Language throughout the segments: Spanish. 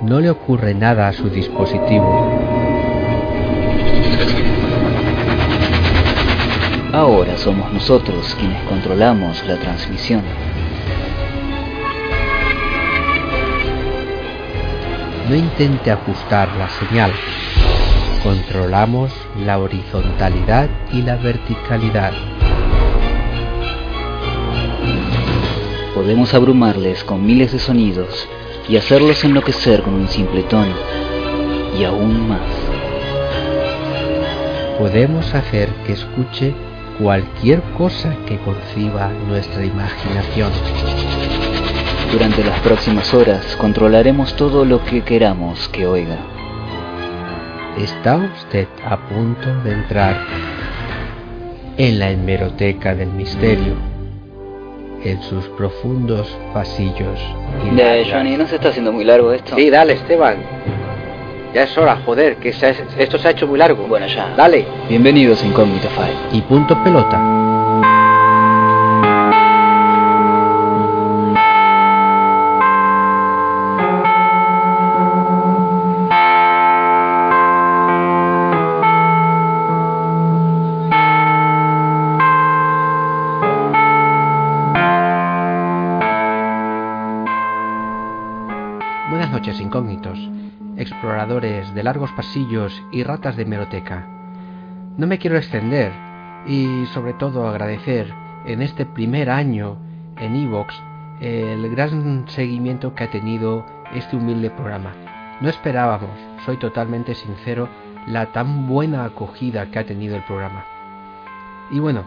No le ocurre nada a su dispositivo. Ahora somos nosotros quienes controlamos la transmisión. No intente ajustar la señal. Controlamos la horizontalidad y la verticalidad. Podemos abrumarles con miles de sonidos y hacerlos enloquecer con un simple tono. Y aún más. Podemos hacer que escuche cualquier cosa que conciba nuestra imaginación. Durante las próximas horas controlaremos todo lo que queramos que oiga. Está usted a punto de entrar en la hemeroteca del misterio, en sus profundos pasillos. y Ya, Johnny, ¿no se está haciendo muy largo esto? Sí, dale, Esteban. Ya es hora, joder, que se ha- esto se ha hecho muy largo. Bueno, ya. Dale. Bienvenidos a Incógnito File. y punto pelota. Largos pasillos y ratas de hemeroteca. No me quiero extender y sobre todo agradecer en este primer año en Evox el gran seguimiento que ha tenido este humilde programa. No esperábamos, soy totalmente sincero, la tan buena acogida que ha tenido el programa. Y bueno,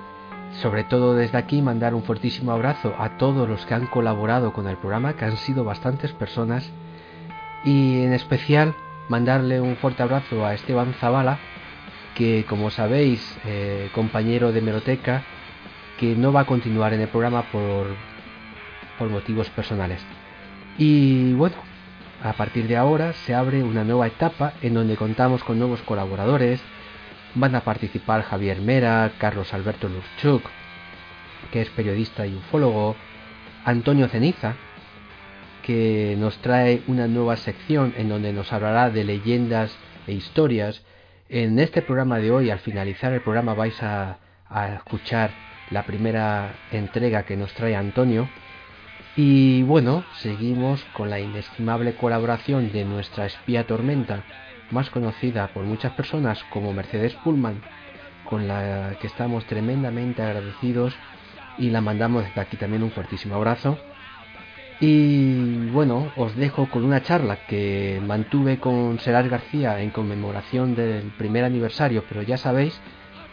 sobre todo desde aquí mandar un fortísimo abrazo a todos los que han colaborado con el programa, que han sido bastantes personas, y en especial mandarle un fuerte abrazo a Esteban Zavala, que como sabéis, eh, compañero de Meroteca, que no va a continuar en el programa por, por motivos personales. Y bueno, a partir de ahora se abre una nueva etapa en donde contamos con nuevos colaboradores. Van a participar Javier Mera, Carlos Alberto Lurchuk, que es periodista y ufólogo, Antonio Ceniza, que nos trae una nueva sección en donde nos hablará de leyendas e historias. En este programa de hoy, al finalizar el programa, vais a, escuchar la primera entrega que nos trae Antonio. Y bueno, seguimos con la inestimable colaboración de nuestra espía Tormenta, más conocida por muchas personas como Mercedes Pullman, con la que estamos tremendamente agradecidos y la mandamos desde aquí también un fuertísimo abrazo. Y bueno, os dejo con una charla que mantuve con Serás García en conmemoración del primer aniversario, pero ya sabéis,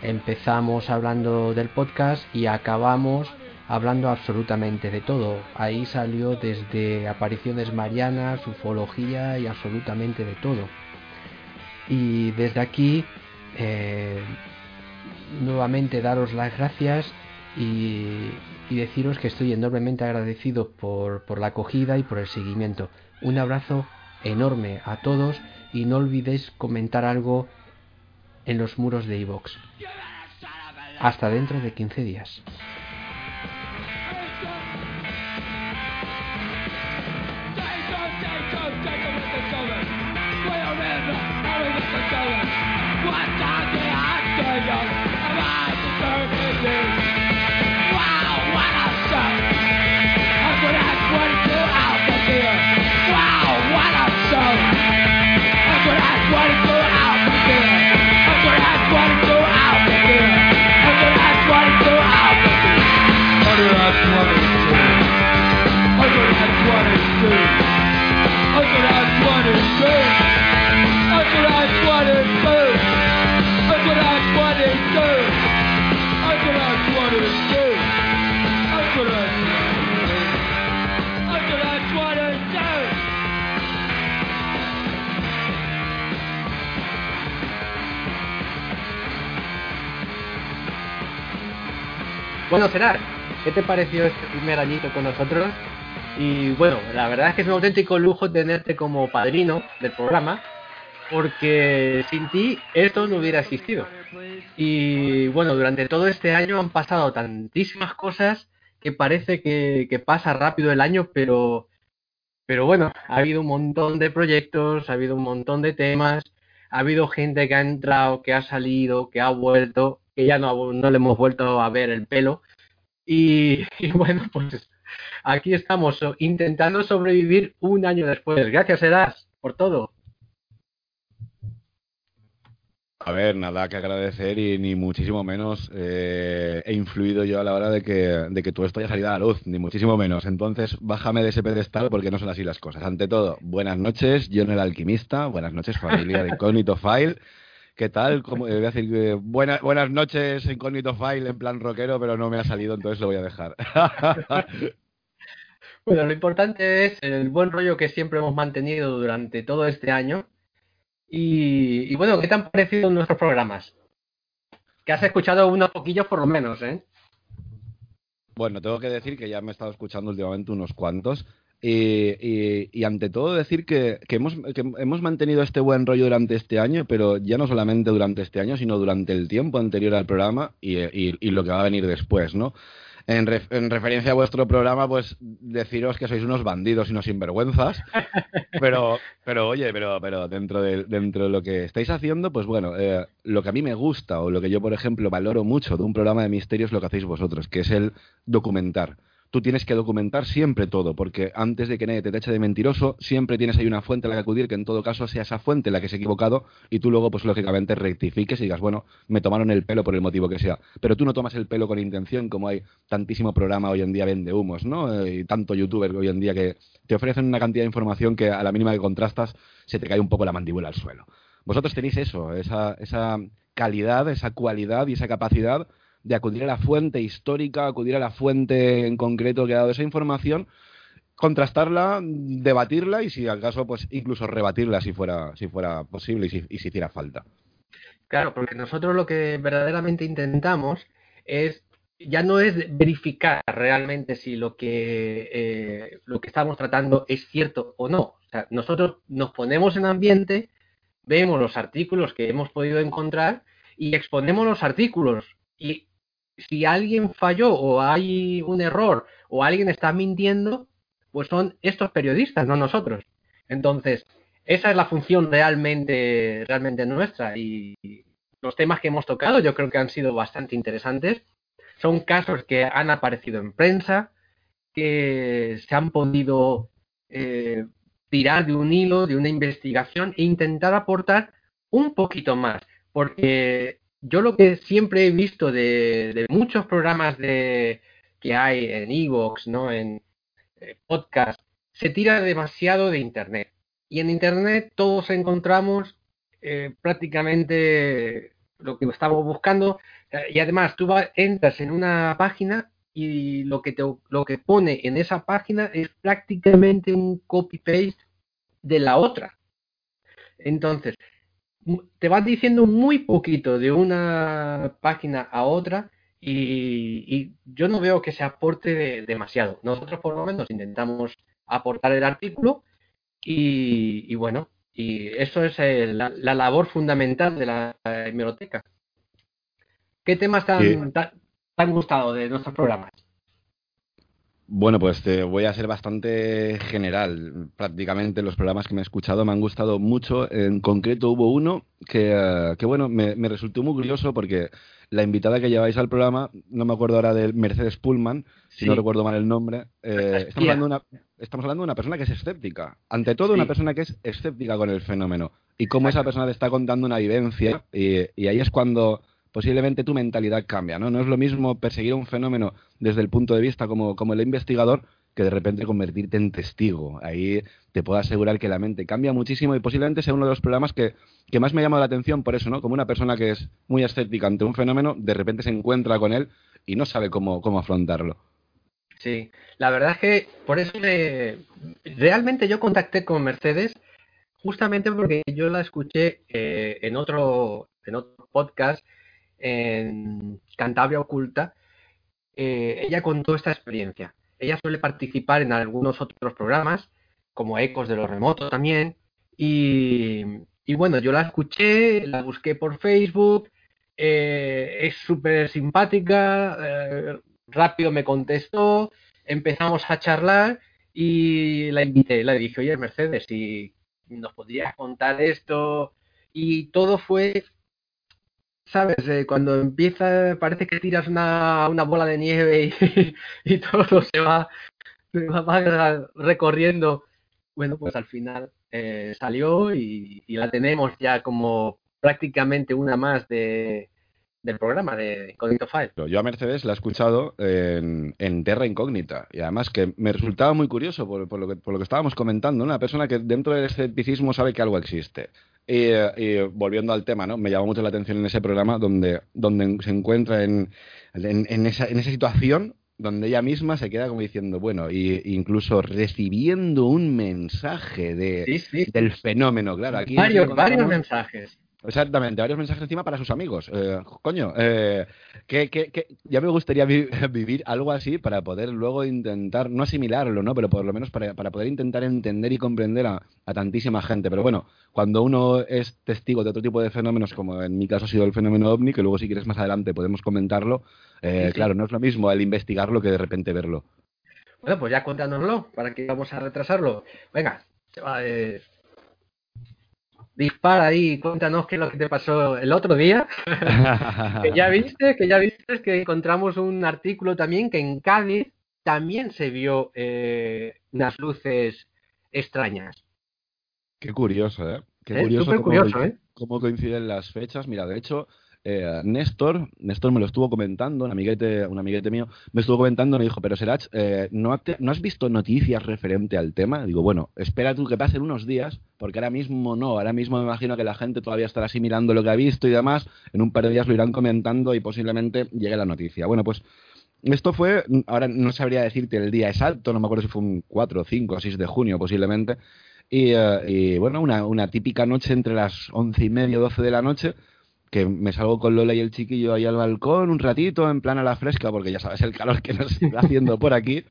empezamos hablando del podcast y acabamos hablando absolutamente de todo. Ahí salió desde apariciones marianas, ufología y absolutamente de todo. Y desde aquí, eh, nuevamente daros las gracias y, y deciros que estoy enormemente agradecido por, por la acogida y por el seguimiento. Un abrazo enorme a todos y no olvidéis comentar algo en los muros de iVox. Hasta dentro de 15 días. ¿Qué te pareció este primer añito con nosotros? Y bueno, la verdad es que es un auténtico lujo tenerte como padrino del programa, porque sin ti esto no hubiera existido. Y bueno, durante todo este año han pasado tantísimas cosas que parece que, que pasa rápido el año, pero, pero bueno, ha habido un montón de proyectos, ha habido un montón de temas, ha habido gente que ha entrado, que ha salido, que ha vuelto, que ya no, no le hemos vuelto a ver el pelo. Y, bueno, pues aquí estamos intentando sobrevivir un año después. Gracias, Eras, por todo. A ver, nada que agradecer y ni muchísimo menos eh, he influido yo a la hora de que, de que todo esto haya salido a la luz, ni muchísimo menos. Entonces, bájame de ese pedestal porque no son así las cosas. Ante todo, buenas noches, John el alquimista, buenas noches familia de Incógnito File. ¿Qué tal? Como, eh, voy a decir buena, buenas noches, Incógnito File, en plan rockero, pero no me ha salido, entonces lo voy a dejar. bueno, lo importante es el buen rollo que siempre hemos mantenido durante todo este año y, bueno, ¿qué te han parecido nuestros programas? Que has escuchado unos poquillos por lo menos, ¿eh? Bueno, tengo que decir que ya me he estado escuchando últimamente unos cuantos. Y, ante todo decir que, hemos, que, hemos, mantenido este buen rollo durante este año, pero ya no solamente durante este año, sino durante el tiempo anterior al programa y, y lo que va a venir después, ¿no? en, referencia a vuestro programa, pues deciros que sois unos bandidos y unos sinvergüenzas. Pero, pero oye, pero, pero dentro, de, dentro de lo que estáis haciendo, pues bueno, eh, lo que a mí me gusta o lo que yo, por ejemplo, valoro mucho de un programa de misterio es lo que hacéis vosotros, que es el documentar tú tienes que documentar siempre todo, porque antes de que nadie te eche de mentiroso, siempre tienes ahí una fuente a la que acudir, que en todo caso sea esa fuente la que se ha equivocado, y tú luego, pues lógicamente, rectifiques y digas, bueno, me tomaron el pelo por el motivo que sea. Pero tú no tomas el pelo con intención, como hay tantísimo programa hoy en día vende humos, ¿no? Eh, y tanto youtuber hoy en día que te ofrecen una cantidad de información que a la mínima que contrastas se te cae un poco la mandíbula al suelo. Vosotros tenéis eso, esa, esa calidad, esa cualidad y esa capacidad de acudir a la fuente histórica, acudir a la fuente en concreto que ha dado esa información, contrastarla, debatirla y si al caso, pues incluso rebatirla si fuera, si fuera posible y si, si hiciera falta. Claro, porque nosotros lo que verdaderamente intentamos es ya no es verificar realmente si lo que eh, lo que estamos tratando es cierto o no. O sea, nosotros nos ponemos en ambiente, vemos los artículos que hemos podido encontrar y exponemos los artículos. Y si alguien falló o hay un error o alguien está mintiendo, pues son estos periodistas, no nosotros. Entonces, esa es la función realmente, realmente nuestra y los temas que hemos tocado yo creo que han sido bastante interesantes. Son casos que han aparecido en prensa, que se han podido eh, tirar de un hilo, de una investigación e intentar aportar un poquito más, porque yo lo que siempre he visto de, muchos programas de, que hay en Evox, ¿no? En eh, podcast, se tira demasiado de Internet. Y en Internet todos encontramos eh, prácticamente lo que estamos buscando. Y además tú entras en una página y lo que, te, lo que pone en esa página es prácticamente un copy-paste de la otra. Entonces, te vas diciendo muy poquito de una página a otra y, yo no veo que se aporte demasiado. Nosotros por lo menos intentamos aportar el artículo y, bueno, y eso es eh, la, labor fundamental de la hemeroteca. ¿Qué temas te han gustado de nuestros programas? Bueno, pues te voy a ser bastante general. Prácticamente los programas que me he escuchado me han gustado mucho. En concreto hubo uno que, eh, que bueno, me, resultó muy curioso porque la invitada que lleváis al programa, no me acuerdo ahora de Mercedes Pullman, si no recuerdo mal el nombre, eh, estamos, hablando de una, estamos hablando de una persona que es escéptica. Ante todo, una persona que es escéptica con el fenómeno. Y cómo esa persona te está contando una vivencia y ahí es cuando posiblemente tu mentalidad cambia, ¿no? No es lo mismo perseguir un fenómeno desde el punto de vista como, como el investigador que de repente convertirte en testigo. Ahí te puedo asegurar que la mente cambia muchísimo y posiblemente sea uno de los problemas que, que más me ha llamado la atención por eso, ¿no? Como una persona que es muy escéptica ante un fenómeno, de repente se encuentra con él y no sabe cómo, cómo afrontarlo. Sí, la verdad es que por eso realmente yo contacté con Mercedes justamente porque yo la escuché eh, en otro en otro podcast en Cantabria Oculta, eh, ella contó esta experiencia. Ella suele participar en algunos otros programas, como Ecos de los Remotos también, y, bueno, yo la escuché, la busqué por Facebook, eh, es súper simpática, eh, rápido me contestó, empezamos a charlar y la invité, la dije, oye Mercedes, si nos podrías contar esto y todo fue ¿sabes? Eh, cuando empieza, parece que tiras una, una bola de nieve y, todo se va, se va recorriendo. Bueno, pues al final eh, salió y, la tenemos ya como prácticamente una más de, del programa de Incógnito File. Yo a Mercedes la he escuchado en, en Terra Incógnita y además que me resultaba muy curioso por, por, lo, que, por lo que estábamos comentando, una persona que dentro del escepticismo sabe que algo existe. Y, y, volviendo al tema, ¿no? Me llamó mucho la atención en ese programa donde, donde se encuentra en, en, en, esa, en esa situación donde ella misma se queda como diciendo, bueno, y, incluso recibiendo un mensaje de, sí, sí. del fenómeno, claro. Aquí varios, varios mensajes. Exactamente, varios mensajes encima para sus amigos. Eh, coño, eh, que, que, que, ya me gustaría vi vivir algo así para poder luego intentar, no asimilarlo, ¿no? Pero por lo menos para, para poder intentar entender y comprender a, a, tantísima gente. Pero bueno, cuando uno es testigo de otro tipo de fenómenos, como en mi caso ha sido el fenómeno ovni, que luego si quieres más adelante podemos comentarlo, eh, sí, claro, no es lo mismo el investigarlo que de repente verlo. Bueno, pues ya cuéntanoslo, para que vamos a retrasarlo. Venga, eh, dispara ahí, cuéntanos qué es lo que te pasó el otro día. que ya viste, que ya viste que encontramos un artículo también que en Cádiz también se vio eh, unas luces extrañas. Qué curioso, ¿eh? Qué curioso, cómo, curioso ¿eh? cómo, coinciden las fechas. Mira, de hecho, eh, Néstor, Néstor me lo estuvo comentando, un amiguete, un amiguete mío, me estuvo comentando, me dijo, pero Serach, eh, ¿no, te, ¿no has visto noticias referente al tema? Digo, bueno, espera tú que pasen unos días, porque ahora mismo no, ahora mismo me imagino que la gente todavía estará asimilando lo que ha visto y demás, en un par de días lo irán comentando y posiblemente llegue la noticia. Bueno, pues esto fue, ahora no sabría decirte el día exacto, no me acuerdo si fue un 4, 5 o 6 de junio posiblemente, y, uh, y bueno, una, una típica noche entre las once y media, 12 de la noche, que me salgo con Lola y el chiquillo ahí al balcón un ratito, en plan a la fresca, porque ya sabes el calor que nos está haciendo por aquí.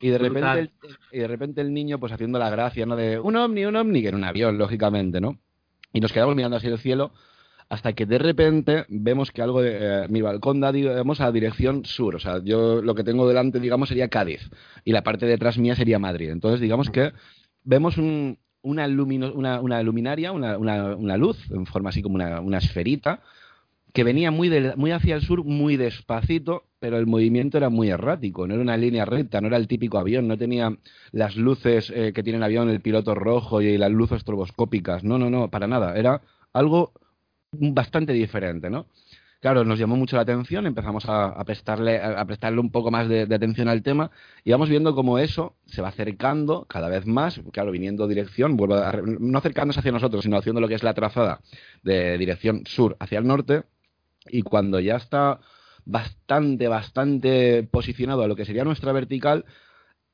Y de repente el, y de repente el niño, pues haciendo la gracia, ¿no? De un ovni, un ovni, que era un avión, lógicamente, ¿no? Y nos quedamos mirando así el cielo hasta que de repente vemos que algo de eh, mi balcón da, digamos, a la dirección sur. O sea, yo lo que tengo delante, digamos, sería Cádiz. Y la parte de detrás mía sería Madrid. Entonces, digamos que vemos un, una, lumino, una, una luminaria, una, una, luz, en forma así como una, esferita, que venía muy, muy hacia el sur, muy despacito, pero el movimiento era muy errático, no era una línea recta, no era el típico avión, no tenía las luces eh, que tiene el avión, el piloto rojo y las luces estroboscópicas, no, no, no, para nada, era algo bastante diferente, ¿no? Claro, nos llamó mucho la atención, empezamos a, prestarle, a, prestarle un poco más de, de, atención al tema y vamos viendo cómo eso se va acercando cada vez más, claro, viniendo dirección, vuelvo a, no acercándose hacia nosotros, sino haciendo lo que es la trazada de dirección sur hacia el norte y cuando ya está bastante, bastante posicionado a lo que sería nuestra vertical,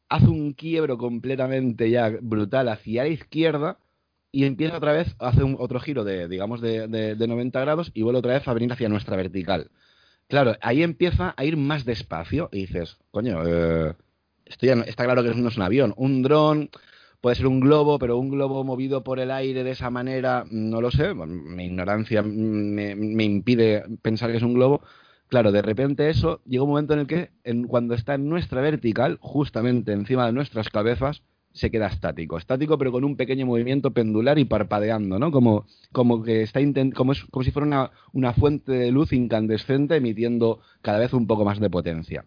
hace un quiebro completamente ya brutal hacia la izquierda y empieza otra vez, hace un, otro giro de, digamos, de, de, de, 90 grados y vuelve otra vez a venir hacia nuestra vertical. Claro, ahí empieza a ir más despacio y dices, coño, eh, esto ya no, está claro que no es un avión, un dron, puede ser un globo, pero un globo movido por el aire de esa manera, no lo sé, mi ignorancia me, me impide pensar que es un globo. Claro, de repente eso llega un momento en el que en, cuando está en nuestra vertical, justamente encima de nuestras cabezas, se queda estático. Estático, pero con un pequeño movimiento pendular y parpadeando, ¿no? Como, como que está como, es, como si fuera una, una fuente de luz incandescente emitiendo cada vez un poco más de potencia.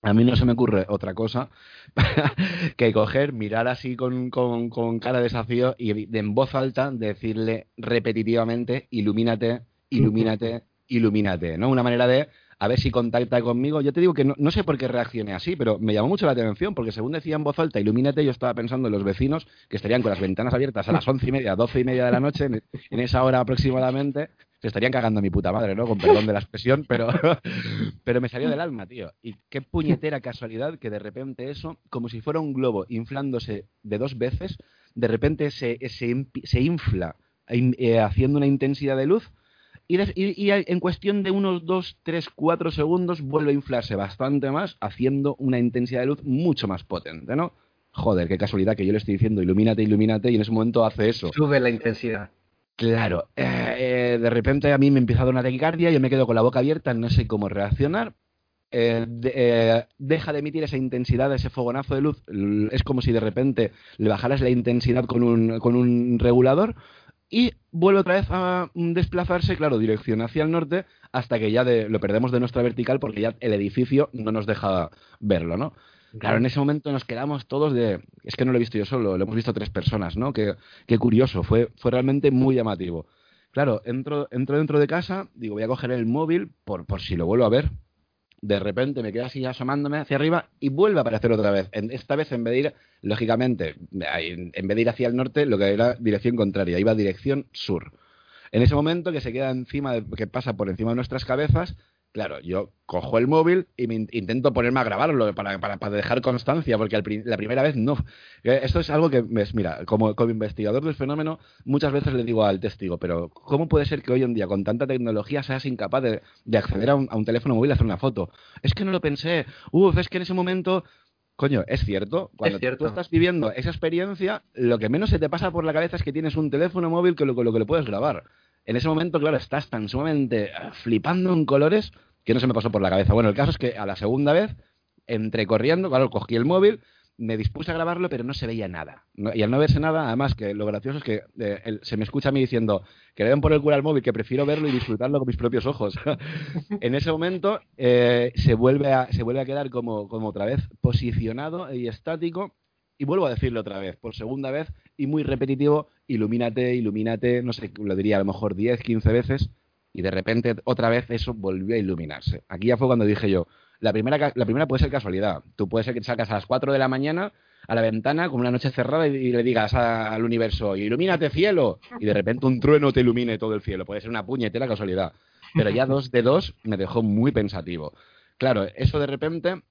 A mí no se me ocurre otra cosa que coger, mirar así con, con, con, cara de desafío y en voz alta decirle repetitivamente, ilumínate, ilumínate, ilumínate, ¿no? Una manera de a ver si contacta conmigo. Yo te digo que no, no, sé por qué reaccioné así, pero me llamó mucho la atención, porque según decía en voz alta, ilumínate, yo estaba pensando en los vecinos que estarían con las ventanas abiertas a las once y media, doce y media de la noche, en, esa hora aproximadamente, se estarían cagando a mi puta madre, ¿no? Con perdón de la expresión, pero, pero me salió del alma, tío. Y qué puñetera casualidad que de repente eso, como si fuera un globo inflándose de dos veces, de repente se, se, se infla eh, haciendo una intensidad de luz y, de, y, y, en cuestión de unos 2, 3, 4 segundos vuelve a inflarse bastante más, haciendo una intensidad de luz mucho más potente, ¿no? Joder, qué casualidad que yo le estoy diciendo, ilumínate, ilumínate, y en ese momento hace eso. Sube la intensidad. Claro, eh, eh, de repente a mí me empieza a dar una taquicardia, yo me quedo con la boca abierta, no sé cómo reaccionar, eh, eh, deja de emitir esa intensidad, ese fogonazo de luz. Es como si de repente le bajaras la intensidad con un, con un regulador y vuelve otra vez a desplazarse, claro, dirección hacia el norte, hasta que ya lo perdemos de nuestra vertical porque ya el edificio no nos deja verlo, ¿no? Claro, en ese momento nos quedamos todos de. Es que no lo he visto yo solo, lo hemos visto tres personas, ¿no? Qué, qué curioso, fue, fue realmente muy llamativo. Claro, entro, entro dentro de casa, digo, voy a coger el móvil por, por si lo vuelvo a ver, de repente me quedo así asomándome hacia arriba y vuelve a aparecer otra vez. esta vez en vez de ir, lógicamente, en vez de ir hacia el norte, lo que era dirección contraria, iba dirección sur. En ese momento que se queda encima, de, que pasa por encima de nuestras cabezas, Claro, yo cojo el móvil y me intento ponerme a grabarlo para, para, dejar constancia, porque la primera vez no. Eh, esto es algo que, mira, como, como investigador del fenómeno, muchas veces le digo al testigo, pero ¿cómo puede ser que hoy en día, con tanta tecnología, seas incapaz de, acceder a un, teléfono móvil y hacer una foto? Es que no lo pensé. Uf, es que en ese momento Coño, es cierto. Cuando tú estás viviendo esa experiencia, lo que menos se te pasa por la cabeza es que tienes un teléfono móvil con lo, lo que le puedes grabar en ese momento, claro, estás tan sumamente eh, flipando en colores que no se me pasó por la cabeza. Bueno, el caso es que a la segunda vez, entre corriendo, claro, cogí el móvil, me dispuse a grabarlo, pero no se veía nada. y al no verse nada, además, que lo gracioso es que eh, se me escucha a mí diciendo que le den por el culo al móvil, que prefiero verlo y disfrutarlo con mis propios ojos. en ese momento eh, se, vuelve a, se vuelve a quedar como, como otra vez posicionado y estático y vuelvo a decirlo otra vez, por segunda vez, y muy repetitivo, ilumínate, ilumínate, no sé, lo diría a lo mejor 10, 15 veces, y de repente otra vez eso volvió a iluminarse. Aquí ya fue cuando dije yo, la primera, la primera puede ser casualidad. Tú puedes ser que salgas a las 4 de la mañana a la ventana con una noche cerrada y, le digas al universo, ilumínate cielo, y de repente un trueno te ilumine todo el cielo. Puede ser una puñetera casualidad. Pero ya dos de dos me dejó muy pensativo. Claro, eso de repente,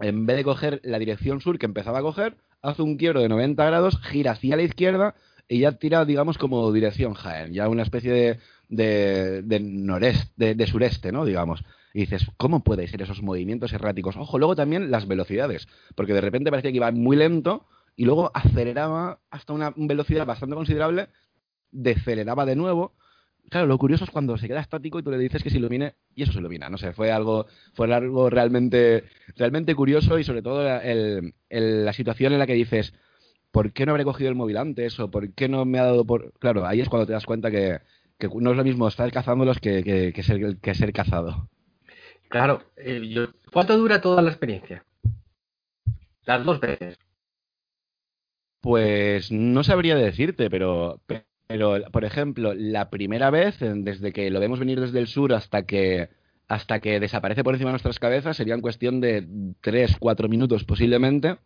en vez de coger la dirección sur que empezaba a coger, hace un quiebro de 90 grados, gira hacia la izquierda y ya tira, digamos, como dirección Jaén, ya una especie de, de, de noreste, de, sureste, ¿no? Digamos. Y dices, ¿cómo puede ser esos movimientos erráticos? Ojo, luego también las velocidades, porque de repente parecía que iba muy lento y luego aceleraba hasta una velocidad bastante considerable, deceleraba de nuevo. Claro, lo curioso es cuando se queda estático y tú le dices que se ilumine y eso se ilumina. No sé, fue algo, fue algo realmente, realmente curioso y sobre todo la situación en la que dices, ¿por qué no habré cogido el móvil antes? ¿O por qué no me ha dado por...? Claro, ahí es cuando te das cuenta que, no es lo mismo estar cazándolos que, que, ser, que ser cazado. Claro. ¿Cuánto dura toda la experiencia? Las dos veces. Pues no sabría decirte, pero, pero por ejemplo, la primera vez, desde que lo vemos venir desde el sur hasta que hasta que desaparece por encima de nuestras cabezas, sería en cuestión de 3, 4 minutos posiblemente.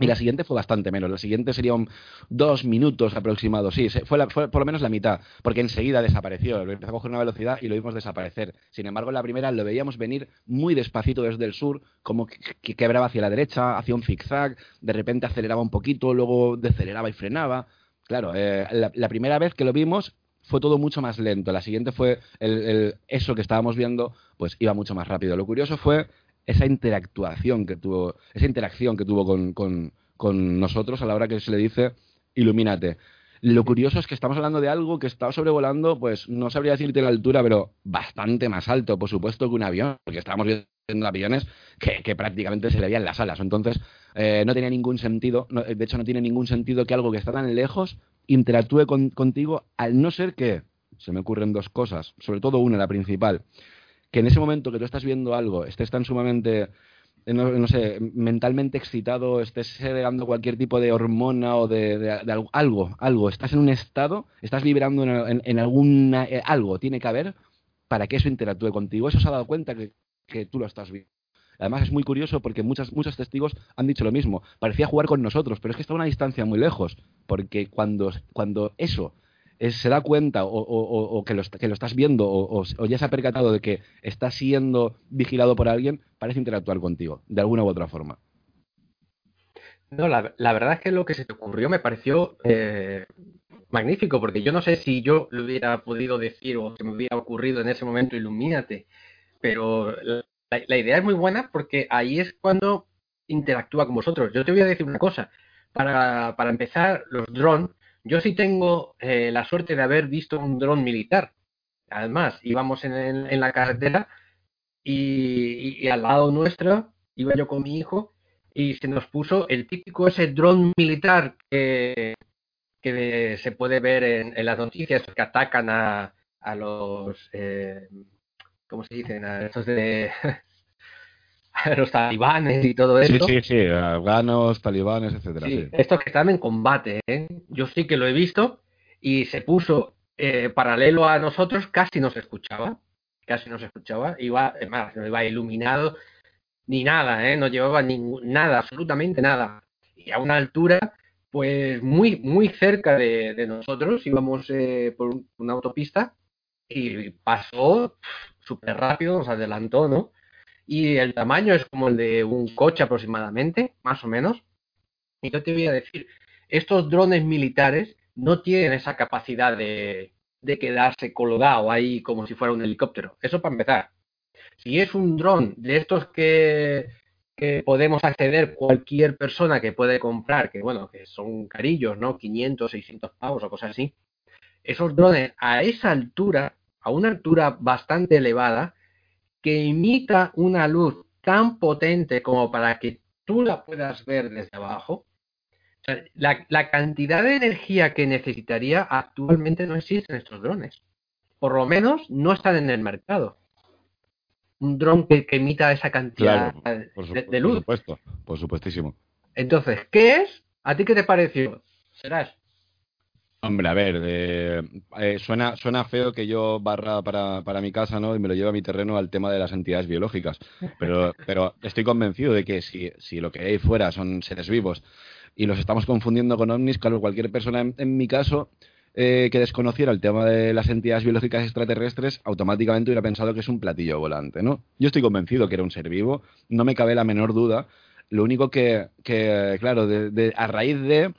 Y la siguiente fue bastante menos. La siguiente serían dos minutos aproximados. Sí, fue, fue, por lo menos la mitad, porque enseguida desapareció. Empezó a coger una velocidad y lo vimos desaparecer. Sin embargo, la primera lo veíamos venir muy despacito desde el sur, como que, quebraba hacia la derecha, hacía un zigzag, de repente aceleraba un poquito, luego deceleraba y frenaba. Claro, eh, la, primera vez que lo vimos fue todo mucho más lento. La siguiente fue el, eso que estábamos viendo, pues iba mucho más rápido. Lo curioso fue esa interactuación que tuvo, esa interacción que tuvo con, con, nosotros a la hora que se le dice ilumínate. Lo curioso es que estamos hablando de algo que estaba sobrevolando, pues no sabría decirte la altura, pero bastante más alto, por supuesto, que un avión, porque estábamos viendo aviones que, prácticamente se le veían las alas. Entonces, eh, no tenía ningún sentido, de hecho, no tiene ningún sentido que algo que está tan lejos interactúe contigo, al no ser que, se me ocurren dos cosas, sobre todo una, la principal, que en ese momento que tú estás viendo algo, estés tan sumamente, eh, no, sé, mentalmente excitado, estés segregando cualquier tipo de hormona o de, algo, algo, estás en un estado, estás vibrando en, en alguna, eh, algo, tiene que haber para que eso interactúe contigo. Eso se ha dado cuenta que, que tú lo estás viendo. Además es muy curioso porque muchas, muchos testigos han dicho lo mismo. Parecía jugar con nosotros, pero es que está a una distancia muy lejos. Porque cuando, cuando eso se da cuenta o, que, lo, que, lo, estás viendo o, ya se ha percatado de que está siendo vigilado por alguien, parece interactuar contigo, de alguna u otra forma. No, la, verdad es que lo que se te ocurrió me pareció eh, magnífico, porque yo no sé si yo le hubiera podido decir o se me hubiera ocurrido en ese momento, ilumínate, pero la, idea es muy buena porque ahí es cuando interactúa con vosotros. Yo te voy a decir una cosa. Para, para empezar, los drones yo sí tengo eh, la suerte de haber visto un dron militar. Además, íbamos en, la carretera y, al lado nuestro iba yo con mi hijo y se nos puso el típico ese dron militar que, que se puede ver en, las noticias que atacan a, a los, eh, ¿cómo se dicen? A estos de... a los talibanes y todo eso. Sí, sí, sí, afganos, talibanes, etcétera. Sí, Estos que están en combate, ¿eh? Yo sí que lo he visto y se puso eh, paralelo a nosotros, casi no se escuchaba, casi no se escuchaba, iba, además, no iba iluminado ni nada, ¿eh? no llevaba nada, absolutamente nada. Y a una altura, pues muy, muy cerca de, nosotros, íbamos eh, por una autopista y pasó súper rápido, nos adelantó, ¿no? Y el tamaño es como el de un coche aproximadamente, más o menos. Y yo te voy a decir, estos drones militares no tienen esa capacidad de, de quedarse colgado ahí como si fuera un helicóptero. Eso para empezar. Si es un dron de estos que, que podemos acceder cualquier persona que puede comprar, que bueno, que son carillos, ¿no? 500, 600 pavos o cosas así. Esos drones a esa altura, a una altura bastante elevada, que imita una luz tan potente como para que tú la puedas ver desde abajo, la, cantidad de energía que necesitaría actualmente no existe en estos drones. Por lo menos no están en el mercado. Un dron que, emita esa cantidad de, luz. Por supuesto, por supuestísimo. Entonces, ¿qué es? ¿A ti qué te pareció? ¿Serás? Hombre, a ver, eh, suena, suena feo que yo barra para, para mi casa, ¿no? Y me lo llevo a mi terreno al tema de las entidades biológicas. Pero, pero estoy convencido de que si, si lo que hay fuera son seres vivos y los estamos confundiendo con ovnis, claro, cualquier persona, en, mi caso, eh, que desconociera el tema de las entidades biológicas extraterrestres, automáticamente hubiera pensado que es un platillo volante, ¿no? Yo estoy convencido que era un ser vivo, no me cabe la menor duda. Lo único que, que claro, de, a raíz de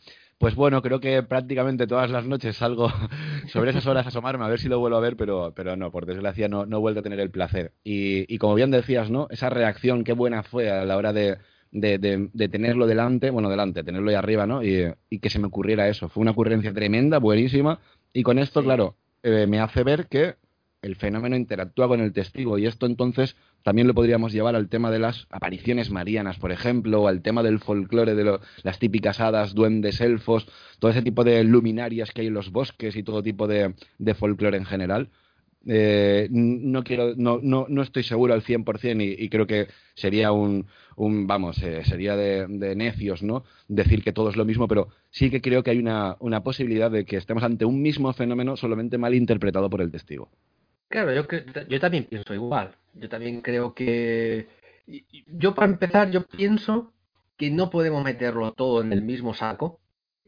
pues bueno, creo que prácticamente todas las noches salgo sobre esas horas a asomarme a ver si lo vuelvo a ver, pero, pero no, por desgracia no, no he vuelto a tener el placer. Y, y como bien decías, ¿no? Esa reacción, qué buena fue a la hora de, de, de, tenerlo delante, bueno, delante, tenerlo ahí arriba, ¿no? Y, que se me ocurriera eso. Fue una ocurrencia tremenda, buenísima, y con esto, claro, eh, me hace ver que el fenómeno interactúa con el testigo, y esto entonces también lo podríamos llevar al tema de las apariciones marianas, por ejemplo, o al tema del folclore de las típicas hadas, duendes, elfos, todo ese tipo de luminarias que hay en los bosques y todo tipo de, de folclore en general. Eh, no quiero, no, no, no estoy seguro al 100% y, y creo que sería un, vamos, eh, sería de, necios, ¿no? Decir que todo es lo mismo, pero sí que creo que hay una, una posibilidad de que estemos ante un mismo fenómeno solamente mal interpretado por el testigo. Claro, yo, yo también pienso igual. Yo también creo que... Yo para empezar, yo pienso que no podemos meterlo todo en el mismo saco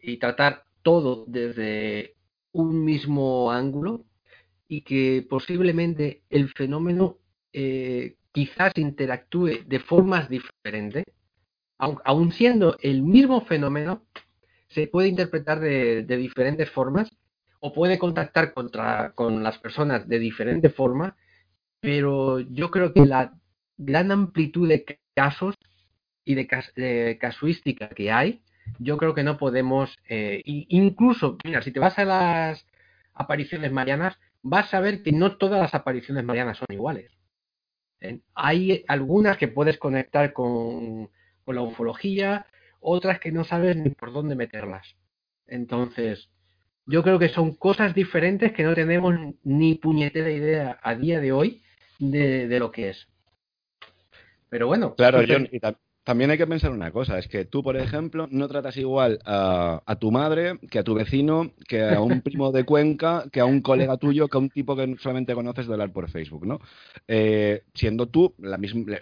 y tratar todo desde un mismo ángulo y que posiblemente el fenómeno eh, quizás interactúe de formas diferentes, aun, siendo el mismo fenómeno, se puede interpretar de, diferentes formas o puede contactar contra, con las personas de diferente forma, pero yo creo que la gran amplitud de casos y de, casuística que hay, yo creo que no podemos, eh, incluso, mira, si te vas a las apariciones marianas, vas a ver que no todas las apariciones marianas son iguales. ¿eh? Hay algunas que puedes conectar con, la ufología, otras que no sabes ni por dónde meterlas. Entonces, yo creo que son cosas diferentes que no tenemos ni puñetera idea a día de hoy de, lo que es. Pero bueno. Claro, John, también hay que pensar una cosa, es que tú, por ejemplo, no tratas igual a, tu madre que a tu vecino, que a un primo de Cuenca, que a un colega tuyo, que a un tipo que solamente conoces de hablar por Facebook, ¿no? Eh, siendo tú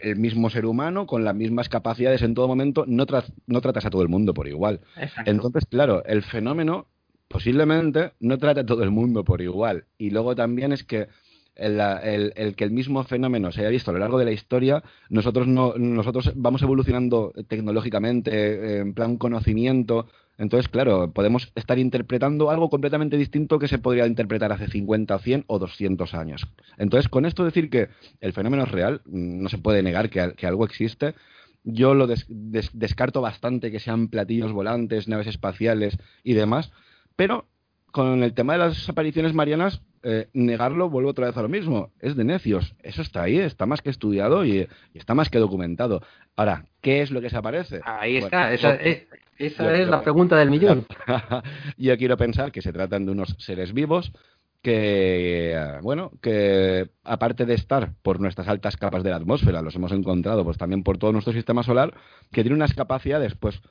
el mismo ser humano, con las mismas capacidades en todo momento, no, no tratas a todo el mundo por igual. Entonces, claro, el fenómeno posiblemente no trata a todo el mundo por igual. Y luego también es que el, que el mismo fenómeno se haya visto a lo largo de la historia, nosotros, no, nosotros vamos evolucionando tecnológicamente, eh, en plan conocimiento. Entonces, claro, podemos estar interpretando algo completamente distinto que se podría interpretar hace 50, 100 o 200 años. Entonces, con esto decir que el fenómeno es real, no se puede negar que, algo existe, yo lo descarto bastante que sean platillos volantes, naves espaciales y demás, pero con el tema de las apariciones marianas eh, negarlo, vuelvo otra vez a lo mismo. Es de necios. Eso está ahí, está más que estudiado y, está más que documentado. Ahora, ¿qué es lo que se aparece? Ahí está, esa, es, esa es la pregunta del millón. yo quiero pensar que se tratan de unos seres vivos que, bueno, que aparte de estar por nuestras altas capas de la atmósfera, los hemos encontrado pues también por todo nuestro sistema solar, que tiene unas capacidades pues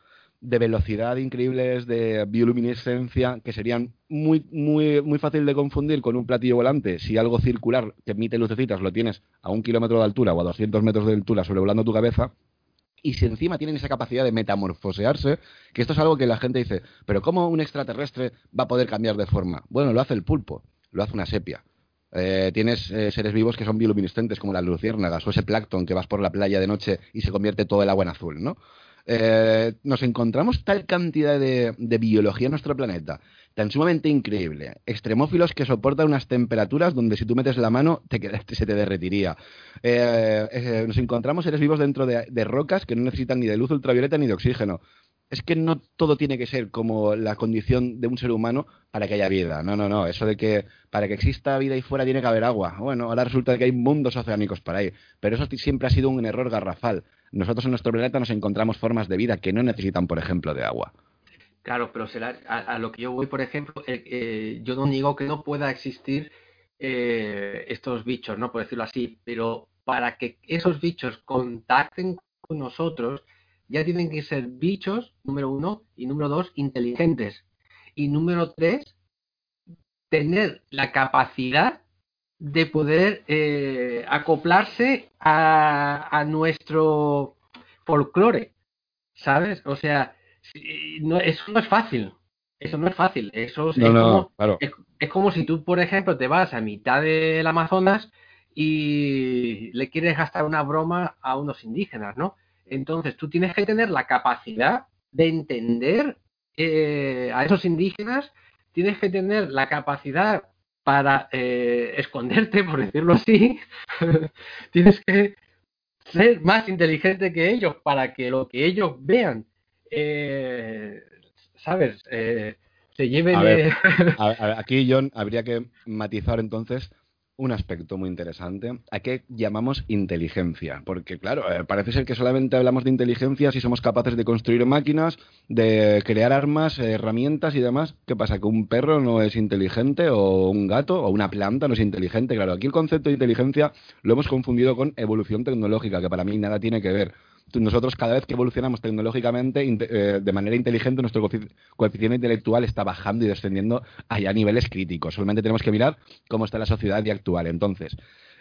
de velocidad increíbles, de bioluminescencia, que serían muy, muy, muy fácil de confundir con un platillo volante. Si algo circular que emite lucecitas lo tienes a un kilómetro de altura o a 200 metros de altura sobrevolando tu cabeza, y si encima tienen esa capacidad de metamorfosearse, que esto es algo que la gente dice, pero ¿cómo un extraterrestre va a poder cambiar de forma? Bueno, lo hace el pulpo lo hace una sepia. Eh, tienes eh, seres vivos que son bioluminiscentes, como las luciérnagas o ese plancton que vas por la playa de noche y se convierte todo el agua en azul, ¿no? Eh, nos encontramos tal cantidad de, biología en nuestro planeta, tan sumamente increíble. Extremófilos que soportan unas temperaturas donde si tú metes la mano se te derretiría. nos encontramos seres vivos dentro de, rocas que no necesitan ni de luz ultravioleta ni de oxígeno es que no todo tiene que ser como la condición de un ser humano para que haya vida. No, no, no. Eso de que para que exista vida ahí fuera tiene que haber agua. Bueno, ahora resulta que hay mundos oceánicos para ahí. Pero eso siempre ha sido un error garrafal. Nosotros en nuestro planeta nos encontramos formas de vida que no necesitan, por ejemplo, de agua. Claro, pero a, lo que yo voy, por ejemplo, eh, yo no digo que no pueda existir eh, estos bichos, ¿no? Por decirlo así, pero para que esos bichos contacten con nosotros, ya tienen que ser bichos, número uno, y número dos, inteligentes. Y número tres, tener la capacidad de poder eh, acoplarse a, nuestro folclore, ¿sabes? O sea, no, eso no es fácil. Eso no es fácil. Eso es, como, es, como si tú, por ejemplo, te vas a mitad del Amazonas y le quieres gastar una broma a unos indígenas, ¿no? Entonces, tú tienes que tener la capacidad de entender eh, a esos indígenas, tienes que tener la capacidad para eh, esconderte, por decirlo así, tienes que ser más inteligente que ellos para que lo que ellos vean, eh, ¿sabes? se lleven... aquí, John, habría que matizar entonces un aspecto muy interesante. ¿A qué llamamos inteligencia? Porque, claro, eh, parece ser que solamente hablamos de inteligencia si somos capaces de construir máquinas, de crear armas, herramientas y demás. ¿Qué pasa? ¿Que un perro no es inteligente o un gato o una planta no es inteligente? Claro, aquí el concepto de inteligencia lo hemos confundido con evolución tecnológica, que para mí nada tiene que ver nosotros cada vez que evolucionamos tecnológicamente eh, de manera inteligente, nuestro coeficiente intelectual está bajando y descendiendo allá a niveles críticos. Solamente tenemos que mirar cómo está la sociedad actual. Entonces,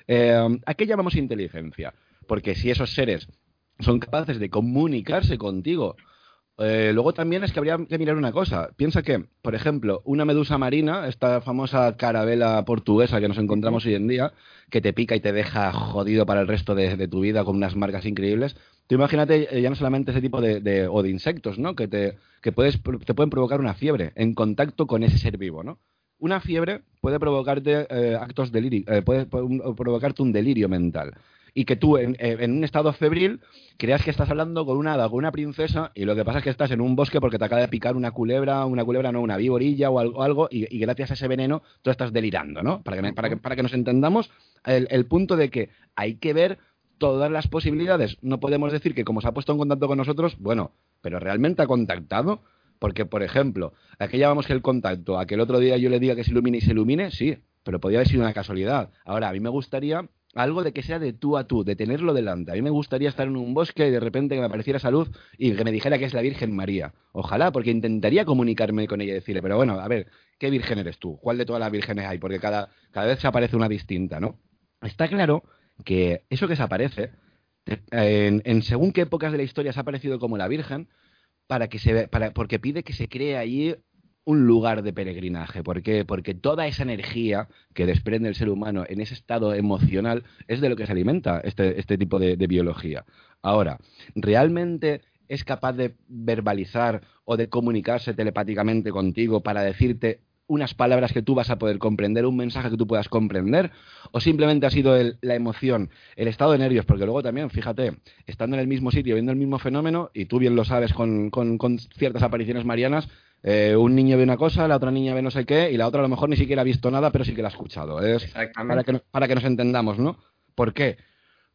eh, ¿a qué llamamos inteligencia? Porque si esos seres son capaces de comunicarse contigo eh, luego también es que habría que mirar una cosa. Piensa que, por ejemplo, una medusa marina, esta famosa carabela portuguesa que nos encontramos hoy en día, que te pica y te deja jodido para el resto de, tu vida con unas marcas increíbles. Tú imagínate eh, ya no solamente ese tipo de, o de insectos, ¿no? Que te que puedes te pueden provocar una fiebre en contacto con ese ser vivo, ¿no? Una fiebre puede provocarte eh, actos delirio, puede provocarte un delirio mental y que tú en, en, un estado febril creas que estás hablando con una hada, con una princesa y lo que pasa es que estás en un bosque porque te acaba de picar una culebra, una culebra no, una víborilla o algo, algo y, gracias a ese veneno tú estás delirando, ¿no? Para que, para que, para que nos entendamos el punto de que hay que ver todas las posibilidades. No podemos decir que como se ha puesto en contacto con nosotros, bueno, pero realmente ha contactado. Porque, por ejemplo, ¿a qué llamamos el contacto? ¿A que el otro día yo le diga que se ilumine y se ilumine? Sí, pero podría haber sido una casualidad. Ahora, a mí me gustaría algo de que sea de tú a tú, de tenerlo delante. A mí me gustaría estar en un bosque y de repente que me apareciera salud y que me dijera que es la Virgen María. Ojalá, porque intentaría comunicarme con ella y decirle, pero bueno, a ver, ¿qué virgen eres tú? ¿Cuál de todas las vírgenes hay? Porque cada, cada vez se aparece una distinta, ¿no? Está claro que eso que se aparece, en, según qué épocas de la historia se ha aparecido como la Virgen, para que se, para, porque pide que se cree allí un lugar de peregrinaje. ¿Por qué? Porque toda esa energía que desprende el ser humano en ese estado emocional es de lo que se alimenta este, este tipo de, biología. Ahora, ¿realmente es capaz de verbalizar o de comunicarse telepáticamente contigo para decirte unas palabras que tú vas a poder comprender, un mensaje que tú puedas comprender, o simplemente ha sido la emoción, el estado de nervios, porque luego también, fíjate, estando en el mismo sitio, viendo el mismo fenómeno, y tú bien lo sabes con, con ciertas apariciones marianas, Eh, un niño ve una cosa, la otra niña ve no sé qué, y la otra a lo mejor ni siquiera ha visto nada, pero sí que la ha escuchado. Es para que, para que nos entendamos, ¿no? ¿Por qué?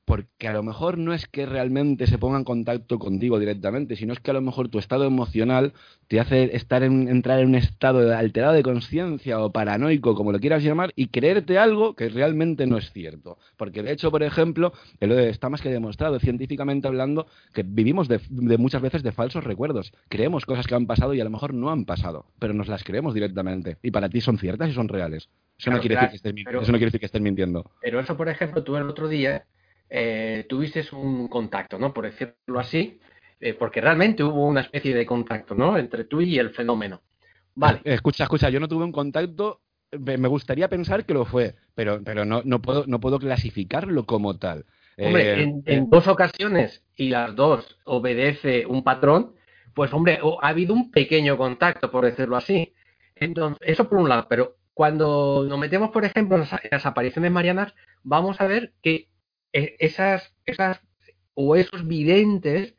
Porque a lo mejor no es que realmente se ponga en contacto contigo directamente, sino es que a lo mejor tu estado emocional te hace estar en, entrar en un estado alterado de conciencia o paranoico, como lo quieras llamar, y creerte algo que realmente no es cierto. Porque de hecho, por ejemplo, está más que demostrado científicamente hablando que vivimos de, muchas veces de falsos recuerdos. Creemos cosas que han pasado y a lo mejor no han pasado, pero nos las creemos directamente. Y para ti son ciertas y son reales. Eso, no, quiere decir que estés, eso no quiere decir que estés mintiendo. Pero eso, por ejemplo, tú el otro día eh, tuviste un contacto, ¿no? Por decirlo así, eh, porque realmente hubo una especie de contacto, ¿no? Entre tú y el fenómeno. Vale. Eh, escucha, escucha, yo no tuve un contacto, me gustaría pensar que lo fue, pero, pero no, no, puedo, no puedo clasificarlo como tal. Hombre, en, en, dos ocasiones y las dos obedece un patrón, pues hombre, ha habido un pequeño contacto, por decirlo así. Entonces, eso por un lado, pero cuando nos metemos, por ejemplo, en las apariciones marianas, vamos a ver que esas, esas o esos videntes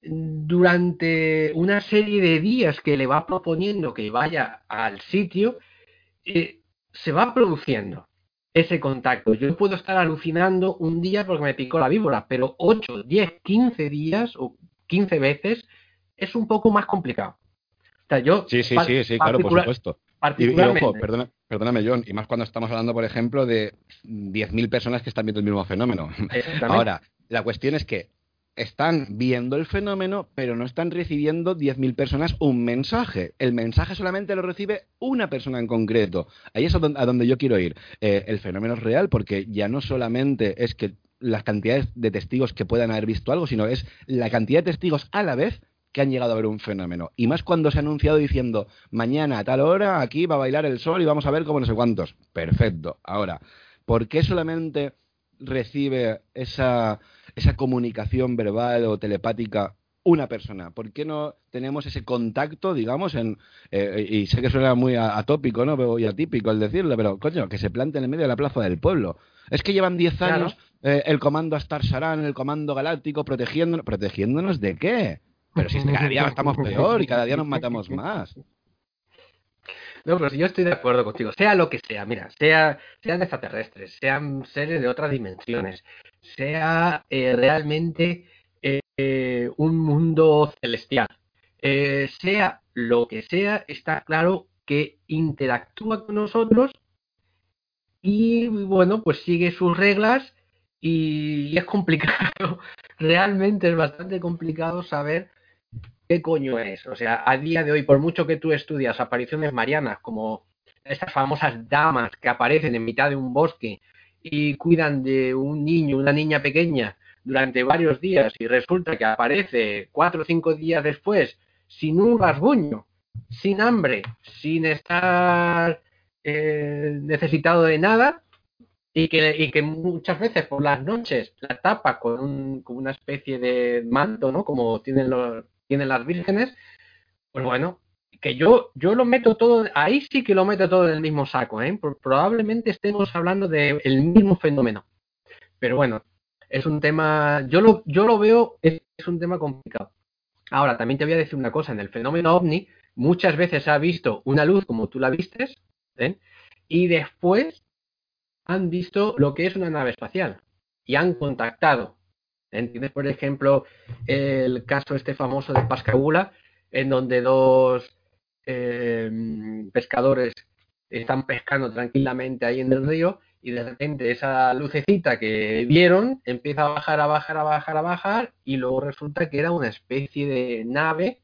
durante una serie de días que le va proponiendo que vaya al sitio, eh, se va produciendo ese contacto. Yo puedo estar alucinando un día porque me picó la víbora, pero 8, 10, 15 días o 15 veces es un poco más complicado. O sea, yo, sí, sí, sí, sí, claro, por supuesto. Y, ojo, perdóname, John, y más cuando estamos hablando, por ejemplo, de 10.000 personas que están viendo el mismo fenómeno. Ahora, la cuestión es que están viendo el fenómeno, pero no están recibiendo 10.000 personas un mensaje. El mensaje solamente lo recibe una persona en concreto. Ahí es a donde, yo quiero ir. Eh, el fenómeno es real porque ya no solamente es que las cantidades de testigos que puedan haber visto algo, sino es la cantidad de testigos a la vez que han llegado a ver un fenómeno. Y más cuando se ha anunciado diciendo, mañana a tal hora aquí va a bailar el sol y vamos a ver cómo no sé cuántos. Perfecto. Ahora, ¿por qué solamente recibe esa, esa comunicación verbal o telepática una persona? ¿Por qué no tenemos ese contacto, digamos, en, eh, y sé que suena muy atópico, ¿no? Y atípico el decirlo, pero coño, que se plante en el medio de la plaza del pueblo. Es que llevan 10 años eh, el comando Astar Saran, el comando galáctico, protegiéndonos. ¿Protegiéndonos de qué? Pero si cada día estamos peor y cada día nos matamos más. No, pero si yo estoy de acuerdo contigo, sea lo que sea, mira, sea, sean extraterrestres, sean seres de otras dimensiones, sea eh, realmente eh, un mundo celestial, eh, sea lo que sea, está claro que interactúa con nosotros y bueno, pues sigue sus reglas y es complicado, realmente es bastante complicado saber ¿qué coño es? O sea, a día de hoy, por mucho que tú estudias apariciones marianas, como estas famosas damas que aparecen en mitad de un bosque y cuidan de un niño, una niña pequeña durante varios días y resulta que aparece cuatro o cinco días después sin un rasguño, sin hambre, sin estar eh, necesitado de nada y que, muchas veces por las noches la tapa con, un, con una especie de manto, ¿no? Como tienen los, tienen las vírgenes, pues bueno, que yo, yo lo meto todo, ahí sí que lo meto todo en el mismo saco, ¿eh? Probablemente estemos hablando del mismo fenómeno. Pero bueno, es un tema, yo lo, yo lo veo, es, un tema complicado. Ahora, también te voy a decir una cosa, en el fenómeno ovni muchas veces ha visto una luz como tú la vistes, ¿eh? y después han visto lo que es una nave espacial y han contactado ¿Entiendes? Por ejemplo, el caso este famoso de Pascagoula, en donde dos eh, pescadores están pescando tranquilamente ahí en el río y de repente esa lucecita que vieron empieza a bajar, a bajar, a bajar, a bajar y luego resulta que era una especie de nave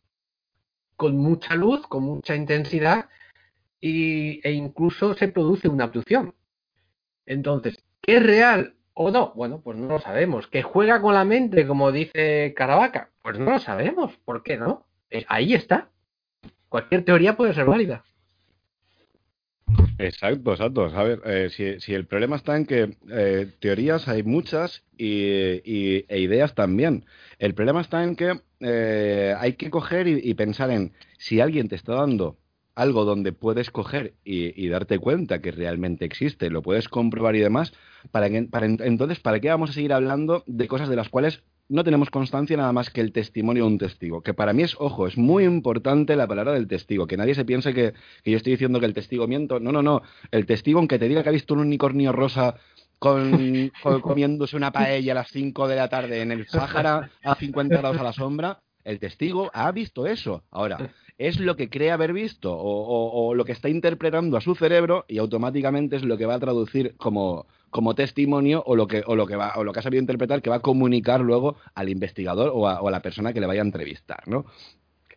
con mucha luz, con mucha intensidad y, e incluso se produce una abducción. Entonces, ¿qué es real? O no. Bueno, pues no lo sabemos. ¿Que juega con la mente, como dice Caravaca? Pues no lo sabemos. ¿Por qué no? Eh, ahí está. Cualquier teoría puede ser válida. Exacto, exacto. A ver, eh, si, el problema está en que eh, teorías hay muchas y, e ideas también. El problema está en que hay que coger y, pensar en si alguien te está dando algo donde puedes coger y, darte cuenta que realmente existe, lo puedes comprobar y demás, para, para entonces, ¿para qué vamos a seguir hablando de cosas de las cuales no tenemos constancia nada más que el testimonio de un testigo. Que para mí es, ojo, es muy importante la palabra del testigo. Que nadie se piense que, que yo estoy diciendo que el testigo miento. No, no, no. El testigo, aunque te diga que ha visto un unicornio rosa con, con- comiéndose una paella a las 5 de la tarde en el Sáhara a 50 grados a la sombra, el testigo ha visto eso. Ahora, es lo que cree haber visto o, o- o lo que está interpretando a su cerebro y automáticamente es lo que va a traducir como, como testimonio o lo que o lo que va o lo que ha sabido interpretar que va a comunicar luego al investigador o a, o a la persona que le vaya a entrevistar, ¿no?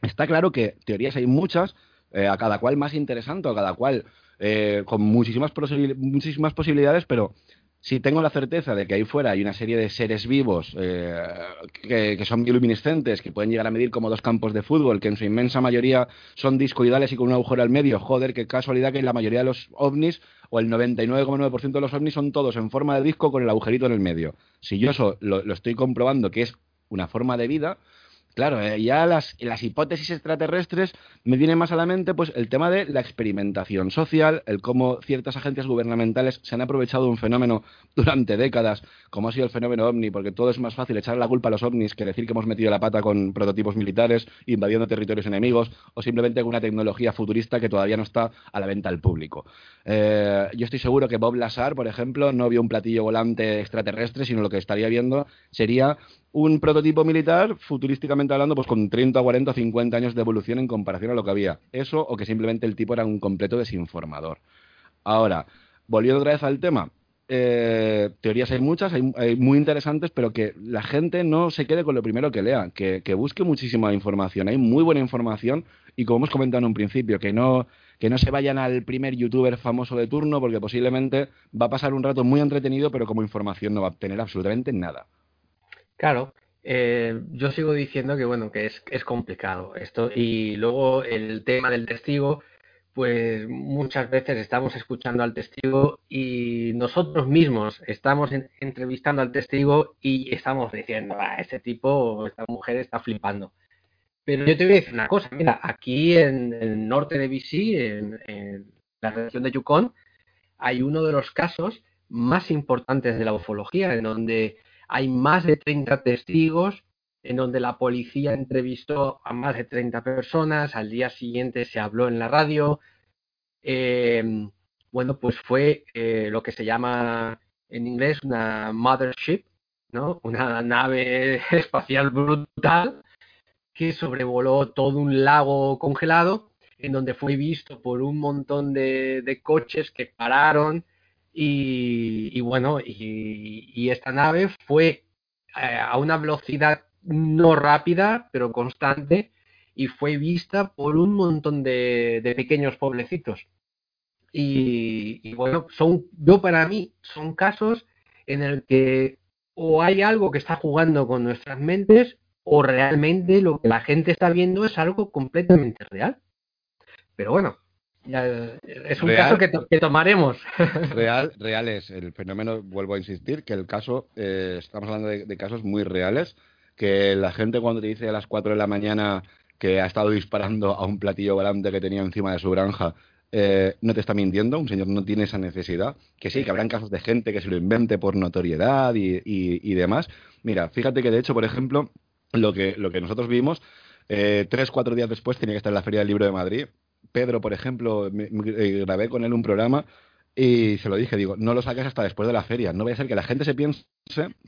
Está claro que teorías hay muchas, eh, a cada cual más interesante, a cada cual eh, con muchísimas, posibil- muchísimas posibilidades, pero si tengo la certeza de que ahí fuera hay una serie de seres vivos eh, que, son bioluminescentes, que pueden llegar a medir como dos campos de fútbol, que en su inmensa mayoría son discoidales y con un agujero al medio, joder, qué casualidad que la mayoría de los ovnis, o el 99,9% de los ovnis son todos en forma de disco con el agujerito en el medio. Si yo eso lo estoy comprobando que es una forma de vida, Claro, eh, ya las, hipótesis extraterrestres me viene más a la mente pues el tema de la experimentación social, el cómo ciertas agencias gubernamentales se han aprovechado de un fenómeno durante décadas, como ha sido el fenómeno ovni, porque todo es más fácil echar la culpa a los ovnis que decir que hemos metido la pata con prototipos militares, invadiendo territorios enemigos, o simplemente con una tecnología futurista que todavía no está a la venta al público. Eh, yo estoy seguro que Bob Lazar, por ejemplo, no vio un platillo volante extraterrestre, sino lo que estaría viendo sería un prototipo militar, futurísticamente hablando, pues con 30, 40, 50 años de evolución en comparación a lo que había. Eso o que simplemente el tipo era un completo desinformador. Ahora, volviendo otra vez al tema, eh, teorías hay muchas, hay, muy interesantes, pero que la gente no se quede con lo primero que lea, que, que busque muchísima información. Hay muy buena información y como hemos comentado en un principio, que no, que no se vayan al primer youtuber famoso de turno porque posiblemente va a pasar un rato muy entretenido, pero como información no va a obtener absolutamente nada. Claro, eh, yo sigo diciendo que bueno, que es, es complicado esto. Y luego el tema del testigo, pues muchas veces estamos escuchando al testigo y nosotros mismos estamos en- entrevistando al testigo y estamos diciendo, ah, este tipo esta mujer está flipando. Pero yo te voy a decir una cosa, mira, aquí en el norte de BC, en, en la región de Yukon, hay uno de los casos más importantes de la ufología, en donde hay más de 30 testigos, en donde la policía entrevistó a más de 30 personas, al día siguiente se habló en la radio. Eh, bueno, pues fue eh, lo que se llama en inglés una mothership, ¿no? Una nave espacial brutal que sobrevoló todo un lago congelado, en donde fue visto por un montón de, de coches que pararon y, y bueno, y, y esta nave fue eh, a una velocidad no rápida, pero constante, y fue vista por un montón de, de pequeños pueblecitos. Y, y bueno, son, yo para mí, son casos en el que o hay algo que está jugando con nuestras mentes o realmente lo que la gente está viendo es algo completamente real. Pero bueno, es un Real. caso que, to- que tomaremos. Real, real es el fenómeno, vuelvo a insistir, que el caso, eh, estamos hablando de, de casos muy reales, que la gente cuando te dice a las 4 de la mañana que ha estado disparando a un platillo volante que tenía encima de su granja, eh, no te está mintiendo, un señor no tiene esa necesidad, que sí, que habrán casos de gente que se lo invente por notoriedad y, y- y demás. Mira, fíjate que de hecho, por ejemplo, lo que, lo que nosotros vimos, eh, tres, cuatro días después tenía que estar en la Feria del Libro de Madrid. Pedro, por ejemplo, me- me- eh, grabé con él un programa y se lo dije, digo, no lo saques hasta después de la feria. No vaya a ser que la gente se piense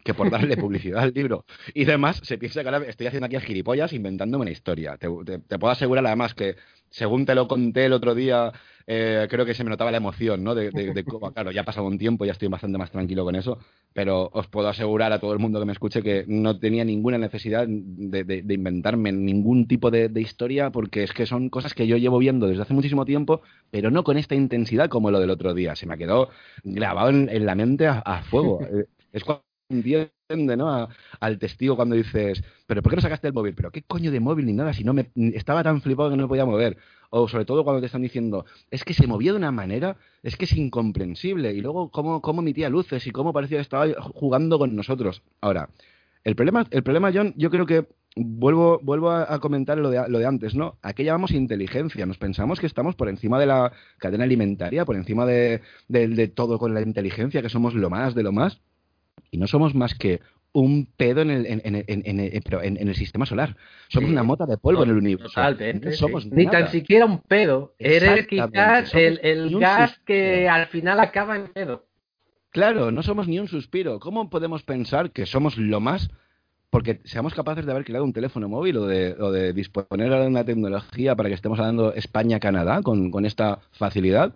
que por darle publicidad al libro y demás, se piense que ahora estoy haciendo aquí el gilipollas inventándome una historia. Te, te- te puedo asegurar además que, según te lo conté el otro día, eh, creo que se me notaba la emoción, ¿no? De, de- de cómo- claro, ya ha pasado un tiempo, ya estoy bastante más tranquilo con eso, pero os puedo asegurar a todo el mundo que me escuche que no tenía ninguna necesidad de, de- inventarme ningún tipo de, historia, porque es que son cosas que yo llevo viendo desde hace muchísimo tiempo, pero no con esta intensidad como lo del otro día. Se me quedó grabado en, en la mente a, a fuego. Eh, es cuando entiende, ¿no? Al testigo cuando dices, pero ¿por qué no sacaste el móvil? Pero ¿qué coño de móvil ni nada? Si no me estaba tan flipado que no me podía mover. O sobre todo cuando te están diciendo, es que se movía de una manera, es que es incomprensible. Y luego cómo, cómo emitía luces y cómo parecía que estaba jugando con nosotros. Ahora, el problema, el problema, John, yo creo que vuelvo, vuelvo a, comentar lo de, lo de antes, ¿no? ¿A qué llamamos inteligencia? Nos pensamos que estamos por encima de la cadena alimentaria, por encima de- de todo con la inteligencia, que somos lo más de lo más. Y no somos más que un pedo en el, en, en, en, pero el sistema solar. Somos Sí. una mota de polvo en el universo. Totalmente. No sí. somos Ni tan siquiera un pedo. Eres quizás el, el gas suspiro. que al final acaba en pedo. Claro, no somos ni un suspiro. ¿Cómo podemos pensar que somos lo más? Porque seamos capaces de haber creado un teléfono móvil o de, o de disponer de una tecnología para que estemos hablando España-Canadá con, con esta facilidad.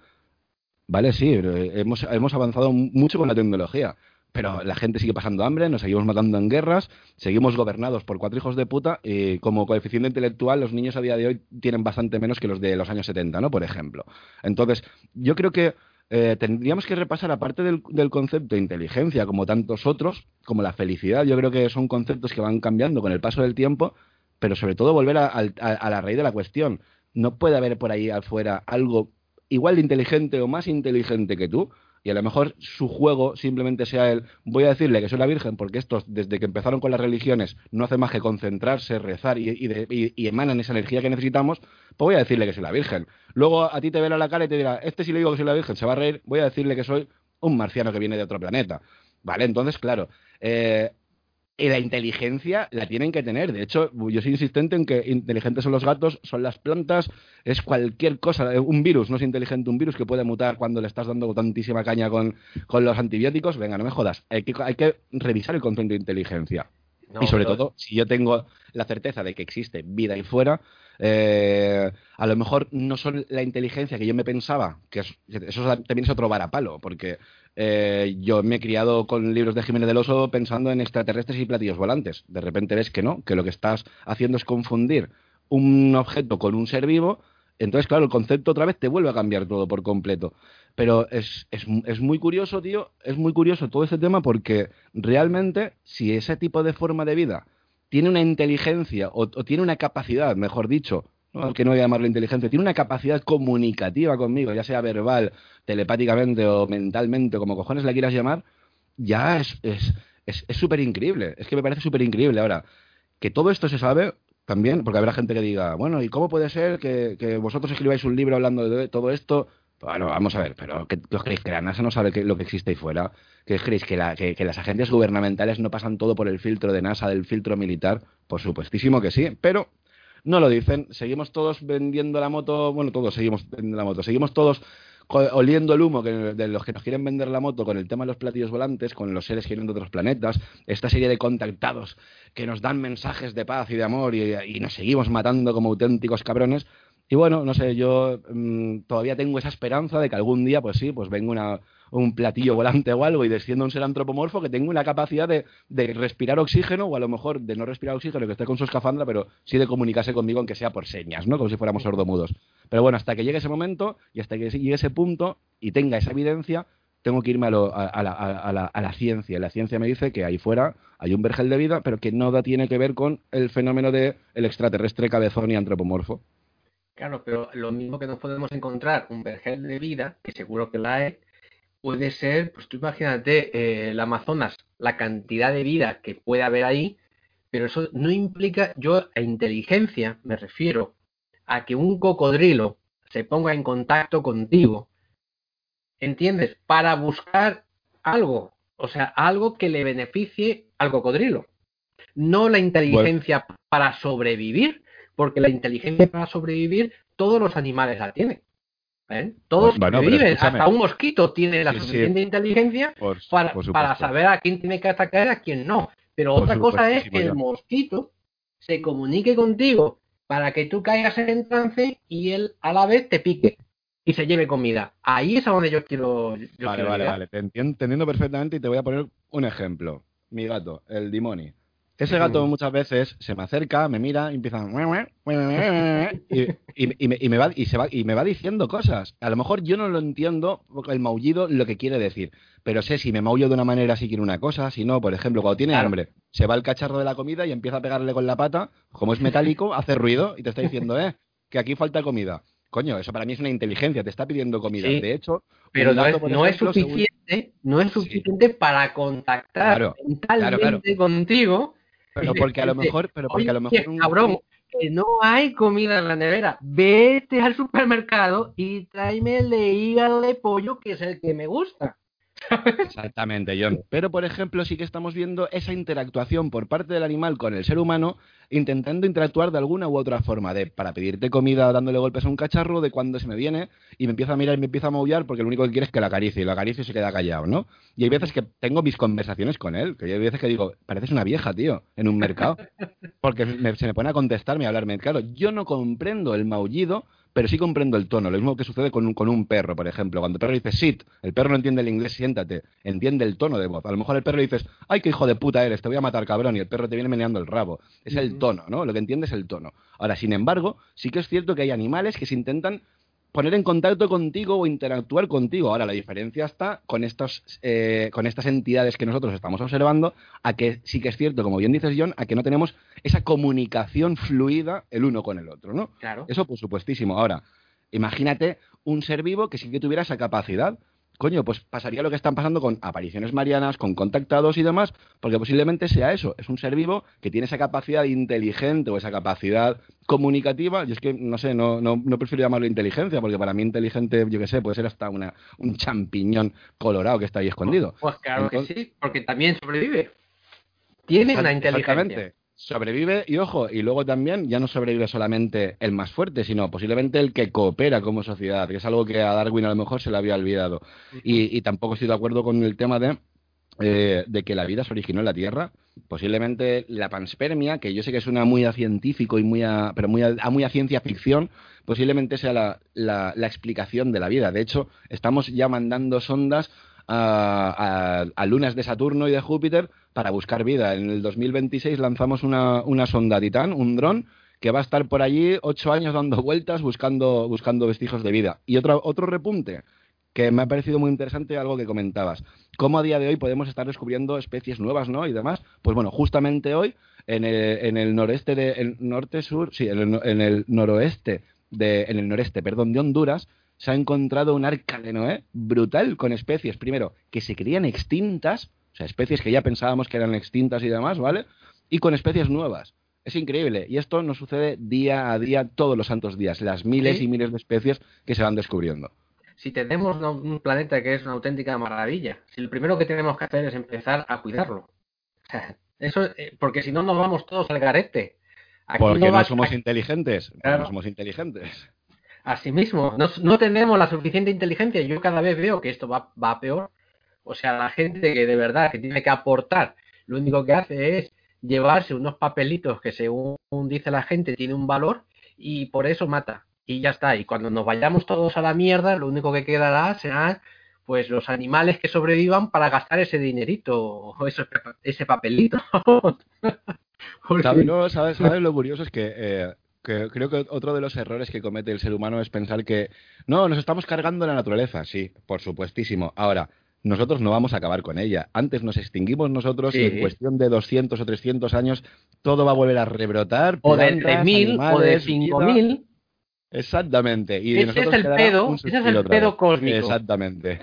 Vale, sí, hemos, hemos avanzado mucho con la tecnología. Pero la gente sigue pasando hambre, nos seguimos matando en guerras, seguimos gobernados por cuatro hijos de puta y como coeficiente intelectual los niños a día de hoy tienen bastante menos que los de los años 70, ¿no? Por ejemplo. Entonces, yo creo que eh, tendríamos que repasar, aparte del, del concepto de inteligencia, como tantos otros, como la felicidad, yo creo que son conceptos que van cambiando con el paso del tiempo, pero sobre todo volver a, a la raíz de la cuestión. No puede haber por ahí afuera algo igual de inteligente o más inteligente que tú, y a lo mejor su juego simplemente sea el voy a decirle que soy la Virgen porque estos desde que empezaron con las religiones no hacen más que concentrarse, rezar y, emanan esa energía que necesitamos, pues voy a decirle que soy la Virgen. Luego a ti te verá la cara y te dirá, este si le digo que soy la Virgen se va a reír, voy a decirle que soy un marciano que viene de otro planeta. Vale, entonces claro, eh, y la inteligencia la tienen que tener. De hecho, yo soy insistente en que inteligentes son los gatos, son las plantas, es cualquier cosa. Un virus no es inteligente, un virus que puede mutar cuando le estás dando tantísima caña con, con los antibióticos. Venga, no me jodas. Hay que, hay que revisar el concepto de inteligencia. No, y sobre pero- todo, si yo tengo la certeza de que existe vida ahí fuera, eh, a lo mejor no son la inteligencia que yo me pensaba, que es- eso también es otro varapalo, porque eh, yo me he criado con libros de Jiménez del Oso pensando en extraterrestres y platillos volantes. De repente ves que no, que lo que estás haciendo es confundir un objeto con un ser vivo. Entonces, claro, el concepto otra vez te vuelve a cambiar todo por completo. Pero es, es, es muy curioso, tío, es muy curioso todo este tema porque realmente si ese tipo de forma de vida tiene una inteligencia o, tiene una capacidad, mejor dicho, ¿no? que no voy a llamarlo inteligencia, tiene una capacidad comunicativa conmigo, ya sea verbal, telepáticamente o mentalmente, como cojones la quieras llamar, ya es es es es súper increíble. Es que me parece súper increíble. Ahora, que todo esto se sabe también, porque habrá gente que diga, bueno, ¿y cómo puede ser que, que vosotros escribáis un libro hablando de todo esto? Bueno, vamos a ver, pero ¿qué, os creéis? ¿Que la NASA no sabe qué- lo que existe ahí fuera? ¿Qué os creéis? ¿Que, la- que, que las agencias gubernamentales no pasan todo por el filtro de NASA, del filtro militar? Por supuestísimo que sí, pero no lo dicen. Seguimos todos vendiendo la moto, bueno, todos seguimos vendiendo la moto, seguimos todos oliendo el humo que, de los que nos quieren vender la moto con el tema de los platillos volantes, con los seres que vienen de otros planetas, esta serie de contactados que nos dan mensajes de paz y de amor y, y nos seguimos matando como auténticos cabrones. Y bueno, no sé, yo mm, todavía tengo esa esperanza de que algún día, pues sí, pues venga una, un platillo volante o algo y descienda un ser antropomorfo que tenga una capacidad de, de respirar oxígeno o a lo mejor de no respirar oxígeno, que esté con su escafandra, pero sí de comunicarse conmigo, aunque sea por señas, ¿no? Como si fuéramos sordomudos. Pero bueno, hasta que llegue ese momento y hasta que llegue ese punto y tenga esa evidencia, tengo que irme a, lo- a- a la, a- a la- a la ciencia. La ciencia me dice que ahí fuera hay un vergel de vida, pero que nada tiene que ver con el fenómeno del el extraterrestre cabezón y antropomorfo. Claro, pero lo mismo que nos podemos encontrar un vergel de vida, que seguro que la hay, puede ser, pues tú imagínate, eh, el Amazonas, la cantidad de vida que puede haber ahí, pero eso no implica, yo a inteligencia me refiero a que un cocodrilo se ponga en contacto contigo, ¿entiendes? Para buscar algo, o sea, algo que le beneficie al cocodrilo. No la inteligencia para sobrevivir, porque la inteligencia para sobrevivir todos los animales la tienen. ¿Eh? Todos Pues, bueno, escúchame. hasta un mosquito tiene la Sí, sí. suficiente inteligencia Por, para, por para saber a quién tiene que atacar y a quién no. Pero Por otra cosa es que el mosquito se comunique contigo para que tú caigas en trance y él a la vez te pique y se lleve comida. Ahí es a donde yo quiero. yo Vale, quiero vale, llegar. vale. Te entiendo, te entiendo perfectamente y te voy a poner un ejemplo. Mi gato, el Dimoni. Ese gato muchas veces se me acerca, me mira y empieza y, y- y me, y me va, y, se va, y me va diciendo cosas. A lo mejor yo no lo entiendo el maullido lo que quiere decir, pero sé si me maullo de una manera si quiere una cosa, si no, por ejemplo, cuando tiene Claro. hambre, se va el cacharro de la comida y empieza a pegarle con la pata, como es metálico, hace ruido y te está diciendo, eh, que aquí falta comida. Coño, eso para mí es una inteligencia, te está pidiendo comida. Sí. De hecho, Pero no gato, es, según- suficiente, no es suficiente para contactar Claro, mentalmente claro. contigo. Pero porque a lo mejor, pero porque a lo "Oye, mejor un- cabrón, que no hay comida en la nevera. Vete al supermercado y tráeme el de hígado de pollo, que es el que me gusta. Exactamente, John. Pero, por ejemplo, sí que estamos viendo esa interactuación por parte del animal con el ser humano, intentando interactuar de alguna u otra forma, de para pedirte comida dándole golpes a un cacharro, de cuando se me viene y me empieza a mirar y me empieza a maullar porque lo único que quiere es que la acaricie, y la acaricie y se queda callado, ¿no? Y hay veces que tengo mis conversaciones con él, que hay veces que digo, pareces una vieja, tío, en un mercado, porque se me pone a contestarme y a hablarme. Claro, yo no comprendo el maullido pero sí comprendo el tono. Lo mismo que sucede con un, con un perro, por ejemplo. Cuando el perro dice sit, el perro no entiende el inglés, siéntate, entiende el tono de voz. A lo mejor el perro le dices, ay, qué hijo de puta eres, te voy a matar, cabrón, y el perro te viene meneando el rabo. Es el tono, ¿no? Lo que entiende es el tono. Ahora, sin embargo, sí que es cierto que hay animales que se intentan poner en contacto contigo o interactuar contigo. Ahora, la diferencia está con, estos, eh, con estas entidades que nosotros estamos observando, a que sí que es cierto, como bien dices, John, a que no tenemos esa comunicación fluida el uno con el otro, ¿no? Claro. Eso, por supuestísimo. Ahora, imagínate un ser vivo que sí que tuviera esa capacidad coño, pues pasaría lo que están pasando con apariciones marianas, con contactados y demás, porque posiblemente sea eso, es un ser vivo que tiene esa capacidad inteligente o esa capacidad comunicativa, y es que, no sé, no, no, no prefiero llamarlo inteligencia, porque para mí inteligente, yo qué sé, puede ser hasta una, un champiñón colorado que está ahí escondido. Pues claro que sí, porque también sobrevive. Tiene una inteligencia sobrevive y ojo, y luego también ya no sobrevive solamente el más fuerte, sino posiblemente el que coopera como sociedad, que es algo que a Darwin a lo mejor se le había olvidado. y, tampoco estoy de acuerdo con el tema de, eh, de que la vida se originó en la Tierra. Posiblemente la panspermia, que yo sé que suena muy a científico y muy a, pero muy a, muy a ciencia ficción, posiblemente sea la, la, la explicación de la vida. De hecho, estamos ya mandando sondas a, lunas de Saturno y de Júpiter para buscar vida. En el 2026 lanzamos una, una sonda Titán, un dron, que va a estar por allí ocho años dando vueltas buscando, buscando vestigios de vida. Y otro, otro repunte que me ha parecido muy interesante algo que comentabas. ¿Cómo a día de hoy podemos estar descubriendo especies nuevas, ¿no? Y demás. Pues bueno, justamente hoy, en el, en el noreste de, el norte-sur, sí, en el, en el noroeste de, en el noreste, perdón, de Honduras, se ha encontrado un arca de Noé brutal con especies, primero, que se creían extintas, o sea, especies que ya pensábamos que eran extintas y demás, ¿vale? Y con especies nuevas. Es increíble. Y esto nos sucede día a día, todos los santos días, las miles y miles de especies que se van descubriendo. Si tenemos un planeta que es una auténtica maravilla, si lo primero que tenemos que hacer es empezar a cuidarlo. Eso, eh, porque si no nos vamos todos al garete. porque no, somos inteligentes. No somos inteligentes. Asimismo, no, no tenemos la suficiente inteligencia. Yo cada vez veo que esto va, va peor. O sea, la gente que de verdad que tiene que aportar, lo único que hace es llevarse unos papelitos que según dice la gente tiene un valor y por eso mata. Y ya está. Y cuando nos vayamos todos a la mierda, lo único que quedará serán pues los animales que sobrevivan para gastar ese dinerito o ese, ese papelito. ¿Sabes, ¿sabes, lo curioso? Es que eh, que creo que otro de los errores que comete el ser humano es pensar que no, nos estamos cargando la naturaleza. Sí, por supuestísimo. Ahora, nosotros no vamos a acabar con ella. Antes nos extinguimos nosotros y en cuestión de 200 o 300 años todo va a volver a rebrotar. O de 3.000 o de 5.000. Exactamente. Y ese es el pedo, ese es el pedo cósmico. Exactamente.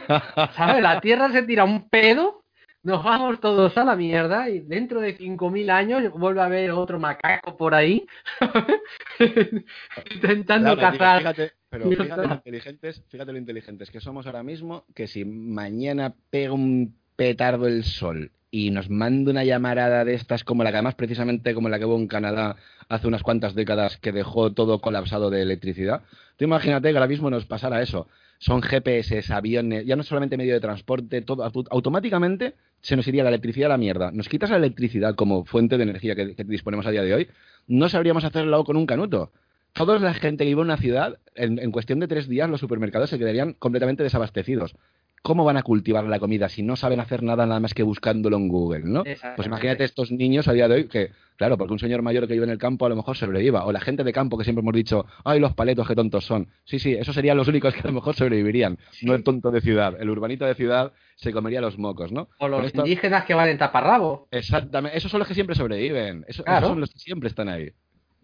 ¿Sabes? La Tierra se tira un pedo nos vamos todos a la mierda y dentro de 5.000 años vuelve a haber otro macaco por ahí intentando cazar. Fíjate, pero fíjate lo, inteligentes, fíjate lo inteligentes que somos ahora mismo, que si mañana pega un petardo el sol y nos manda una llamarada de estas como la que además precisamente como la que hubo en Canadá hace unas cuantas décadas que dejó todo colapsado de electricidad, tú imagínate que ahora mismo nos pasara eso son GPS, aviones, ya no solamente medio de transporte, todo automáticamente se nos iría la electricidad a la mierda. Nos quitas la electricidad como fuente de energía que, disponemos a día de hoy, no sabríamos hacerlo con un canuto. Toda la gente que vive en una ciudad, en, cuestión de tres días, los supermercados se quedarían completamente desabastecidos. ¿Cómo van a cultivar la comida si no saben hacer nada nada más que buscándolo en Google, ¿no? Pues imagínate estos niños a día de hoy que, claro, porque un señor mayor que vive en el campo a lo mejor sobreviva, o la gente de campo que siempre hemos dicho, ay, los paletos, qué tontos son. Sí, sí, esos serían los únicos que a lo mejor sobrevivirían, no el tonto de ciudad. El urbanito de ciudad se comería los mocos, ¿no? O los indígenas que van en taparrabo. Exactamente, esos son los que siempre sobreviven, esos son los que siempre están ahí.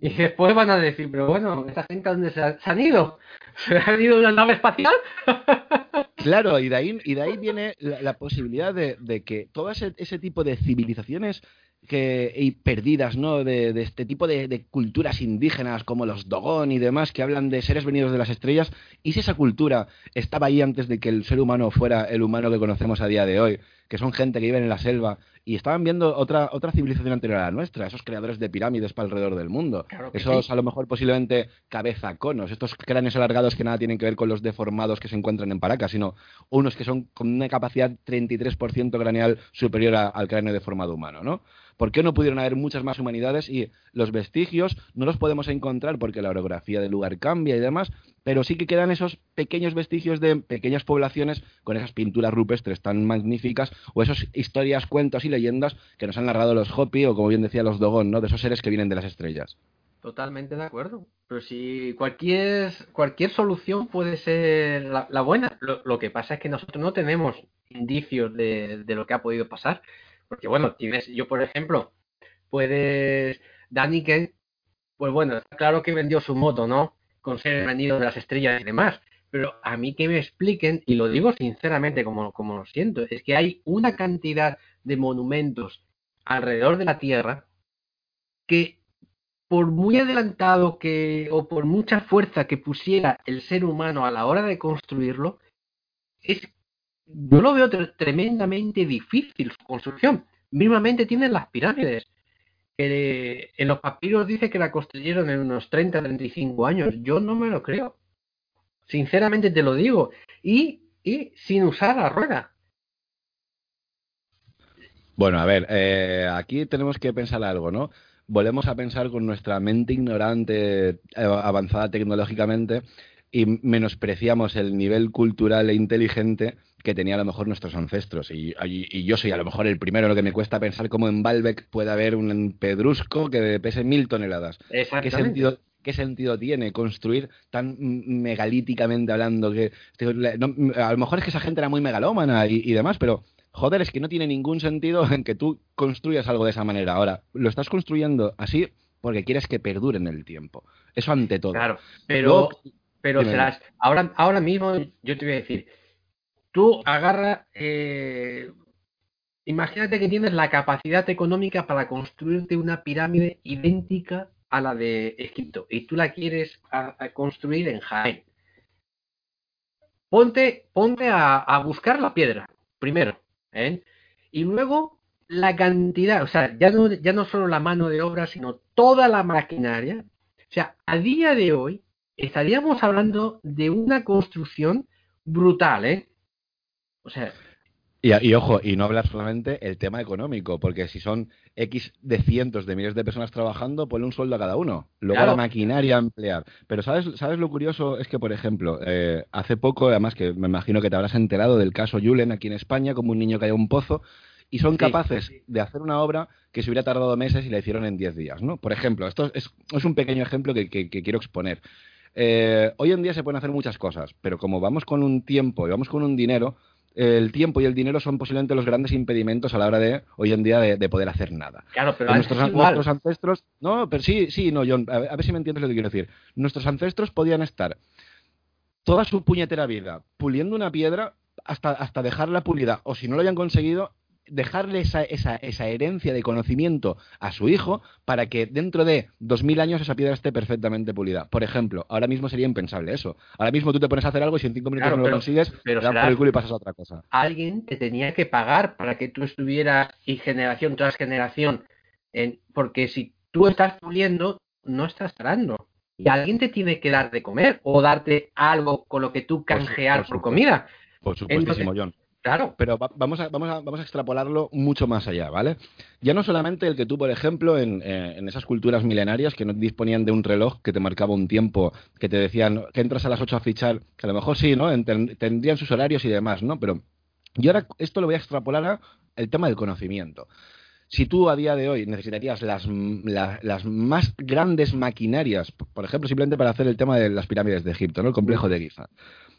Y después van a decir, pero bueno, ¿esta gente dónde se, han ido? ¿Se han ido una nave espacial? Claro, y de ahí, y de ahí viene la, posibilidad de, que todo ese, tipo de civilizaciones que, y perdidas, ¿no? De, este tipo de, de, culturas indígenas como los Dogon y demás que hablan de seres venidos de las estrellas. ¿Y si esa cultura estaba ahí antes de que el ser humano fuera el humano que conocemos a día de hoy? Que son gente que vive en la selva y estaban viendo otra, otra civilización anterior a la nuestra, esos creadores de pirámides para alrededor del mundo. Claro esos sí. a lo mejor posiblemente cabezaconos, estos cráneos alargados que nada tienen que ver con los deformados que se encuentran en Paracas, sino unos que son con una capacidad 33% craneal superior a, al cráneo deformado humano, ¿no? ¿Por qué no pudieron haber muchas más humanidades? Y los vestigios no los podemos encontrar porque la orografía del lugar cambia y demás, pero sí que quedan esos pequeños vestigios de pequeñas poblaciones con esas pinturas rupestres tan magníficas o esas historias, cuentos y leyendas que nos han narrado los Hopi o como bien decía los Dogon, ¿no? De esos seres que vienen de las estrellas. Totalmente de acuerdo. Pero si cualquier, cualquier solución puede ser la, buena, lo, lo, que pasa es que nosotros no tenemos indicios de, de, lo que ha podido pasar. Porque bueno, tienes, yo por ejemplo, puedes, Daniken, pues bueno, está claro que vendió su moto, ¿no? Con ser venido de las estrellas y demás. Pero a mí que me expliquen, y lo digo sinceramente como, como lo siento, es que hay una cantidad de monumentos alrededor de la Tierra que por muy adelantado que o por mucha fuerza que pusiera el ser humano a la hora de construirlo, es yo lo veo tremendamente difícil su construcción. Mismamente tienen las pirámides. Que en los papiros dice que la construyeron en unos 30, 35 años. Yo no me lo creo. Sinceramente te lo digo. Y, y sin usar la rueda. Bueno, a ver, eh, aquí tenemos que pensar algo, ¿no? Volvemos a pensar con nuestra mente ignorante, avanzada tecnológicamente, y menospreciamos el nivel cultural e inteligente que tenían a lo mejor nuestros ancestros. Y, y, y, yo soy a lo mejor el primero, lo que me cuesta pensar cómo en Baalbek puede haber un pedrusco que pese mil toneladas. ¿Qué sentido, ¿Qué sentido tiene construir tan megalíticamente hablando? que no, A lo mejor es que esa gente era muy megalómana y, y demás, pero joder, es que no tiene ningún sentido en que tú construyas algo de esa manera. Ahora, lo estás construyendo así porque quieres que perdure en el tiempo. Eso ante todo. Claro, pero, Luego, pero serás, ahora, ahora mismo yo te voy a decir, tú agarra, eh, imagínate que tienes la capacidad económica para construirte una pirámide idéntica a la de Egipto y tú la quieres construir en Jaén. Ponte, ponte a, a buscar la piedra, primero. ¿eh? Y luego la cantidad, o sea, ya no, ya no solo la mano de obra, sino toda la maquinaria. O sea, a día de hoy estaríamos hablando de una construcción brutal, ¿eh? O sea. Y, y, ojo, y no hablar solamente el tema económico, porque si son X de cientos de miles de personas trabajando, ponle un sueldo a cada uno. Luego claro. la maquinaria a emplear. Pero ¿sabes, ¿sabes lo curioso? Es que, por ejemplo, eh, hace poco, además que me imagino que te habrás enterado del caso Julen aquí en España, como un niño cayó a un pozo, y son capaces sí. de hacer una obra que se hubiera tardado meses y la hicieron en 10 días, ¿no? Por ejemplo, esto es, es un pequeño ejemplo que, que, que quiero exponer. Eh, hoy en día se pueden hacer muchas cosas, pero como vamos con un tiempo y vamos con un dinero, el tiempo y el dinero son posiblemente los grandes impedimentos a la hora de hoy en día de, de poder hacer nada. Claro, pero nuestros, es igual. nuestros, ancestros, no, pero sí, sí, no, John, a ver, a ver, si me entiendes lo que quiero decir. Nuestros ancestros podían estar toda su puñetera vida puliendo una piedra hasta, hasta dejarla pulida, o si no lo habían conseguido, dejarle esa, esa, esa, herencia de conocimiento a su hijo para que dentro de dos mil años esa piedra esté perfectamente pulida. Por ejemplo, ahora mismo sería impensable eso. Ahora mismo tú te pones a hacer algo y si en cinco minutos claro, no pero, lo consigues, pero te dan por el culo y pasas a otra cosa. Alguien te tenía que pagar para que tú estuvieras y generación tras generación. En, porque si tú estás puliendo, no estás arando. Y alguien te tiene que dar de comer o darte algo con lo que tú canjear por, por, por comida. Por supuestísimo, Entonces, John. Claro. Pero va, vamos, a, vamos, a, vamos a extrapolarlo mucho más allá, ¿vale? Ya no solamente el que tú, por ejemplo, en, eh, en, esas culturas milenarias que no disponían de un reloj que te marcaba un tiempo, que te decían que entras a las 8 a fichar, que a lo mejor sí, ¿no? Tendrían sus horarios y demás, ¿no? Pero yo ahora esto lo voy a extrapolar a el tema del conocimiento. Si tú a día de hoy necesitarías las, las, las, más grandes maquinarias, por ejemplo, simplemente para hacer el tema de las pirámides de Egipto, ¿no? El complejo de Giza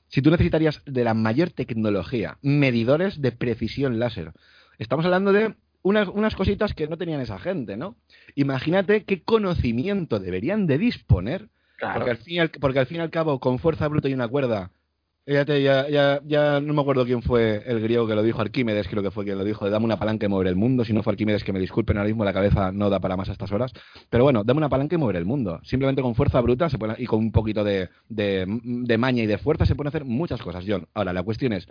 si tú necesitarías de la mayor tecnología, medidores de precisión láser. Estamos hablando de unas, unas, cositas que no tenían esa gente, ¿no? Imagínate qué conocimiento deberían de disponer, claro. porque, al fin al, porque al fin y al cabo, con fuerza bruta y una cuerda, Ya, ya, ya, ya no me acuerdo quién fue el griego que lo dijo, Arquímedes creo que fue quien lo dijo, dame una palanca y mover el mundo, si no fue Arquímedes que me disculpen ahora mismo, la cabeza no da para más a estas horas, pero bueno, dame una palanca y mover el mundo, simplemente con fuerza bruta se y con un poquito de, de, de maña y de fuerza se pueden hacer muchas cosas, John. Ahora, la cuestión es,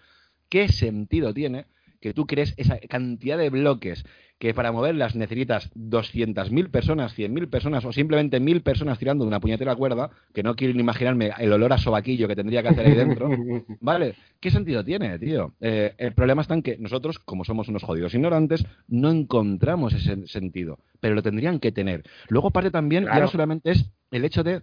¿qué sentido tiene que tú crees esa cantidad de bloques que para moverlas necesitas 200.000 personas, 100.000 personas o simplemente 1.000 personas tirando de una puñetera cuerda, que no quiero ni imaginarme el olor a sobaquillo que tendría que hacer ahí dentro, ¿vale? ¿Qué sentido tiene, tío? Eh, el problema está en que nosotros, como somos unos jodidos ignorantes, no encontramos ese sentido, pero lo tendrían que tener. Luego parte también, ya no solamente es el hecho de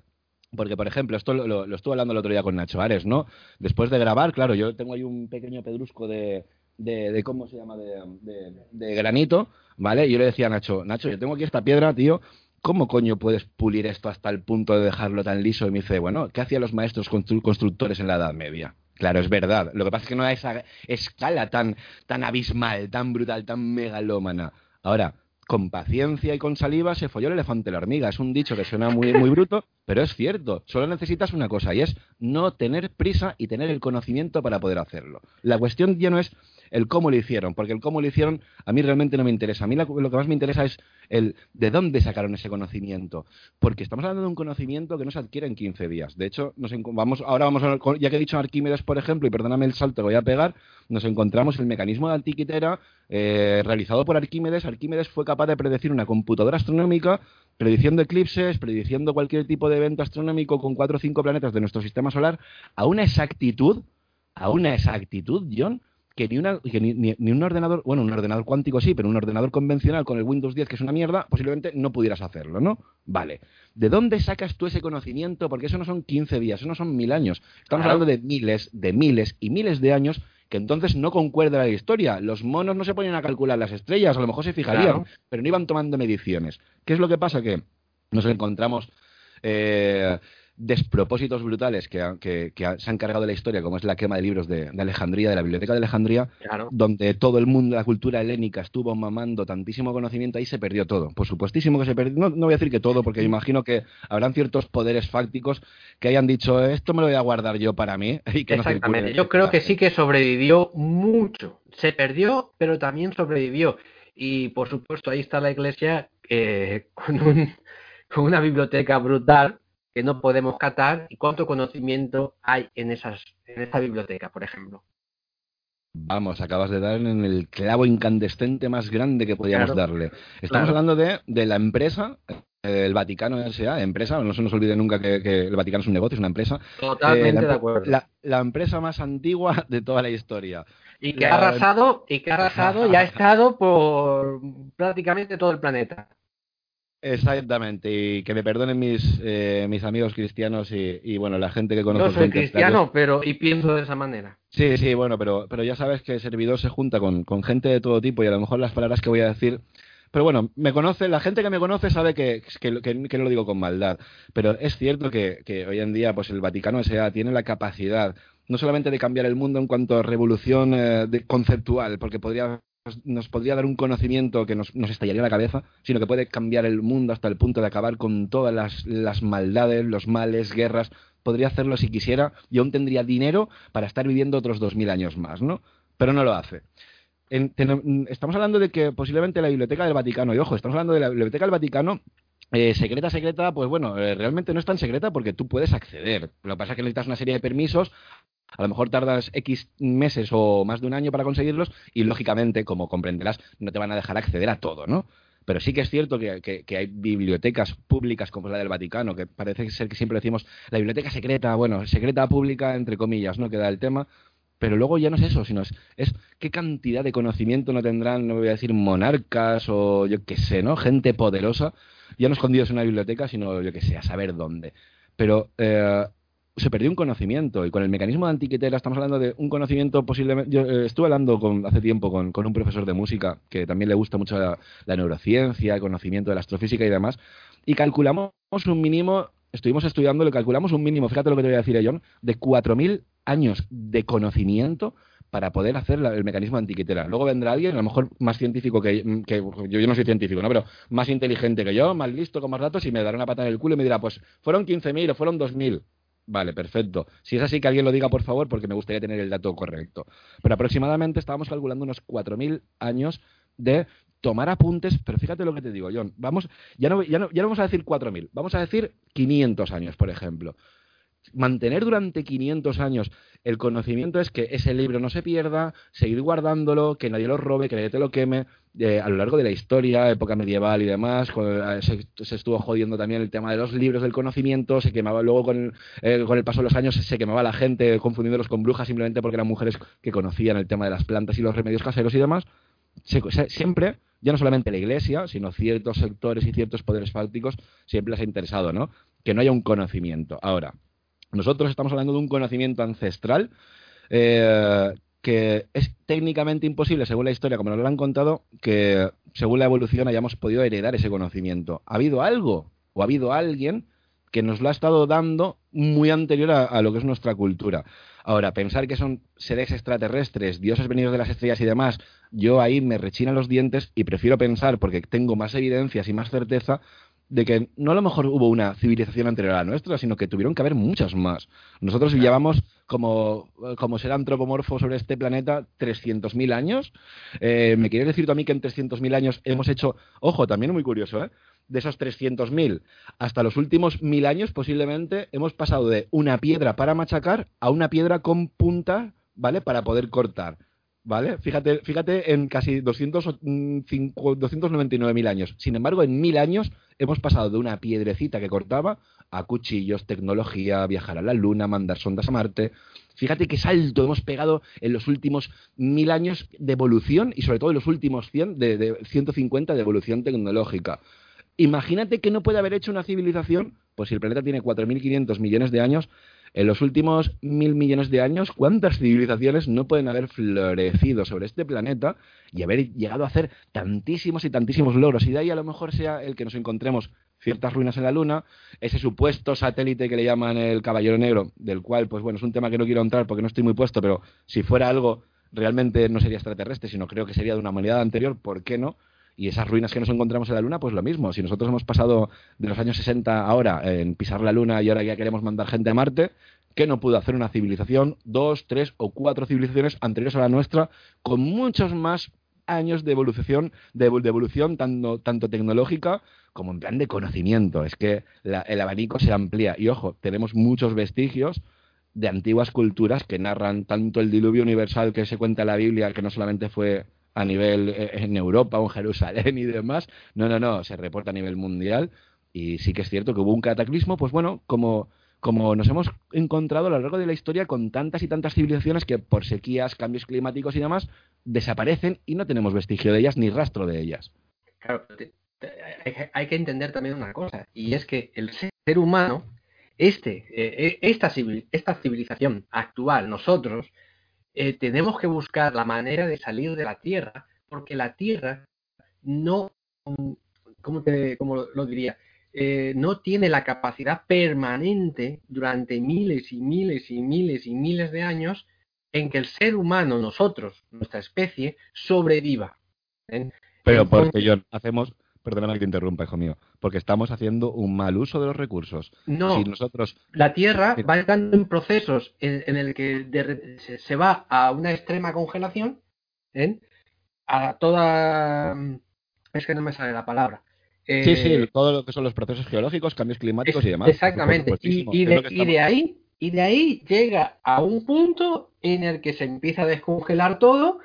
porque, por ejemplo, esto lo, lo- lo estuve hablando el otro día con Nacho Ares, ¿no? Después de grabar, claro, yo tengo ahí un pequeño pedrusco de, de, de ¿cómo se llama? De, de- granito, ¿vale? Y yo le decía a Nacho, Nacho, yo tengo aquí esta piedra, tío, ¿cómo coño puedes pulir esto hasta el punto de dejarlo tan liso? Y me dice, bueno, ¿qué hacían los maestros constru- constructores en la Edad Media? Claro, es verdad. Lo que pasa es que no a esa escala tan, tan abismal, tan brutal, tan megalómana. Ahora, con paciencia y con saliva se folló el elefante la hormiga. Es un dicho que suena muy, muy bruto, pero es cierto. Solo necesitas una cosa y es no tener prisa y tener el conocimiento para poder hacerlo. La cuestión ya no es el cómo lo hicieron, porque el cómo lo hicieron a mí realmente no me interesa. A mí lo que más me interesa es el de dónde sacaron ese conocimiento. Porque estamos hablando de un conocimiento que no se adquiere en 15 días. De hecho, nos vamos, ahora vamos a, ya que he dicho Arquímedes, por ejemplo, y perdóname el salto que voy a pegar, nos encontramos el mecanismo de Antiquitera eh, realizado por Arquímedes. Arquímedes fue capaz de predecir una computadora astronómica prediciendo eclipses, prediciendo cualquier tipo de evento astronómico con cuatro o cinco planetas de nuestro sistema solar a una exactitud, a una exactitud, John, que ni, una, que ni, ni- ni un ordenador, bueno, un ordenador cuántico sí, pero un ordenador convencional con el Windows 10, que es una mierda, posiblemente no pudieras hacerlo, ¿no? Vale. ¿De dónde sacas tú ese conocimiento? Porque eso no son 15 días, eso no son mil años. Estamos Claro. hablando de miles, de miles y miles de años que entonces no concuerda la historia. Los monos no se ponían a calcular las estrellas, a lo mejor se fijarían, Claro. pero no iban tomando mediciones. ¿Qué es lo que pasa? Que nos encontramos eh, despropósitos brutales que, que- se han cargado de la historia, como es la quema de libros de, de Alejandría, de la Biblioteca de Alejandría, Claro. donde todo el mundo, la cultura helénica estuvo mamando tantísimo conocimiento, ahí se perdió todo. Por supuestísimo que se perdió, no, no voy a decir que todo, porque me imagino que habrán ciertos poderes fácticos que hayan dicho, esto me lo voy a guardar yo para mí. Y que Exactamente. circule". Yo creo que sí que sobrevivió mucho. Se perdió, pero también sobrevivió. Y por supuesto, ahí está la iglesia eh, con, un- con una biblioteca brutal que no podemos catar. ¿Y cuánto conocimiento hay en, esas, en esa biblioteca, por ejemplo? Vamos, acabas de dar en el clavo incandescente más grande que podíamos Claro. darle. Estamos Claro. hablando de, de la empresa, eh, el Vaticano S.A., empresa, no se nos olvide nunca que, que el Vaticano es un negocio, es una empresa. Totalmente Eh, la, de acuerdo. La, la empresa más antigua de toda la historia. y que la- ha arrasado, y que ha arrasado y ha estado por prácticamente todo el planeta. Exactamente, y que me perdonen mis, eh, mis amigos cristianos y, y, bueno, la gente que conoce. Yo soy cristiano, pero y pienso de esa manera. Sí, sí, bueno, pero, pero ya sabes que el servidor se junta con, con gente de todo tipo y a lo mejor las palabras que voy a decir. Pero bueno, me conoce, la gente que me conoce sabe que, que, que- que no lo digo con maldad. Pero es cierto que, que hoy en día pues el Vaticano S.A. tiene la capacidad no solamente de cambiar el mundo en cuanto a revolución eh, de- conceptual, porque podría nos podría dar un conocimiento que nos, nos estallaría la cabeza, sino que puede cambiar el mundo hasta el punto de acabar con todas las, las maldades, los males, guerras. Podría hacerlo si quisiera y aún tendría dinero para estar viviendo otros dos mil años más, ¿no? Pero no lo hace. Estamos hablando de que posiblemente la Biblioteca del Vaticano, y ojo, estamos hablando de la Biblioteca del Vaticano, eh, secreta, secreta, pues bueno, eh, realmente no es tan secreta porque tú puedes acceder. Lo que pasa es que necesitas una serie de permisos a lo mejor tardas X meses o más de un año para conseguirlos y lógicamente, como comprenderás, no te van a dejar acceder a todo, ¿no? Pero sí que es cierto que, que- que hay bibliotecas públicas como la del Vaticano, que parece ser que siempre decimos la biblioteca secreta, bueno, secreta pública entre comillas, ¿no? Que da el tema. Pero luego ya no es eso, sino es, es qué cantidad de conocimiento no tendrán, no voy a decir monarcas o yo qué sé, ¿no? Gente poderosa, ya no escondidos en una biblioteca, sino yo qué sé, a saber dónde. Pero eh, se perdió un conocimiento y con el mecanismo de antiquitera estamos hablando de un conocimiento posiblemente yo eh, estuve hablando con, hace tiempo con, con un profesor de música que también le gusta mucho la, la neurociencia el conocimiento de la astrofísica y demás y calculamos un mínimo estuvimos estudiando lo calculamos un mínimo fíjate lo que te voy a decir John de 4.000 años de conocimiento para poder hacer el mecanismo antiquitera. Luego vendrá alguien, a lo mejor más científico que, que yo, yo no soy científico, ¿no? Pero más inteligente que yo, más listo, con más datos, y me dará una pata en el culo y me dirá, pues fueron 15.000 o fueron 2.000. Vale, perfecto. Si es así, que alguien lo diga, por favor, porque me gustaría tener el dato correcto. Pero aproximadamente estábamos calculando unos 4.000 años de tomar apuntes, pero fíjate lo que te digo, John. Vamos, ya no, ya no, ya no vamos a decir 4.000, vamos a decir 500 años, por ejemplo mantener durante 500 años el conocimiento es que ese libro no se pierda, seguir guardándolo, que nadie lo robe, que nadie te lo queme. Eh, a lo largo de la historia, época medieval y demás, eh, se, estuvo jodiendo también el tema de los libros del conocimiento, se quemaba luego con el, con el paso de los años, se quemaba la gente confundiéndolos con brujas simplemente porque eran mujeres que conocían el tema de las plantas y los remedios caseros y demás. siempre, ya no solamente la iglesia, sino ciertos sectores y ciertos poderes fácticos, siempre les ha interesado, ¿no? Que no haya un conocimiento. Ahora, nosotros estamos hablando de un conocimiento ancestral eh, que es técnicamente imposible, según la historia, como nos lo han contado, que según la evolución hayamos podido heredar ese conocimiento. ¿Ha habido algo o ha habido alguien que nos lo ha estado dando muy anterior a, lo que es nuestra cultura? Ahora, pensar que son seres extraterrestres, dioses venidos de las estrellas y demás, yo ahí me rechinan los dientes y prefiero pensar, porque tengo más evidencias y más certeza, de que no a lo mejor hubo una civilización anterior a la nuestra, sino que tuvieron que haber muchas más. Nosotros llevamos como, como ser antropomorfo sobre este planeta 300.000 años. Eh, ¿Me quieres decir tú a mí que en 300.000 años hemos hecho, ojo, también muy curioso, ¿eh? de esos 300.000 hasta los últimos mil años posiblemente hemos pasado de una piedra para machacar a una piedra con punta, ¿vale? Para poder cortar. ¿Vale? Fíjate, fíjate en casi 299.000 años. Sin embargo, en mil años hemos pasado de una piedrecita que cortaba a cuchillos, tecnología, viajar a la Luna, mandar sondas a Marte. Fíjate qué salto hemos pegado en los últimos mil años de evolución y sobre todo en los últimos 100 de, de 150 de evolución tecnológica. Imagínate que no puede haber hecho una civilización, pues si el planeta tiene 4.500 millones de años, en los últimos mil millones de años, ¿cuántas civilizaciones no pueden haber florecido sobre este planeta y haber llegado a hacer tantísimos y tantísimos logros? Y de ahí a lo mejor sea el que nos encontremos ciertas ruinas en la Luna, ese supuesto satélite que le llaman el Caballero Negro, del cual, pues bueno, es un tema que no quiero entrar porque no estoy muy puesto, pero si fuera algo realmente no sería extraterrestre, sino creo que sería de una humanidad anterior, ¿por qué no? Y esas ruinas que nos encontramos en la Luna, pues lo mismo. Si nosotros hemos pasado de los años 60 ahora en pisar la Luna y ahora ya queremos mandar gente a Marte, ¿qué no pudo hacer una civilización, dos, tres o cuatro civilizaciones anteriores a la nuestra, con muchos más años de evolución, de, evolución tanto, tanto, tecnológica como en plan de conocimiento. Es que el abanico se amplía. Y ojo, tenemos muchos vestigios de antiguas culturas que narran tanto el diluvio universal que se cuenta en la Biblia, que no solamente fue a nivel eh, en Europa o en Jerusalén y demás. No, no, no, se reporta a nivel mundial y sí que es cierto que hubo un cataclismo, pues bueno, como, como nos hemos encontrado a lo largo de la historia con tantas y tantas civilizaciones que por sequías, cambios climáticos y demás desaparecen y no tenemos vestigio de ellas ni rastro de ellas. Claro, hay que entender también una cosa, y es que el ser humano, este, eh, esta, esta civilización actual, nosotros, eh, tenemos que buscar la manera de salir de la Tierra, porque la Tierra no, ¿cómo, te, lo diría? Eh, no tiene la capacidad permanente durante miles y miles y miles y miles de años en que el ser humano, nosotros, nuestra especie, sobreviva. ¿eh? Pero porque yo hacemos perdóname que te interrumpa, hijo mío, porque estamos haciendo un mal uso de los recursos. No, nosotros... la Tierra va entrando en procesos en, el que se va a una extrema congelación, ¿eh? a toda... Es que no me sale la palabra. sí, sí, eh, todo lo que son los procesos geológicos, cambios climáticos y demás. Exactamente. Y, de, ahí y de ahí llega a un punto en el que se empieza a descongelar todo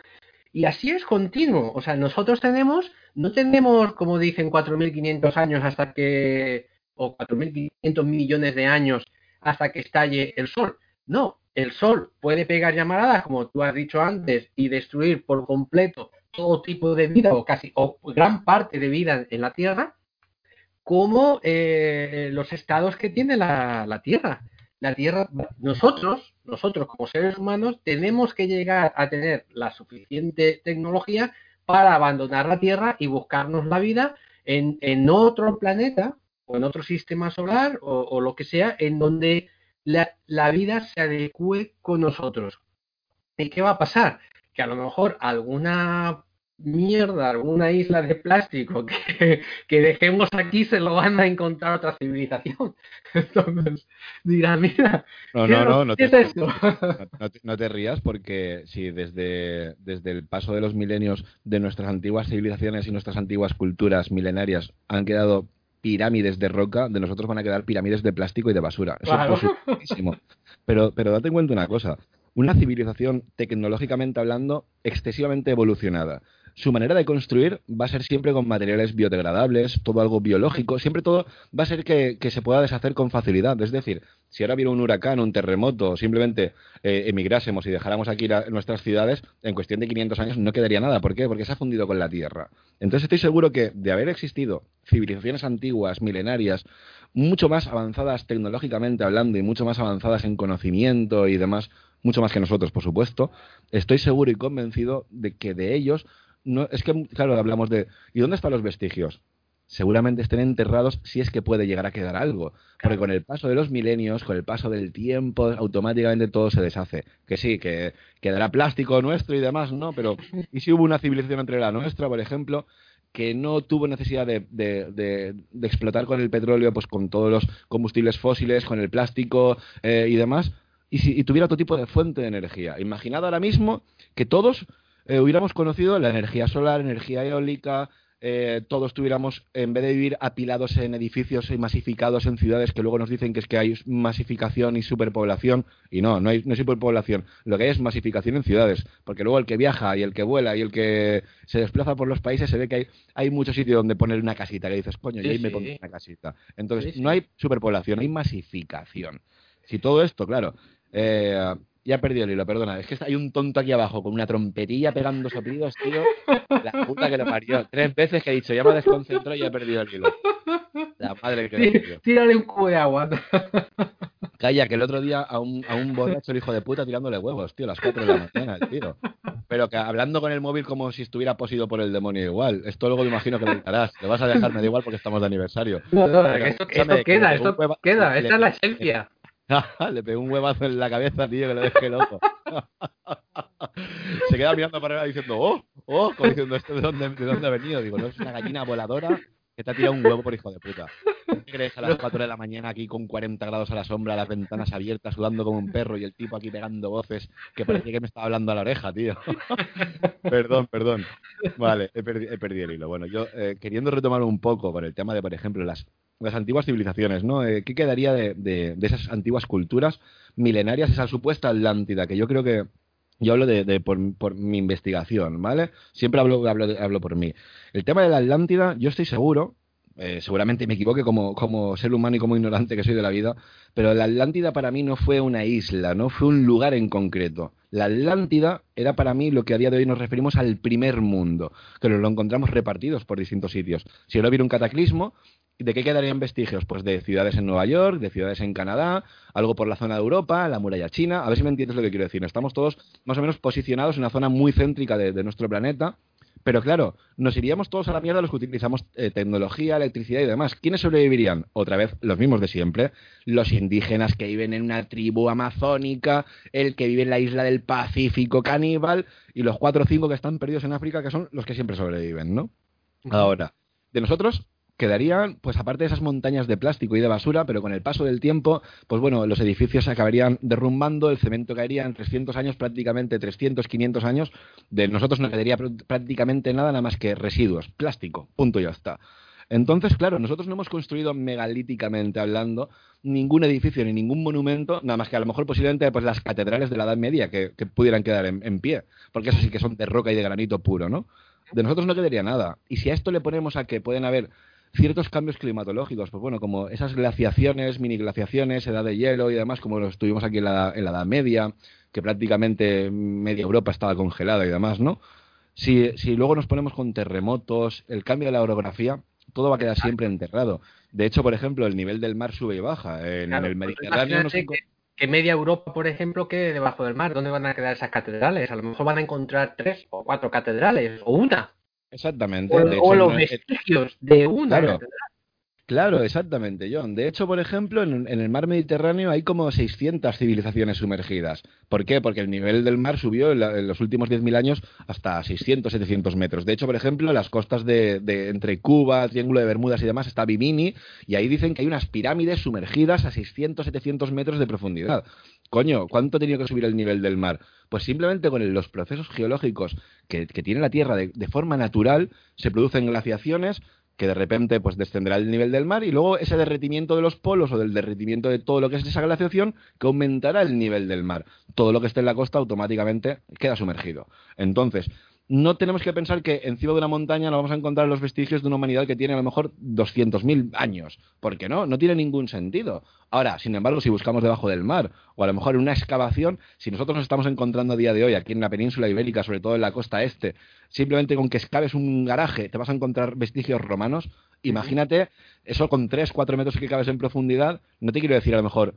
y así es continuo. O sea, nosotros tenemos no tenemos, como dicen, 4.500 años hasta que, o 4.500 millones de años hasta que estalle el Sol. No, el Sol puede pegar llamaradas, como tú has dicho antes, y destruir por completo todo tipo de vida, o casi, o gran parte de vida en la Tierra, como eh, los estados que tiene la, la Tierra. La Tierra, nosotros, nosotros como seres humanos, tenemos que llegar a tener la suficiente tecnología para abandonar la Tierra y buscarnos la vida en, en otro planeta o en otro sistema solar o, lo que sea, en donde la, la, vida se adecue con nosotros. ¿Y qué va a pasar? Que a lo mejor alguna mierda, alguna isla de plástico que, que, dejemos aquí, se lo van a encontrar otra civilización. Entonces dirán, mira, no, no, no, no, te, no, te, rías porque si desde, desde el paso de los milenios de nuestras antiguas civilizaciones y nuestras antiguas culturas milenarias han quedado pirámides de roca, de nosotros van a quedar pirámides de plástico y de basura. Eso es Pero, pero date cuenta una cosa. Una civilización tecnológicamente hablando excesivamente evolucionada, su manera de construir va a ser siempre con materiales biodegradables, todo algo biológico, siempre todo va a ser que, se pueda deshacer con facilidad. Es decir, si ahora viene un huracán, un terremoto, simplemente eh, emigrásemos y dejáramos aquí nuestras ciudades, en cuestión de 500 años no quedaría nada. ¿Por qué? Porque se ha fundido con la tierra. Entonces estoy seguro que de haber existido civilizaciones antiguas, milenarias, mucho más avanzadas tecnológicamente hablando y mucho más avanzadas en conocimiento y demás, mucho más que nosotros, por supuesto, estoy seguro y convencido de que de ellos no, es que, claro, hablamos de, ¿y dónde están los vestigios? Seguramente estén enterrados si es que puede llegar a quedar algo. Porque con el paso de los milenios, con el paso del tiempo, automáticamente todo se deshace. Que sí, que quedará plástico nuestro y demás, ¿no? Pero, ¿y si hubo una civilización entre la nuestra, por ejemplo, que no tuvo necesidad de, de, explotar con el petróleo, pues con todos los combustibles fósiles, con el plástico eh, y demás, y, si, y tuviera otro tipo de fuente de energía? Imaginad ahora mismo que todos eh, hubiéramos conocido la energía solar, energía eólica, eh, todos tuviéramos, en vez de vivir apilados en edificios y masificados en ciudades que luego nos dicen que es que hay masificación y superpoblación, y no, no hay, no hay superpoblación, lo que hay es masificación en ciudades, porque luego el que viaja y el que vuela y el que se desplaza por los países se ve que hay, hay muchos sitios donde poner una casita, que dices, coño, y ahí me pongo una casita. Entonces, no hay superpoblación, hay masificación. Si todo esto, claro, eh, ya he perdido el hilo, perdona. Es que hay un tonto aquí abajo con una trompetilla pegando soplidos, tío. La puta que lo parió. Tres veces que he dicho, ya me desconcentró y ya he perdido el hilo. La madre que lo Tírale un cubo de agua. Calla, que el otro día a un, a un borracho el hijo de puta tirándole huevos, tío, a las 4 de la mañana, tío. Pero que hablando con el móvil como si estuviera posido por el demonio igual. Esto luego me imagino que lo harás. Te vas a dejarme de igual porque estamos de aniversario. No, no, esto, queda, esto queda. Esta es la esencia. le pegó un huevazo en la cabeza, tío, que lo dejé loco. Se queda mirando para arriba diciendo, oh, oh, como diciendo, ¿esto de dónde, de dónde ha venido? Digo, no, es una gallina voladora que te ha tirado un huevo por hijo de puta. ¿Qué crees a las 4 de la mañana aquí con 40 grados a la sombra, las ventanas abiertas, sudando como un perro y el tipo aquí pegando voces que parecía que me estaba hablando a la oreja, tío? perdón, perdón. Vale, he, perdido el hilo. Bueno, yo eh, queriendo retomar un poco con el tema de, por ejemplo, las las antiguas civilizaciones, ¿no? Eh, ¿Qué quedaría de, de, esas antiguas culturas milenarias, esa supuesta Atlántida, que yo creo que yo hablo de, por, por, mi investigación, ¿vale? Siempre hablo, hablo, hablo por mí. El tema de la Atlántida, yo estoy seguro, eh, seguramente me equivoque como, como ser humano y como ignorante que soy de la vida, pero la Atlántida para mí no fue una isla, no fue un lugar en concreto. La Atlántida era para mí lo que a día de hoy nos referimos al primer mundo, que lo encontramos repartidos por distintos sitios. Si ahora hubiera un cataclismo, ¿De qué quedarían vestigios? Pues de ciudades en Nueva York, de ciudades en Canadá, algo por la zona de Europa, la muralla china. A ver si me entiendes lo que quiero decir. Estamos todos más o menos posicionados en una zona muy céntrica de, nuestro planeta. Pero claro, nos iríamos todos a la mierda los que utilizamos eh, tecnología, electricidad y demás. ¿Quiénes sobrevivirían? Otra vez, los mismos de siempre. Los indígenas que viven en una tribu amazónica, el que vive en la isla del Pacífico caníbal y los cuatro o cinco que están perdidos en África, que son los que siempre sobreviven, ¿no? Ahora, de nosotros, quedarían, pues aparte de esas montañas de plástico y de basura, pero con el paso del tiempo, pues bueno, los edificios se acabarían derrumbando, el cemento caería en 300 años, prácticamente 300, 500 años, de nosotros no quedaría prácticamente nada, nada más que residuos, plástico, punto y ya está. Entonces, claro, nosotros no hemos construido megalíticamente hablando ningún edificio ni ningún monumento, nada más que a lo mejor posiblemente pues las catedrales de la Edad Media que, pudieran quedar en, en, pie, porque eso sí que son de roca y de granito puro, ¿no? De nosotros no quedaría nada. Y si a esto le ponemos a que pueden haber ciertos cambios climatológicos, pues bueno, como esas glaciaciones, mini glaciaciones, edad de hielo y demás, como los tuvimos aquí en la, en la Edad Media, que prácticamente media Europa estaba congelada y demás, ¿no? Si, si luego nos ponemos con terremotos, el cambio de la orografía, todo va a quedar siempre enterrado. De hecho, por ejemplo, el nivel del mar sube y baja. En, el Mediterráneo no que, media Europa, por ejemplo, quede debajo del mar. ¿Dónde van a quedar esas catedrales? A lo mejor van a encontrar tres o cuatro catedrales, o una. Exactamente. O, los vestigios de una. Claro, exactamente, John. De hecho, por ejemplo, en, el mar Mediterráneo hay como 600 civilizaciones sumergidas. ¿Por qué? Porque el nivel del mar subió en, los últimos 10.000 años hasta 600, 700 metros. De hecho, por ejemplo, en las costas de, entre Cuba, Triángulo de Bermudas y demás está Bimini, y ahí dicen que hay unas pirámides sumergidas a 600, 700 metros de profundidad. Coño, ¿cuánto ha tenido que subir el nivel del mar? Pues simplemente con los procesos geológicos que, tiene la Tierra de forma natural, se producen glaciaciones, que de repente pues descenderá el nivel del mar y luego ese derretimiento de los polos o del derretimiento de todo lo que es esa glaciación que aumentará el nivel del mar. Todo lo que esté en la costa automáticamente queda sumergido. Entonces, no tenemos que pensar que encima de una montaña nos vamos a encontrar los vestigios de una humanidad que tiene a lo mejor 200.000 años. ¿Por qué no? No tiene ningún sentido. Ahora, sin embargo, si buscamos debajo del mar o a lo mejor en una excavación, si nosotros nos estamos encontrando a día de hoy aquí en la península ibérica, sobre todo en la costa este, simplemente con que excaves un garaje te vas a encontrar vestigios romanos, imagínate eso con 3, 4 metros que cabes en profundidad, no te quiero decir a lo mejor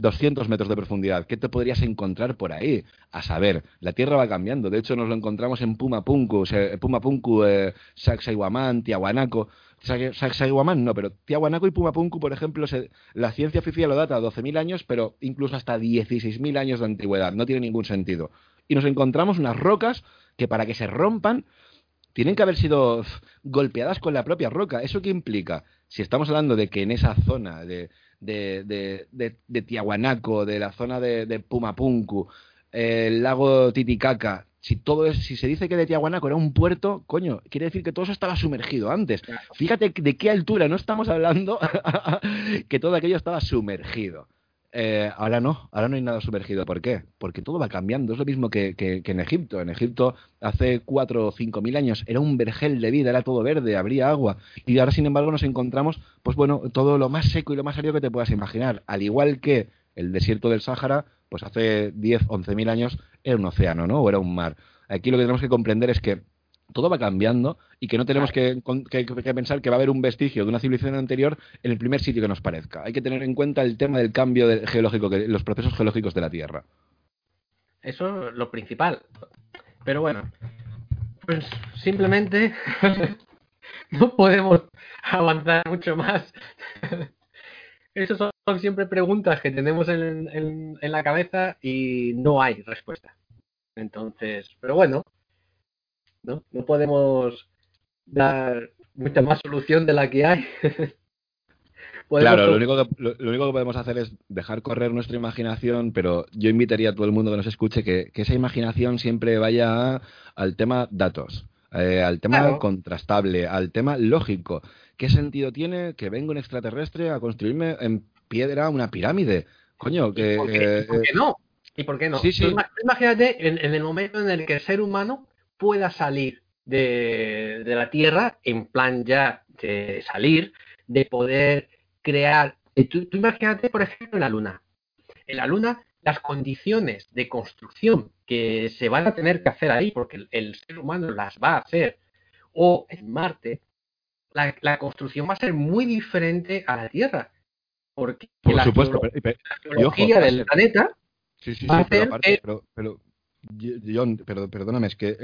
200 metros de profundidad. ¿Qué te podrías encontrar por ahí? A saber, la Tierra va cambiando. De hecho, nos lo encontramos en Pumapunku, Pumapunku, eh, Sacsayhuamán, Tiahuanaco. Sacsayhuamán no, pero Tiahuanaco y Pumapunku, por ejemplo, la ciencia oficial lo data a 12.000 años, pero incluso hasta 16.000 años de antigüedad. No tiene ningún sentido. Y nos encontramos unas rocas que para que se rompan tienen que haber sido golpeadas con la propia roca. ¿Eso qué implica? Si estamos hablando de que en esa zona de, de, de, de, Tiahuanaco, de la zona de, de Pumapunku, el lago Titicaca, si todo es, si se dice que de Tiahuanaco era un puerto, coño, quiere decir que todo eso estaba sumergido antes. Fíjate de qué altura no estamos hablando que todo aquello estaba sumergido. Eh, ahora no, ahora no hay nada sumergido. ¿Por qué? Porque todo va cambiando. Es lo mismo que, en Egipto. En Egipto, hace cuatro o cinco mil años, era un vergel de vida, era todo verde, habría agua. Y ahora, sin embargo, nos encontramos, pues bueno, todo lo más seco y lo más árido que te puedas imaginar. Al igual que el desierto del Sáhara, pues hace 10, 11 mil años era un océano, ¿no? O era un mar. Aquí lo que tenemos que comprender es que todo va cambiando y que no tenemos que, pensar que va a haber un vestigio de una civilización anterior en el primer sitio que nos parezca. Hay que tener en cuenta el tema del cambio geológico, los procesos geológicos de la Tierra. Eso es lo principal. Pero bueno, pues simplemente no podemos avanzar mucho más. Esas son siempre preguntas que tenemos en la cabeza y no hay respuesta. Entonces, pero bueno, ¿no? No podemos dar mucha más solución de la que hay. claro, lo único, que, lo, único que podemos hacer es dejar correr nuestra imaginación, pero yo invitaría a todo el mundo que nos escuche que, esa imaginación siempre vaya al tema datos, eh, al tema contrastable, al tema lógico. ¿Qué sentido tiene que venga un extraterrestre a construirme en piedra una pirámide? Coño, que... ¿Y eh, por qué, no? ¿Y por qué no? Imagínate en, el momento en el que el ser humano pueda salir de, la Tierra, en plan ya de salir, de poder crear. Eh, tú, imagínate, por ejemplo, en la Luna. En la Luna, las condiciones de construcción que se van a tener que hacer ahí, porque el, ser humano las va a hacer, o en Marte, la, construcción va a ser muy diferente a la Tierra. Porque la, supuesto, geología del planeta va a hacer pero, John, perdóname, es que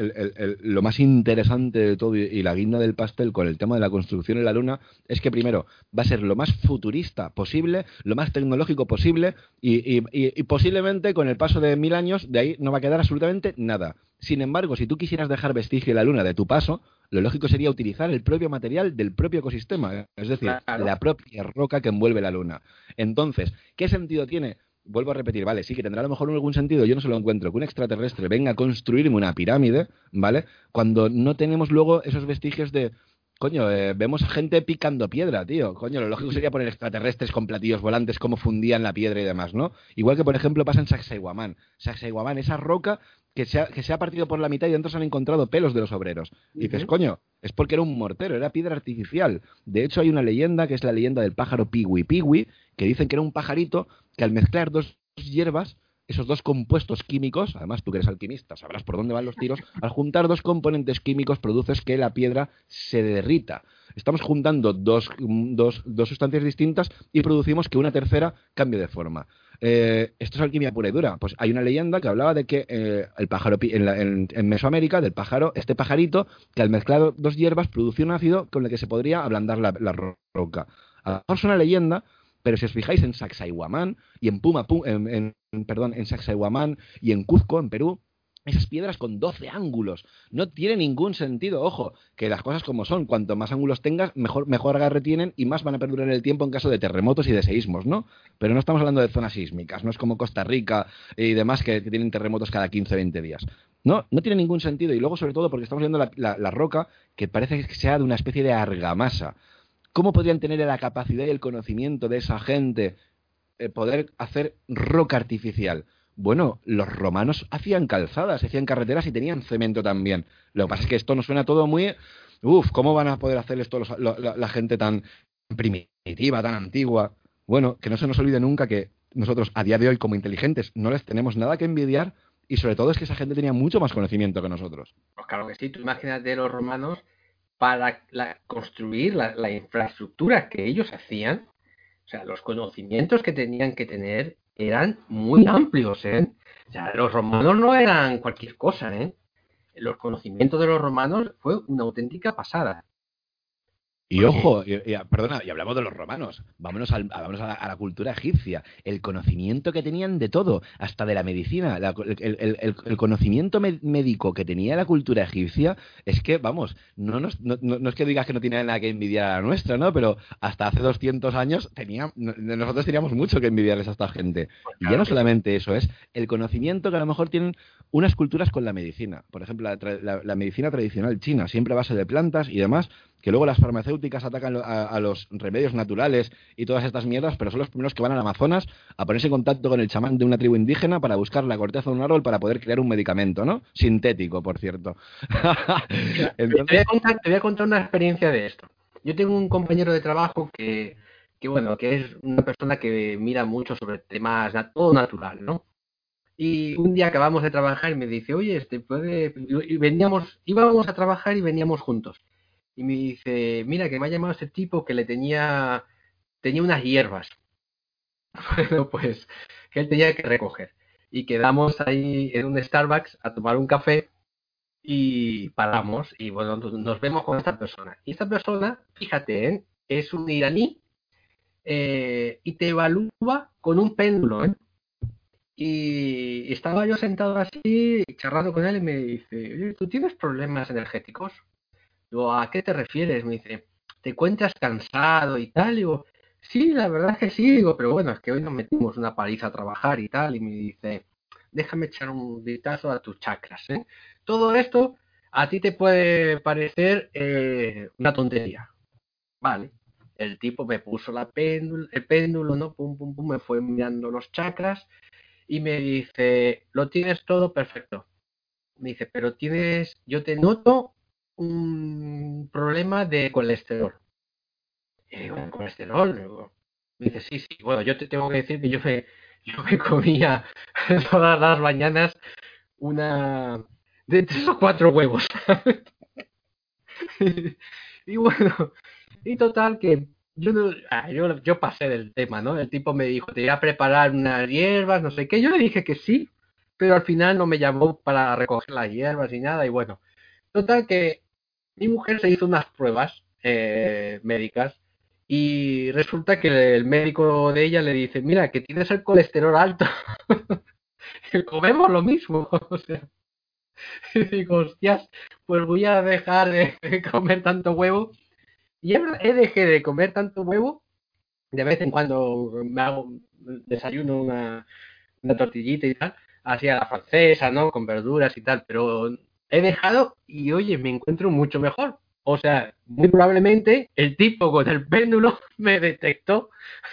lo más interesante de todo y, la guinda del pastel con el tema de la construcción en la Luna es que primero va a ser lo más futurista posible, lo más tecnológico posible y, posiblemente con el paso de mil años de ahí no va a quedar absolutamente nada. Sin embargo, si tú quisieras dejar vestigio en la Luna de tu paso, lo lógico sería utilizar el propio material del propio ecosistema, es decir, la propia roca que envuelve la Luna. Entonces, ¿qué sentido tiene? Vuelvo a repetir, vale, sí que tendrá a lo mejor algún sentido, yo no se lo encuentro, que un extraterrestre venga a construirme una pirámide, ¿vale? Cuando no tenemos luego esos vestigios de, coño, eh, vemos gente picando piedra, tío, coño, lo lógico sería poner extraterrestres con platillos volantes, cómo fundían la piedra y demás, ¿no? Igual que, por ejemplo, pasa en Sacsayhuamán. Sacsayhuamán, esa roca que se, ha, que se ha partido por la mitad y dentro se han encontrado pelos de los obreros. Y dices, coño, es porque era un mortero, era piedra artificial. De hecho, hay una leyenda que es la leyenda del pájaro Piwi Piwi, que dicen que era un pajarito que al mezclar dos hierbas, esos dos compuestos químicos, además tú que eres alquimista, sabrás por dónde van los tiros, al juntar dos componentes químicos produces que la piedra se derrita. Estamos juntando dos, dos, dos sustancias distintas y producimos que una tercera cambie de forma. Eh, esto es alquimia pura y dura. Pues hay una leyenda que hablaba de que eh, el pájaro en, Mesoamérica, del pájaro, este pajarito, que al mezclar dos hierbas producía un ácido con el que se podría ablandar la, roca. A lo mejor es una leyenda, pero si os fijáis en Sacsayhuamán y en Puma, en, perdón, en Sacsayhuamán y en Cuzco, en Perú, esas piedras con 12 ángulos. No tiene ningún sentido. Ojo, que las cosas como son. Cuanto más ángulos tengas, mejor, mejor agarre tienen y más van a perdurar el tiempo en caso de terremotos y de seísmos, ¿no? Pero no estamos hablando de zonas sísmicas. No es como Costa Rica y demás que, tienen terremotos cada 15, 20 días. No, no tiene ningún sentido. Y luego, sobre todo, porque estamos viendo la, roca que parece que sea de una especie de argamasa. ¿Cómo podrían tener la capacidad y el conocimiento de esa gente eh, poder hacer roca artificial? Bueno, los romanos hacían calzadas, hacían carreteras y tenían cemento también. Lo que pasa es que esto nos suena todo muy... Uf, ¿cómo van a poder hacer esto la, gente tan primitiva, tan antigua? Bueno, que no se nos olvide nunca que nosotros a día de hoy como inteligentes no les tenemos nada que envidiar y sobre todo es que esa gente tenía mucho más conocimiento que nosotros. Pues claro que sí, tú imagínate los romanos para construir la, infraestructura que ellos hacían, o sea, los conocimientos que tenían que tener eran muy amplios, ¿eh? O sea, los romanos no eran cualquier cosa, ¿eh? Los conocimientos de los romanos fue una auténtica pasada. Y ojo, perdona, y hablamos de los romanos, vámonos, a, la, cultura egipcia, el conocimiento que tenían de todo, hasta de la medicina, el, conocimiento médico que tenía la cultura egipcia, es que, vamos, no, no, es que digas que no tiene nada que envidiar a la nuestra, ¿no? Pero hasta hace 200 años tenía, nosotros teníamos mucho que envidiarles a esta gente. Pues y ya no solamente eso, es el conocimiento que a lo mejor tienen unas culturas con la medicina. Por ejemplo, la, medicina tradicional china, siempre a base de plantas y demás, que luego las farmacéuticas atacan a, los remedios naturales y todas estas mierdas, pero son los primeros que van al Amazonas a ponerse en contacto con el chamán de una tribu indígena para buscar la corteza de un árbol para poder crear un medicamento, ¿no? Sintético, por cierto. te, voy a contar, una experiencia de esto. Yo tengo un compañero de trabajo que, que bueno, que es una persona que mira mucho sobre temas todo natural, ¿no? Y un día acabamos de trabajar y me dice, oye, este puede. Y veníamos, íbamos a trabajar y veníamos juntos y me dice, mira que me ha llamado ese tipo que le tenía, tenía unas hierbas. Bueno, pues que él tenía que recoger. Y quedamos ahí en un Starbucks a tomar un café y paramos y bueno, nos vemos con esta persona. Y esta persona, fíjate, ¿eh? es un iraní eh, y te evalúa con un péndulo. ¿eh? Y estaba yo sentado así, charlando con él y me dice, oye, ¿tú tienes problemas energéticos? Digo, ¿a qué te refieres? Me dice, ¿te encuentras cansado y tal? Digo, sí, la verdad es que sí. Digo, pero bueno, es que hoy nos metimos una paliza a trabajar y tal. Y me dice, déjame echar un vistazo a tus chakras. ¿eh? Todo esto a ti te puede parecer eh, una tontería. Vale. El tipo me puso la péndulo, el péndulo, ¿no? Pum, pum, pum, me fue mirando los chakras y me dice, lo tienes todo perfecto. Me dice, pero tienes, yo te noto un problema de colesterol. Y digo, colesterol? Me dice, sí, sí. Bueno, yo te tengo que decir que yo me, yo me comía todas las mañanas una de tres o cuatro huevos. y bueno, y total que yo, ah, yo, yo pasé del tema, ¿no? El tipo me dijo, te voy a preparar unas hierbas, no sé qué. Yo le dije que sí, pero al final no me llamó para recoger las hierbas ni nada. Y bueno, total que mi mujer se hizo unas pruebas eh, médicas y resulta que el médico de ella le dice, mira, que tienes el colesterol alto. Comemos lo mismo. y digo, hostias, pues voy a dejar de comer tanto huevo. Y he dejé de comer tanto huevo. De vez en cuando me hago desayuno una, una tortillita y tal, así a la francesa, ¿no? Con verduras y tal, pero he dejado y oye, me encuentro mucho mejor. O sea, muy probablemente el tipo con el péndulo me detectó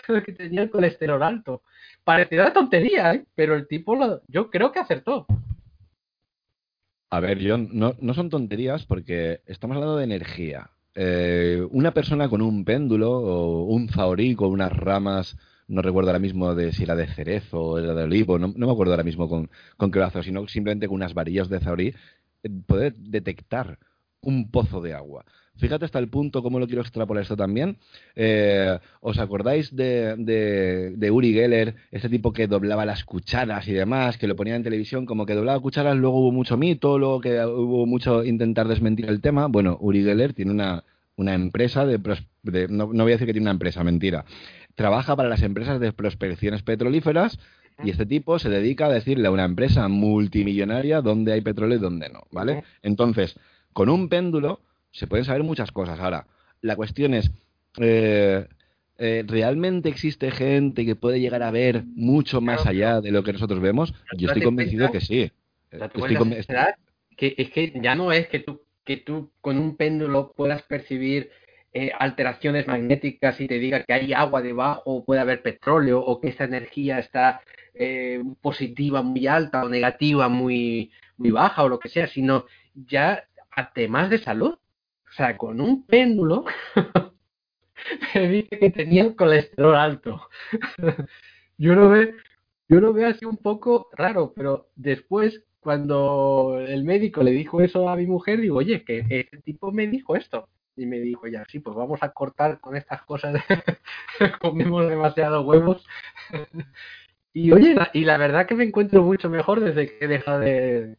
que tenía el colesterol alto. Parecerá tontería, ¿eh? pero el tipo lo, yo creo que acertó. A ver, John, no, no son tonterías porque estamos hablando de energía. Eh, una persona con un péndulo o un zahorí con unas ramas, no recuerdo ahora mismo de si era de cerezo o era de olivo, no, me acuerdo ahora mismo con, con qué brazo, sino simplemente con unas varillas de zahorí, poder detectar un pozo de agua. Fíjate hasta el punto, cómo lo quiero extrapolar esto también. Eh, ¿Os acordáis de, de, Uri Geller, ese tipo que doblaba las cucharas y demás, que lo ponía en televisión como que doblaba cucharas, luego hubo mucho mito, luego que hubo mucho intentar desmentir el tema? Bueno, Uri Geller tiene una una empresa de, no, voy a decir que tiene una empresa, mentira. Trabaja para las empresas de prospecciones petrolíferas y este tipo se dedica a decirle a una empresa multimillonaria dónde hay petróleo y dónde no, ¿vale? Entonces, con un péndulo se pueden saber muchas cosas. Ahora, la cuestión es, eh, eh, ¿realmente existe gente que puede llegar a ver mucho más allá de lo que nosotros vemos? Yo estoy convencido que sí. Estoy que es que ya no es que tú, que tú con un péndulo puedas percibir eh, alteraciones magnéticas y te diga que hay agua debajo, o puede haber petróleo, o que esta energía está eh, positiva muy alta o negativa muy, muy baja o lo que sea, sino ya a temas de salud. O sea, con un péndulo me dice que tenía el colesterol alto. yo lo veo, yo lo veo así un poco raro, pero después cuando el médico le dijo eso a mi mujer, digo, oye, que ese tipo me dijo esto. Y me dijo, ya, sí, pues vamos a cortar con estas cosas. Comemos demasiados huevos. y oye, y la verdad que me encuentro mucho mejor desde que he dejado de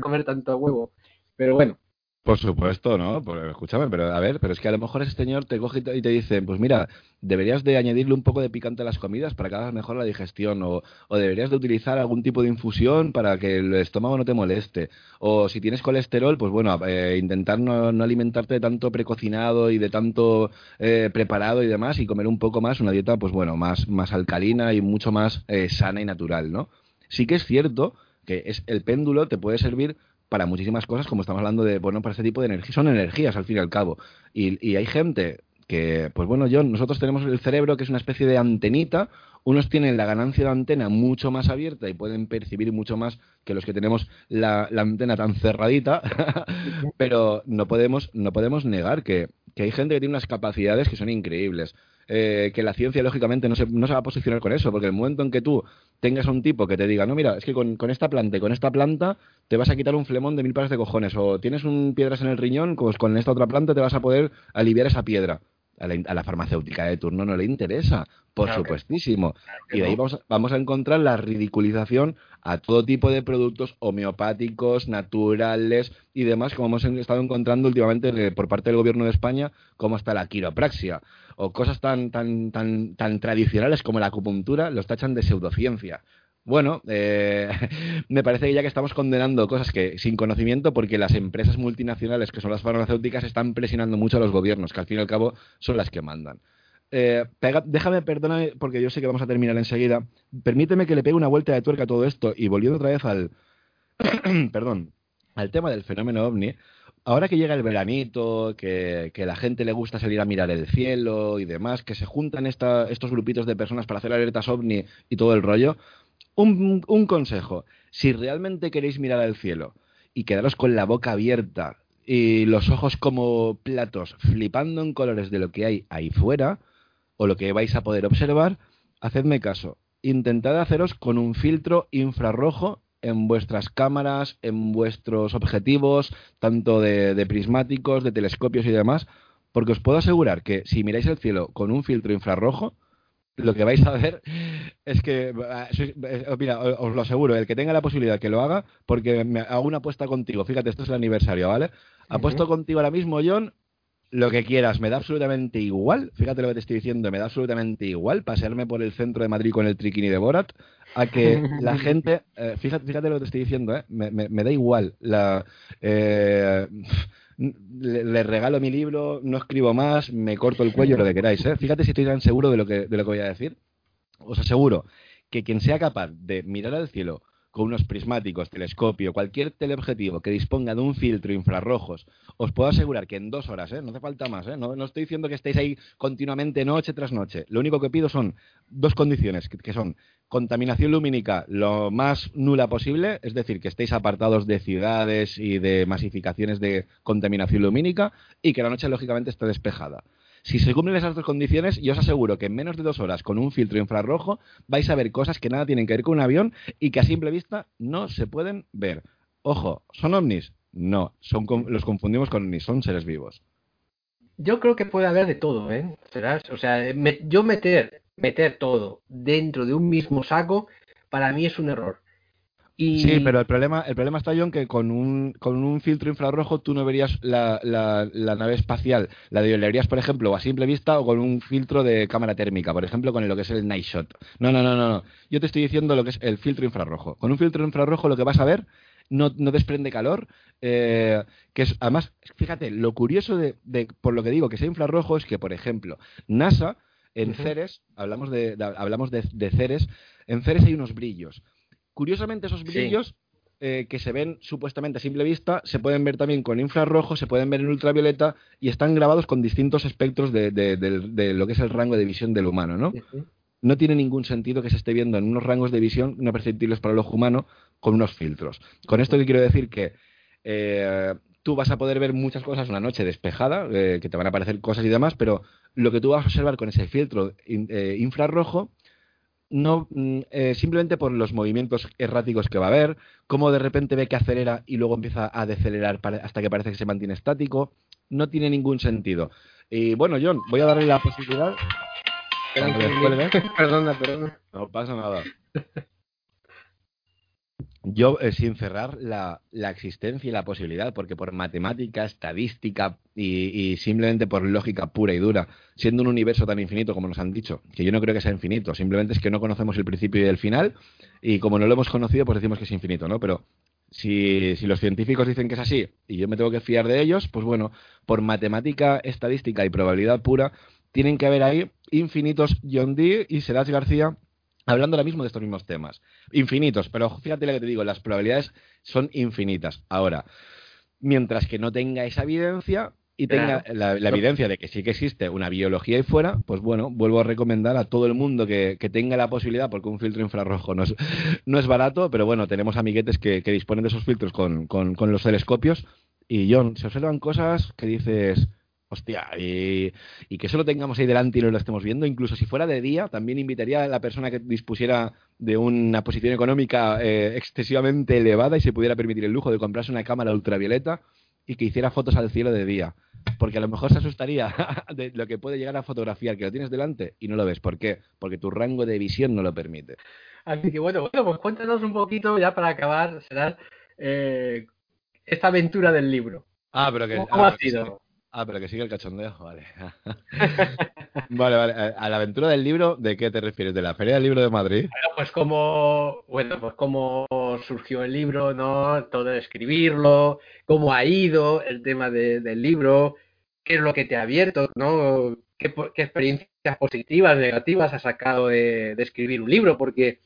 comer tanto huevo. Pero bueno, por supuesto, ¿no? escúchame, pero a ver, pero es que a lo mejor ese señor te coge y te dice, pues mira, deberías de añadirle un poco de picante a las comidas para que hagas mejor la digestión, o, o, deberías de utilizar algún tipo de infusión para que el estómago no te moleste, o si tienes colesterol, pues bueno, eh, intentar no, alimentarte de tanto precocinado y de tanto eh, preparado y demás, y comer un poco más, una dieta, pues bueno, más, más alcalina y mucho más eh, sana y natural, ¿no? Sí que es cierto que es el péndulo te puede servir para muchísimas cosas, como estamos hablando de, bueno, para este tipo de energía, son energías al fin y al cabo. Y, hay gente que, pues bueno, yo, nosotros tenemos el cerebro que es una especie de antenita, unos tienen la ganancia de antena mucho más abierta y pueden percibir mucho más que los que tenemos la, la antena tan cerradita, pero no podemos, no podemos negar que, que hay gente que tiene unas capacidades que son increíbles. Eh, que la ciencia, lógicamente, no se, no se va a posicionar con eso, porque el momento en que tú tengas a un tipo que te diga, no, mira, es que con, esta planta y con esta planta te vas a quitar un flemón de mil pares de cojones, o tienes un piedras en el riñón, pues con esta otra planta te vas a poder aliviar esa piedra. A la, farmacéutica de turno no le interesa, por supuestísimo. y de ahí vamos, vamos a encontrar la ridiculización a todo tipo de productos homeopáticos, naturales y demás, como hemos estado encontrando últimamente por parte del gobierno de España, como está la quiropraxia o cosas tan, tan, tan, tan tradicionales como la acupuntura, los tachan de pseudociencia. Bueno, eh, me parece que ya que estamos condenando cosas que sin conocimiento, porque las empresas multinacionales que son las farmacéuticas están presionando mucho a los gobiernos, que al fin y al cabo son las que mandan. Eh, déjame, perdóname, porque yo sé que vamos a terminar enseguida. Permíteme que le pegue una vuelta de tuerca a todo esto y volviendo otra vez al, perdón, al tema del fenómeno ovni ahora que llega el veranito, que, la gente le gusta salir a mirar el cielo y demás, que se juntan estos grupitos de personas para hacer alertas ovni y todo el rollo, un, un consejo, si realmente queréis mirar al cielo y quedaros con la boca abierta y los ojos como platos flipando en colores de lo que hay ahí fuera, o lo que vais a poder observar, hacedme caso. Intentad haceros con un filtro infrarrojo en vuestras cámaras, en vuestros objetivos, tanto de, prismáticos, de telescopios y demás, porque os puedo asegurar que si miráis el cielo con un filtro infrarrojo, lo que vais a ver es que, eh, mira, os lo aseguro, el que tenga la posibilidad que lo haga, porque me hago una apuesta contigo, fíjate, esto es el aniversario, ¿vale? Apuesto contigo ahora mismo, John, lo que quieras, me da absolutamente igual, fíjate lo que te estoy diciendo, me da absolutamente igual pasearme por el centro de Madrid con el triquini de Borat, a que la gente, eh, fíjate, fíjate lo que te estoy diciendo, ¿eh? me, me, da igual, la, eh, le, regalo mi libro, no escribo más, me corto el cuello, lo que queráis, ¿eh? fíjate si estoy tan seguro de lo que, de lo que voy a decir, os aseguro que quien sea capaz de mirar al cielo con unos prismáticos, telescopio, cualquier teleobjetivo que disponga de un filtro infrarrojos, os puedo asegurar que en dos horas, ¿eh? no hace falta más, ¿eh? no, estoy diciendo que estéis ahí continuamente noche tras noche. Lo único que pido son dos condiciones, que, son contaminación lumínica lo más nula posible, es decir, que estéis apartados de ciudades y de masificaciones de contaminación lumínica y que la noche lógicamente esté despejada. Si se cumplen esas dos condiciones, yo os aseguro que en menos de dos horas con un filtro infrarrojo vais a ver cosas que nada tienen que ver con un avión y que a simple vista no se pueden ver. Ojo, ¿son ovnis? No, son, los confundimos con ovnis, son seres vivos. Yo creo que puede haber de todo, ¿eh? O sea, yo meter, meter todo dentro de un mismo saco, para mí es un error. Sí, pero el problema, el problema está, John, que con un, con un filtro infrarrojo tú no verías la, la, nave espacial. La de, verías, por ejemplo, a simple vista o con un filtro de cámara térmica, por ejemplo, con lo que es el Night Shot. No, no, no, no, no. Yo te estoy diciendo lo que es el filtro infrarrojo. Con un filtro infrarrojo lo que vas a ver no, no desprende calor, eh, que es, además, fíjate, lo curioso de, por lo que digo que sea infrarrojo es que, por ejemplo, NASA en Ceres, hablamos de, hablamos de, Ceres, en Ceres hay unos brillos. Curiosamente, esos brillos eh, que se ven supuestamente a simple vista se pueden ver también con infrarrojo, se pueden ver en ultravioleta y están grabados con distintos espectros de, lo que es el rango de visión del humano, ¿no? No tiene ningún sentido que se esté viendo en unos rangos de visión no perceptibles para el ojo humano con unos filtros. Con esto que quiero decir que eh, tú vas a poder ver muchas cosas una noche despejada, eh, que te van a aparecer cosas y demás, pero lo que tú vas a observar con ese filtro infrarrojo no mm, eh, simplemente por los movimientos erráticos que va a haber, cómo de repente ve que acelera y luego empieza a decelerar hasta que parece que se mantiene estático, no tiene ningún sentido. Y bueno, John, voy a darle la posibilidad. Perdona, perdona. No pasa nada yo eh, sin cerrar la, existencia y la posibilidad, porque por matemática, estadística y, simplemente por lógica pura y dura, siendo un universo tan infinito como nos han dicho, que yo no creo que sea infinito, simplemente es que no conocemos el principio y el final, y como no lo hemos conocido, pues decimos que es infinito, ¿no? Pero si, si los científicos dicen que es así y yo me tengo que fiar de ellos, pues bueno, por matemática, estadística y probabilidad pura, tienen que haber ahí infinitos John Dee y Serás García hablando ahora mismo de estos mismos temas. Infinitos, pero fíjate lo que te digo, las probabilidades son infinitas. Ahora, mientras que no tenga esa evidencia y tenga la, evidencia de que sí que existe una biología ahí fuera, pues bueno, vuelvo a recomendar a todo el mundo que, tenga la posibilidad, porque un filtro infrarrojo no es, no es barato, pero bueno, tenemos amiguetes que, disponen de esos filtros con, con, con los telescopios. Y John, se observan cosas que dices, Hostia, y, que solo tengamos ahí delante y no lo estemos viendo, incluso si fuera de día, también invitaría a la persona que dispusiera de una posición económica eh, excesivamente elevada y se pudiera permitir el lujo de comprarse una cámara ultravioleta y que hiciera fotos al cielo de día. Porque a lo mejor se asustaría de lo que puede llegar a fotografiar, que lo tienes delante y no lo ves. ¿Por qué? Porque tu rango de visión no lo permite. Así que bueno, bueno pues cuéntanos un poquito ya para acabar, será eh, esta aventura del libro. Ah, pero que... ¿Cómo, ha sido? Ah, pero que sigue el cachondeo, vale. vale, vale. A la aventura del libro, ¿de qué te refieres? ¿De la Feria del Libro de Madrid? Bueno, pues como, bueno, pues cómo surgió el libro, ¿no? Todo escribirlo, cómo ha ido el tema del libro, qué es lo que te ha abierto, ¿no? ¿Qué, experiencias positivas, negativas has sacado de, de escribir un libro? Porque,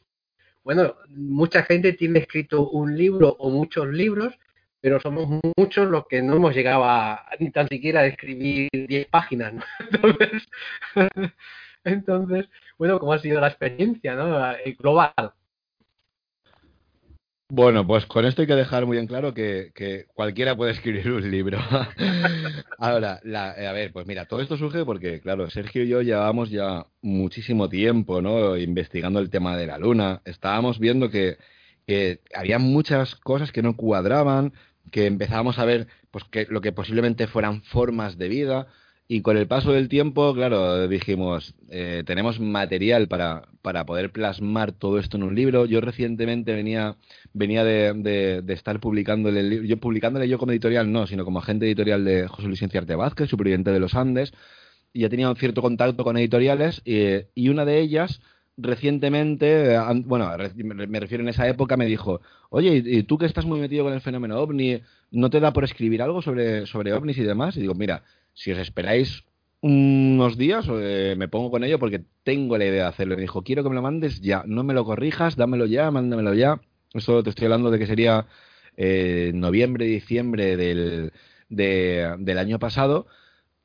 bueno, mucha gente tiene escrito un libro o muchos libros, pero somos muchos los que no hemos llegado a ni tan siquiera a escribir 10 páginas. ¿no? Entonces, bueno, ¿cómo ha sido la experiencia ¿no? Eh, global? Bueno, pues con esto hay que dejar muy en claro que, cualquiera puede escribir un libro. Ahora, la, eh, a ver, pues mira, todo esto surge porque, claro, Sergio y yo llevábamos ya muchísimo tiempo, ¿no? Investigando el tema de la luna. Estábamos viendo que había muchas cosas que no cuadraban, que empezábamos a ver pues que lo que posiblemente fueran formas de vida y con el paso del tiempo, claro, dijimos, eh, tenemos material para, para poder plasmar todo esto en un libro. Yo recientemente venía, venía de, de, estar publicándole el libro, yo publicándole yo como editorial no, sino como agente editorial de José Luis Enciarte Vázquez, superviviente de los Andes, y ya tenía un cierto contacto con editoriales y, y una de ellas recientemente, bueno, me refiero en esa época, me dijo, oye, ¿y tú que estás muy metido con el fenómeno ovni, no te da por escribir algo sobre, sobre ovnis y demás? Y digo, mira, si os esperáis unos días, eh, me pongo con ello porque tengo la idea de hacerlo. Me dijo, quiero que me lo mandes ya, no me lo corrijas, dámelo ya, mándamelo ya. Eso te estoy hablando de que sería eh, noviembre, diciembre del, del año pasado.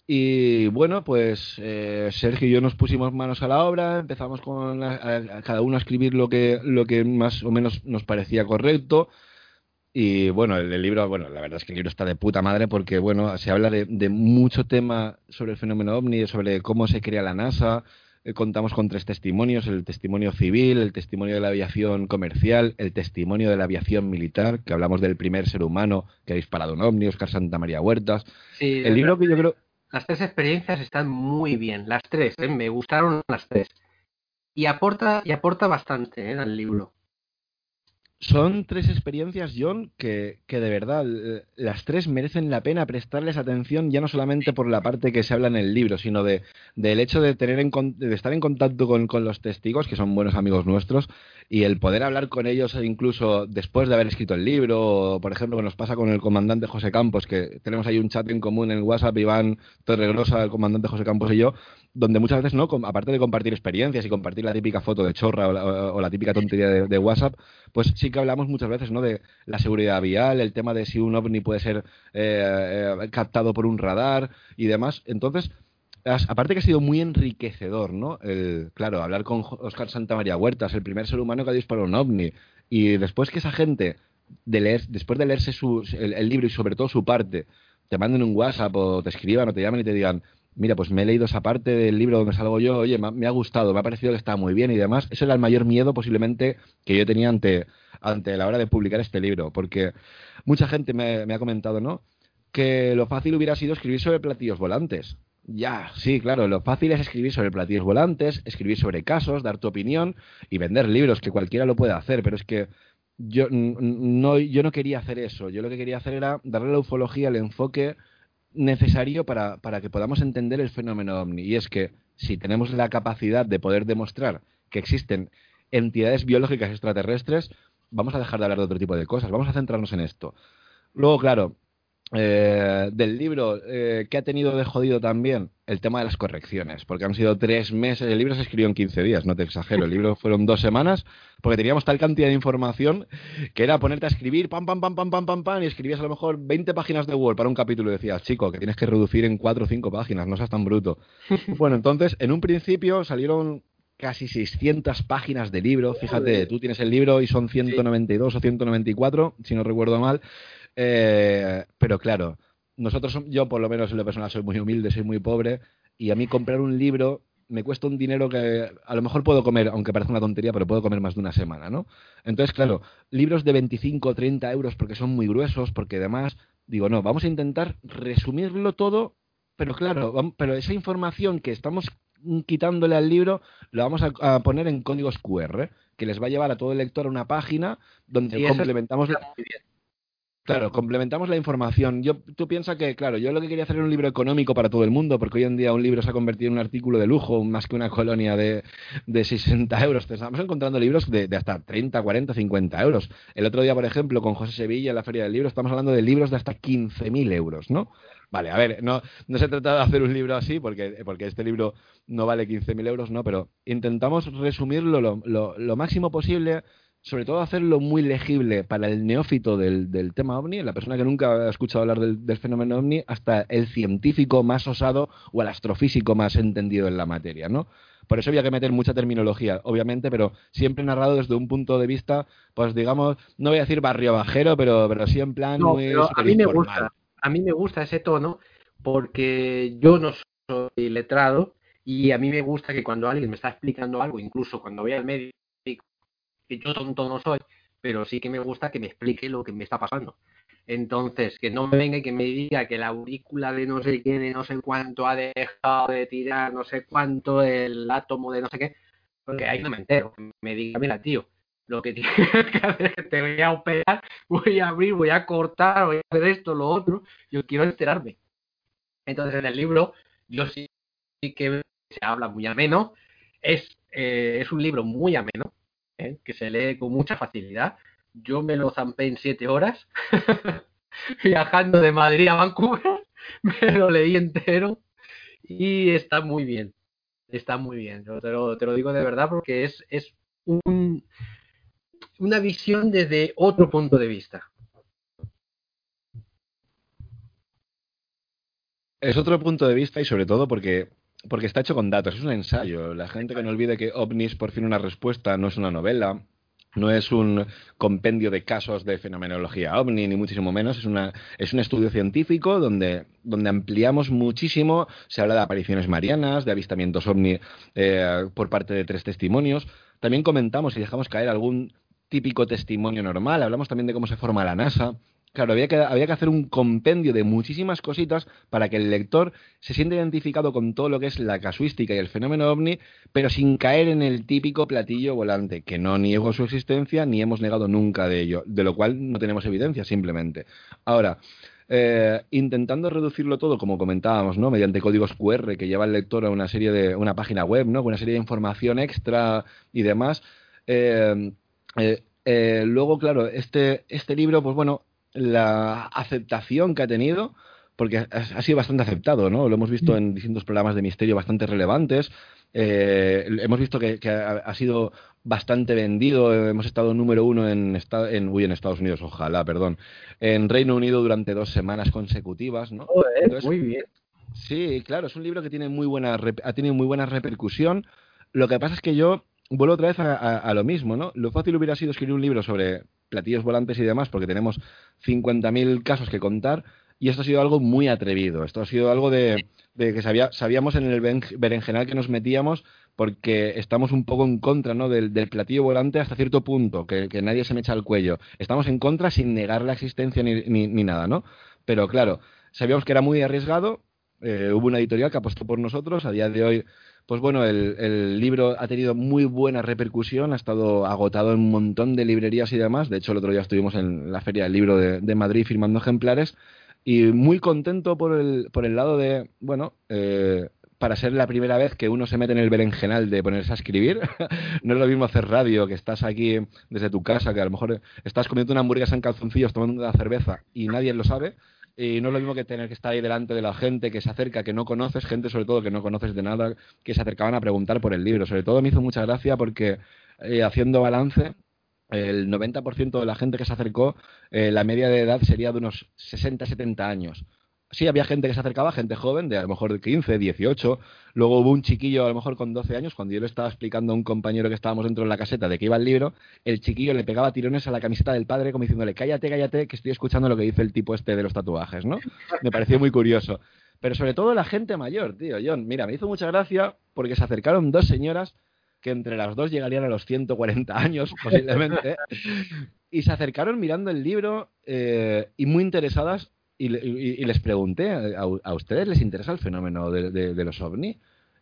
Y bueno, pues eh, Sergio y yo nos pusimos manos a la obra, empezamos con cada uno a escribir lo que, lo que más o menos nos parecía correcto. Y bueno, el, libro, bueno, la verdad es que el libro está de puta madre porque, bueno, se habla de, mucho tema sobre el fenómeno ovni, sobre cómo se crea la NASA. Eh, contamos con tres testimonios, el testimonio civil, el testimonio de la aviación comercial, el testimonio de la aviación militar, que hablamos del primer ser humano que ha disparado un ovni, Oscar Santa María Huertas. el libro que yo creo las tres experiencias están muy bien, las tres, ¿eh? me gustaron las tres. Y aporta, y aporta bastante ¿eh? al libro. Son tres experiencias, John, que, que, de verdad eh, las tres merecen la pena prestarles atención, ya no solamente por la parte que se habla en el libro, sino de, del hecho de, tener en, de estar en contacto con, con, los testigos, que son buenos amigos nuestros, y el poder hablar con ellos incluso después de haber escrito el libro, o, por ejemplo, que nos pasa con el comandante José Campos, que tenemos ahí un chat en común en WhatsApp, Iván Torregrosa, el comandante José Campos y yo, donde muchas veces, no aparte de compartir experiencias y compartir la típica foto de chorra o la, típica tontería de, WhatsApp, pues sí que hablamos muchas veces no de la seguridad vial, el tema de si un ovni puede ser eh, eh, captado por un radar y demás. Entonces, aparte que ha sido muy enriquecedor, ¿no? El, claro, hablar con Oscar Santamaría Huertas, el primer ser humano que ha disparado un ovni, y después que esa gente, de leer, después de leerse su, el libro y sobre todo su parte, te manden un WhatsApp o te escriban o te llamen y te digan, mira, pues me he leído esa parte del libro donde salgo yo, oye, me ha, gustado, me ha parecido que está muy bien y demás. Eso era el mayor miedo posiblemente que yo tenía ante, ante la hora de publicar este libro, porque mucha gente me, ha comentado, ¿no? Que lo fácil hubiera sido escribir sobre platillos volantes. Ya, sí, claro, lo fácil es escribir sobre platillos volantes, escribir sobre casos, dar tu opinión y vender libros, que cualquiera lo puede hacer, pero es que yo no, yo no quería hacer eso. Yo lo que quería hacer era darle la ufología, el enfoque necesario para, para que podamos entender el fenómeno ovni. Y es que si tenemos la capacidad de poder demostrar que existen entidades biológicas extraterrestres, vamos a dejar de hablar de otro tipo de cosas, vamos a centrarnos en esto. Luego, claro, eh, del libro, eh, que ha tenido de jodido también? El tema de las correcciones, porque han sido tres meses, el libro se escribió en 15 días, no te exagero, el libro fueron dos semanas, porque teníamos tal cantidad de información que era ponerte a escribir, pam, pam, pam, pam, pam, pam, pam, y escribías a lo mejor 20 páginas de Word para un capítulo y decías, chico, que tienes que reducir en 4 o 5 páginas, no seas tan bruto. bueno, entonces, en un principio salieron casi 600 páginas de libro, fíjate, tú tienes el libro y son 192 o 194, si no recuerdo mal, eh, pero claro, nosotros, yo por lo menos en lo personal soy muy humilde, soy muy pobre, y a mí comprar un libro me cuesta un dinero que a lo mejor puedo comer, aunque parece una tontería, pero puedo comer más de una semana, ¿no? Entonces, claro, libros de 25 o 30 euros porque son muy gruesos, porque además, digo, no, vamos a intentar resumirlo todo, pero claro, pero esa información que estamos quitándole al libro, lo vamos a, poner en códigos QR, que les va a llevar a todo el lector a una página donde complementamos... Claro, complementamos la información. Yo, tú piensas que, claro, yo lo que quería hacer era un libro económico para todo el mundo, porque hoy en día un libro se ha convertido en un artículo de lujo, más que una colonia de, de 60 euros. Estamos encontrando libros de, de, hasta 30, 40, 50 euros. El otro día, por ejemplo, con José Sevilla en la Feria del Libro, estamos hablando de libros de hasta 15.000 euros, ¿no? Vale, a ver, no, no se trata de hacer un libro así, porque, porque este libro no vale 15.000 euros, ¿no? Pero intentamos resumirlo lo, lo, lo máximo posible sobre todo hacerlo muy legible para el neófito del, del tema ovni, la persona que nunca ha escuchado hablar del, fenómeno ovni, hasta el científico más osado o el astrofísico más entendido en la materia, ¿no? Por eso había que meter mucha terminología, obviamente, pero siempre narrado desde un punto de vista, pues digamos, no voy a decir barrio bajero, pero, pero sí en plan muy a mí me gusta, a mí me gusta ese tono porque yo no soy letrado y a mí me gusta que cuando alguien me está explicando algo, incluso cuando voy al médico que yo tonto no soy, pero sí que me gusta que me explique lo que me está pasando. Entonces, que no me venga y que me diga que la aurícula de no sé quién, no sé cuánto, ha dejado de tirar no sé cuánto, el átomo de no sé qué, porque ahí no me entero. Me diga, mira, tío, lo que tienes que hacer es que te voy a operar, voy a abrir, voy a cortar, voy a hacer esto, lo otro, yo quiero enterarme. Entonces, en el libro, yo sí, que se habla muy ameno, es, eh, es un libro muy ameno, ¿eh? que se lee con mucha facilidad. Yo me lo zampé en siete horas, viajando de Madrid a Vancouver, me lo leí entero y está muy bien. Está muy bien, te lo, te lo digo de verdad porque es, es un, una visión desde otro punto de vista. Es otro punto de vista y sobre todo porque porque está hecho con datos, es un ensayo. La gente que no olvide que OVNIS, por fin una respuesta, no es una novela, no es un compendio de casos de fenomenología ovni, ni muchísimo menos. Es, una, es un estudio científico donde, donde ampliamos muchísimo. Se habla de apariciones marianas, de avistamientos ovni eh, por parte de tres testimonios. También comentamos y dejamos caer algún típico testimonio normal. Hablamos también de cómo se forma la NASA. Claro, había que, había que hacer un compendio de muchísimas cositas para que el lector se sienta identificado con todo lo que es la casuística y el fenómeno ovni, pero sin caer en el típico platillo volante, que no niego su existencia ni hemos negado nunca de ello, de lo cual no tenemos evidencia simplemente. Ahora, eh, intentando reducirlo todo, como comentábamos, ¿no? Mediante códigos QR que lleva el lector a una serie de, una página web, ¿no? Con una serie de información extra y demás. Eh, eh, luego, claro, este, este libro, pues bueno, la aceptación que ha tenido, porque ha, sido bastante aceptado, ¿no? Lo hemos visto mm. en distintos programas de misterio bastante relevantes. Eh, hemos visto que, ha, sido bastante vendido. Hemos estado número uno en, en, uy, en Estados Unidos, ojalá, perdón. En Reino Unido durante dos semanas consecutivas, ¿no? muy bien. Sí, claro, es un libro que tiene muy buena, ha tenido muy buena repercusión. Lo que pasa es que yo vuelvo otra vez a, lo mismo, ¿no? Lo fácil hubiera sido escribir un libro sobre platillos volantes y demás, porque tenemos 50.000 casos que contar, y esto ha sido algo muy atrevido. Esto ha sido algo de, que sabíamos en el berenjenal que nos metíamos, porque estamos un poco en contra ¿no? del, platillo volante hasta cierto punto, que, nadie se me echa al cuello. Estamos en contra sin negar la existencia ni, ni, nada, ¿no? Pero claro, sabíamos que era muy arriesgado. Eh, hubo una editorial que apostó por nosotros. A día de hoy pues bueno, el, libro ha tenido muy buena repercusión, ha estado agotado en un montón de librerías y demás. De hecho, el otro día estuvimos en la Feria del Libro de, Madrid firmando ejemplares y muy contento por el, por el lado de, bueno, eh, para ser la primera vez que uno se mete en el berenjenal de ponerse a escribir. no es lo mismo hacer radio, que estás aquí desde tu casa, que a lo mejor estás comiendo una hamburguesa en calzoncillos, tomando una cerveza y nadie lo sabe. Y no es lo mismo que tener que estar ahí delante de la gente que se acerca, que no conoces, gente sobre todo que no conoces de nada, que se acercaban a preguntar por el libro. Sobre todo me hizo mucha gracia porque eh, haciendo balance, el 90% de la gente que se acercó, eh, la media de edad sería de unos 60-70 años sí había gente que se acercaba, gente joven, de a lo mejor de 15, 18. Luego hubo un chiquillo a lo mejor con 12 años, cuando yo le estaba explicando a un compañero que estábamos dentro de la caseta de que iba el libro, el chiquillo le pegaba tirones a la camiseta del padre como diciéndole, cállate, cállate, que estoy escuchando lo que dice el tipo este de los tatuajes, ¿no? Me pareció muy curioso. Pero sobre todo la gente mayor, tío, John. Mira, me hizo mucha gracia porque se acercaron dos señoras que entre las dos llegarían a los 140 años, posiblemente, y se acercaron mirando el libro eh, y muy interesadas y, les pregunté, ¿a, ustedes les interesa el fenómeno de, los ovni?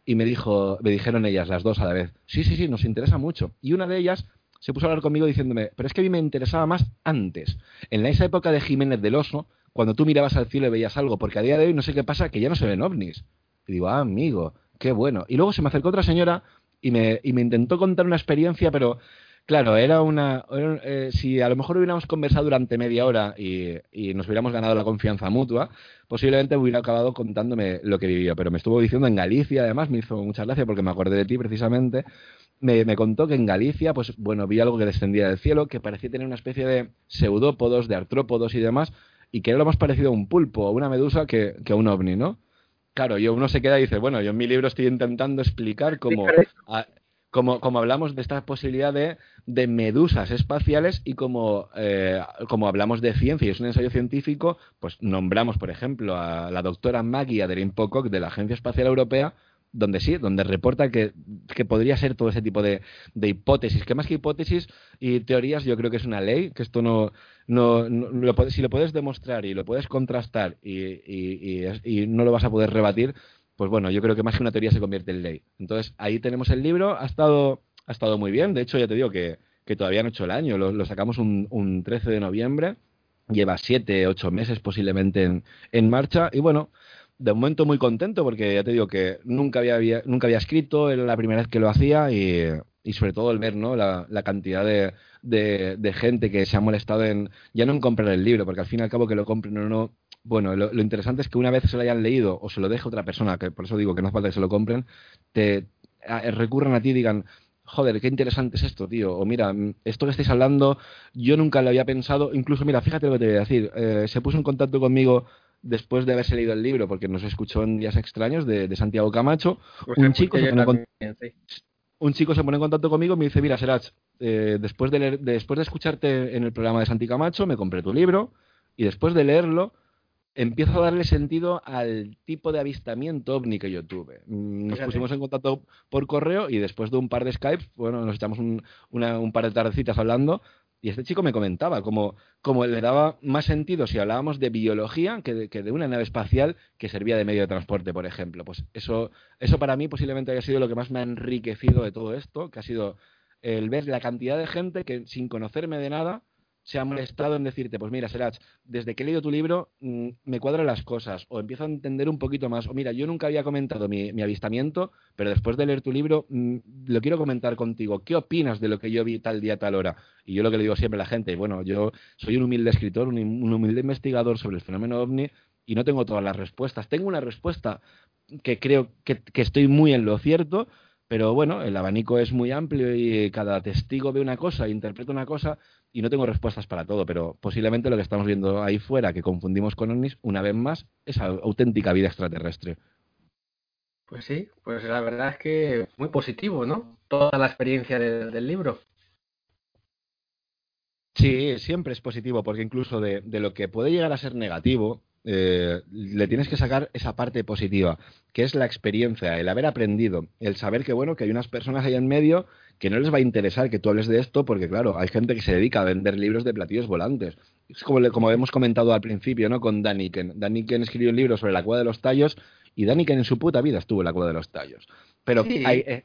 Y me, dijo, me dijeron ellas, las dos a la vez, sí, sí, sí, nos interesa mucho. Y una de ellas se puso a hablar conmigo diciéndome, pero es que a mí me interesaba más antes, en esa época de Jiménez del Oso, cuando tú mirabas al cielo y veías algo, porque a día de hoy no sé qué pasa, que ya no se ven ovnis. Y digo, ah, amigo, qué bueno. Y luego se me acercó otra señora y me, y me intentó contar una experiencia, pero Claro, era una. Eh, si a lo mejor hubiéramos conversado durante media hora y, nos hubiéramos ganado la confianza mutua, posiblemente hubiera acabado contándome lo que vivió. Pero me estuvo diciendo en Galicia, además, me hizo mucha gracia porque me acordé de ti precisamente. Me, me, contó que en Galicia, pues bueno, vi algo que descendía del cielo, que parecía tener una especie de pseudópodos, de artrópodos y demás, y que era lo más parecido a un pulpo o una medusa que, que a un ovni, ¿no? Claro, yo uno se queda y dice, bueno, yo en mi libro estoy intentando explicar cómo como, como hablamos de esta posibilidad de, de medusas espaciales y como, eh, como hablamos de ciencia y es un ensayo científico, pues nombramos, por ejemplo, a la doctora Maggie Adeline Pocock de la Agencia Espacial Europea, donde sí, donde reporta que, que podría ser todo ese tipo de, de, hipótesis, que más que hipótesis y teorías yo creo que es una ley, que esto no, no, lo, si lo puedes demostrar y lo puedes contrastar y, y, y, no lo vas a poder rebatir, pues bueno, yo creo que más que una teoría se convierte en ley. Entonces, ahí tenemos el libro, ha estado, ha estado muy bien, de hecho ya te digo que, que todavía no he hecho el año, lo, sacamos un, un, 13 de noviembre, lleva 7, 8 meses posiblemente en, en marcha. Y bueno, de momento muy contento porque ya te digo que nunca había, nunca había escrito, era la primera vez que lo hacía y, y sobre todo el ver ¿no? la, la cantidad de, de, de, gente que se ha molestado en, ya no en comprar el libro, porque al fin y al cabo que lo compren o no, bueno, lo, interesante es que una vez se lo hayan leído o se lo deje otra persona, que por eso digo que no hace falta que se lo compren, te recurran a ti y digan, joder, qué interesante es esto, tío. O mira, esto que estáis hablando, yo nunca lo había pensado. Incluso, mira, fíjate lo que te voy a decir. Eh, se puso en contacto conmigo después de haberse leído el libro, porque nos escuchó en Días Extraños de, Santiago Camacho. Pues un chico, se pone un chico se pone en contacto conmigo y me dice, mira, Serach, eh, después, de después de escucharte en el programa de Santi Camacho, me compré tu libro y después de leerlo empiezo a darle sentido al tipo de avistamiento ovni que yo tuve. Mm, nos pusimos en contacto por correo y después de un par de Skype, bueno, nos echamos un, una, un par de tardecitas hablando Y este chico me comentaba como, como le daba más sentido si hablábamos de biología que de, que de, una nave espacial que servía de medio de transporte, por ejemplo. Pues eso, eso para mí posiblemente haya sido lo que más me ha enriquecido de todo esto, que ha sido el ver la cantidad de gente que sin conocerme de nada se ha molestado en decirte, pues mira, Serach, desde que he leído tu libro mmm, me cuadran las cosas, o empiezo a entender un poquito más, o mira, yo nunca había comentado mi, mi avistamiento, pero después de leer tu libro mmm, lo quiero comentar contigo. ¿Qué opinas de lo que yo vi tal día, tal hora? Y yo lo que le digo siempre a la gente, bueno, yo soy un humilde escritor, un, un humilde investigador sobre el fenómeno ovni y no tengo todas las respuestas. Tengo una respuesta que creo que, que estoy muy en lo cierto, pero bueno, el abanico es muy amplio y cada testigo ve una cosa, interpreta una cosa y no tengo respuestas para todo, pero posiblemente lo que estamos viendo ahí fuera, que confundimos con ovnis, una vez más, es auténtica vida extraterrestre. Pues sí, pues la verdad es que muy positivo, ¿no? Toda la experiencia de, del libro. Sí, siempre es positivo, porque incluso de, de, lo que puede llegar a ser negativo, eh, le tienes que sacar esa parte positiva, que es la experiencia, el haber aprendido, el saber que bueno, que hay unas personas ahí en medio que no les va a interesar que tú hables de esto, porque claro, hay gente que se dedica a vender libros de platillos volantes. Es como, como hemos comentado al principio, ¿no? Con Daniken. Daniken escribió un libro sobre la cueva de los tallos y Daniken en su puta vida estuvo en la cueva de los tallos. Pero sí. hay, eh,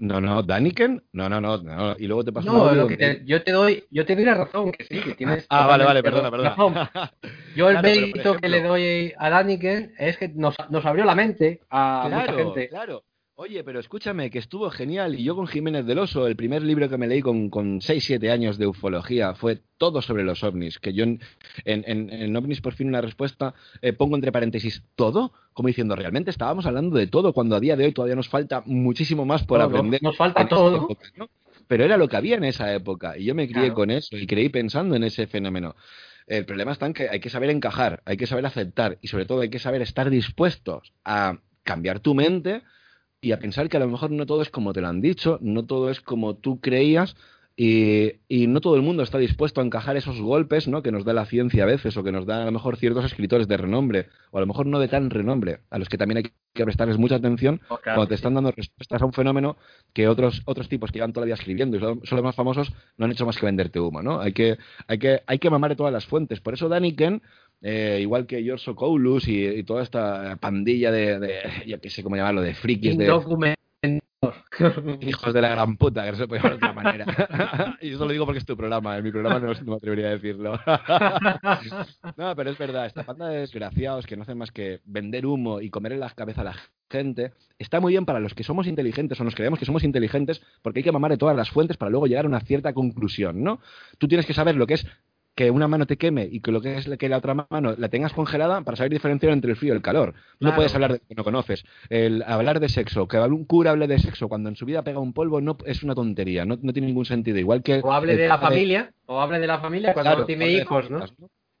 no, no, Daniken, no, no, no, no, y luego te paso No, lo que te, yo te doy, yo te doy la razón, que sí, que tienes. Ah, vale, vale, perdona, perdona. Razón. Yo el claro, mérito que le doy a Daniken es que nos, nos abrió la mente a claro, mucha gente. Claro, Oye, pero escúchame, que estuvo genial. Y yo con Jiménez del Oso, el primer libro que me leí con, con 6, 7 años de ufología fue todo sobre los ovnis. Que yo en, en, en, en ovnis, por fin, una respuesta, eh, pongo entre paréntesis, ¿todo? Como diciendo, realmente estábamos hablando de todo, cuando a día de hoy todavía nos falta muchísimo más por todo, aprender. Nos falta todo. Época, ¿no? Pero era lo que había en esa época. Y yo me crié claro. con eso y creí pensando en ese fenómeno. El problema está en que hay que saber encajar, hay que saber aceptar y sobre todo hay que saber estar dispuestos a cambiar tu mente y a pensar que a lo mejor no todo es como te lo han dicho, no todo es como tú creías y, y, no todo el mundo está dispuesto a encajar esos golpes ¿no? que nos da la ciencia a veces o que nos da a lo mejor ciertos escritores de renombre o a lo mejor no de tan renombre, a los que también hay que prestarles mucha atención oh, cuando te están dando respuestas a un fenómeno que otros otros tipos que llevan todavía escribiendo y son, son, los más famosos no han hecho más que venderte humo, ¿no? Hay que, hay que, hay que mamar de todas las fuentes. Por eso Daniken eh, igual que George Sokoulous y, y, toda esta pandilla de, de yo qué sé cómo llamarlo, de frikis de... Hijos de la gran puta, que no se puede llamar de otra manera. y eso lo digo porque es tu programa, en mi programa no, no me atrevería a decirlo. no, pero es verdad, esta panda de desgraciados que no hacen más que vender humo y comer en la cabeza a la gente, está muy bien para los que somos inteligentes o nos creemos que somos inteligentes, porque hay que mamar de todas las fuentes para luego llegar a una cierta conclusión, ¿no? Tú tienes que saber lo que es que una mano te queme y que lo que es que la otra mano la tengas congelada para saber diferenciar entre el frío y el calor. Claro. No puedes hablar de que no conoces. El hablar de sexo, que un cura hable de sexo cuando en su vida pega un polvo no es una tontería, no, no tiene ningún sentido. Igual que o hable de la familia, de... o hable de la familia cuando claro, no tiene hijos, ¿no?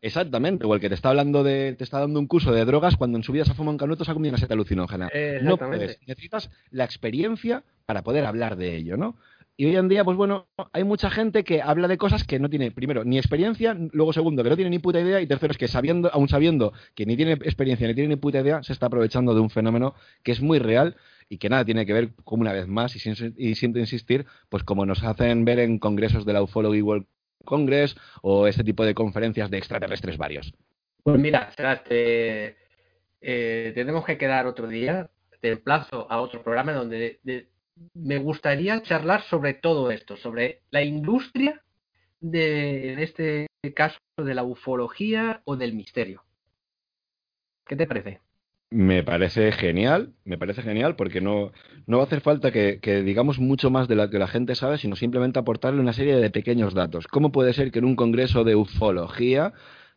Exactamente, o el que te está hablando de, te está dando un curso de drogas cuando en su vida se ha fumado un canuto se ha comido una seta alucinógena. No puedes, necesitas la experiencia para poder hablar de ello, ¿no? Y hoy en día, pues bueno, hay mucha gente que habla de cosas que no tiene, primero, ni experiencia, luego, segundo, que no tiene ni puta idea, y tercero, es que sabiendo, aún sabiendo que ni tiene experiencia ni tiene ni puta idea, se está aprovechando de un fenómeno que es muy real y que nada tiene que ver, como una vez más, y, y siento insistir, pues como nos hacen ver en congresos de la Ufology World Congress o ese tipo de conferencias de extraterrestres varios. Pues mira, te, eh, tenemos que quedar otro día, te emplazo a otro programa donde de, de, me gustaría charlar sobre todo esto, sobre la industria de, en este caso, de la ufología o del misterio. ¿Qué te parece? Me parece genial, me parece genial porque no, no va a hacer falta que, que, digamos mucho más de lo que la gente sabe, sino simplemente aportarle una serie de pequeños datos. ¿Cómo puede ser que en un congreso de ufología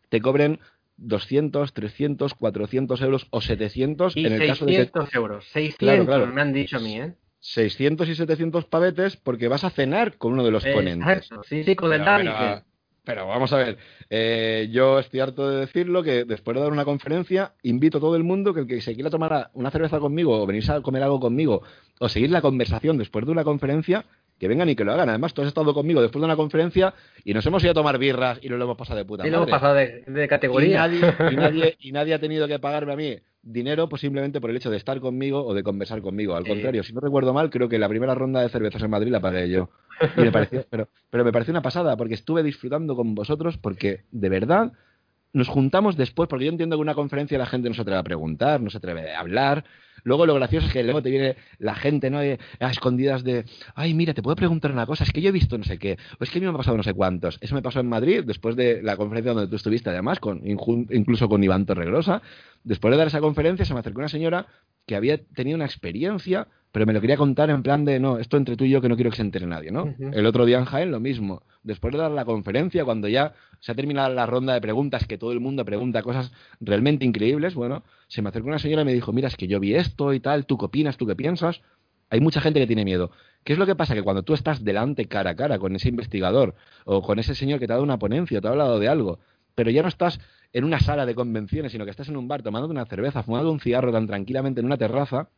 te cobren 200, 300, 400 euros o 700 y en el 600 caso de que... euros, 600 claro, claro. me han dicho a mí, ¿eh? 600 y 700 pavetes porque vas a cenar con uno de los ponentes. Sí, sí, con el. Pero, pero, vamos a ver, eh, yo estoy harto de decirlo que después de dar una conferencia invito a todo el mundo que el que se quiera tomar una cerveza conmigo o venirse a comer algo conmigo o seguir la conversación después de una conferencia, que vengan y que lo hagan. Además, tú has estado conmigo después de una conferencia y nos hemos ido a tomar birras y nos lo hemos pasado de puta y lo hemos pasado de, de categoría. Y nadie, y, nadie, y nadie ha tenido que pagarme a mí dinero posiblemente por el hecho de estar conmigo o de conversar conmigo. Al contrario, si no recuerdo mal, creo que la primera ronda de cervezas en Madrid la pagué yo. Y me pareció, pero, pero me pareció una pasada, porque estuve disfrutando con vosotros, porque de verdad nos juntamos después, porque yo entiendo que en una conferencia la gente no se atreve a preguntar, no se atreve a hablar. Luego lo gracioso es que luego te viene la gente, ¿no? A escondidas de, ay, mira, te puedo preguntar una cosa, es que yo he visto no sé qué, o es que a mí me ha pasado no sé cuántos. Eso me pasó en Madrid, después de la conferencia donde tú estuviste, además, con, incluso con Iván Torregrosa. Después de dar esa conferencia, se me acercó una señora que había tenido una experiencia pero me lo quería contar en plan de, no, esto entre tú y yo que no quiero que se entere nadie, ¿no? El otro día en Jaén lo mismo. Después de dar la conferencia, cuando ya se ha terminado la ronda de preguntas, que todo el mundo pregunta cosas realmente increíbles, bueno, se me acercó una señora y me dijo, mira, es que yo vi esto y tal, ¿tú qué opinas? ¿Tú qué piensas? Hay mucha gente que tiene miedo. ¿Qué es lo que pasa? Que cuando tú estás delante cara a cara con ese investigador o con ese señor que te ha dado una ponencia, te ha hablado de algo, pero ya no estás en una sala de convenciones, sino que estás en un bar tomando una cerveza, fumando un cigarro tan tranquilamente en una terraza,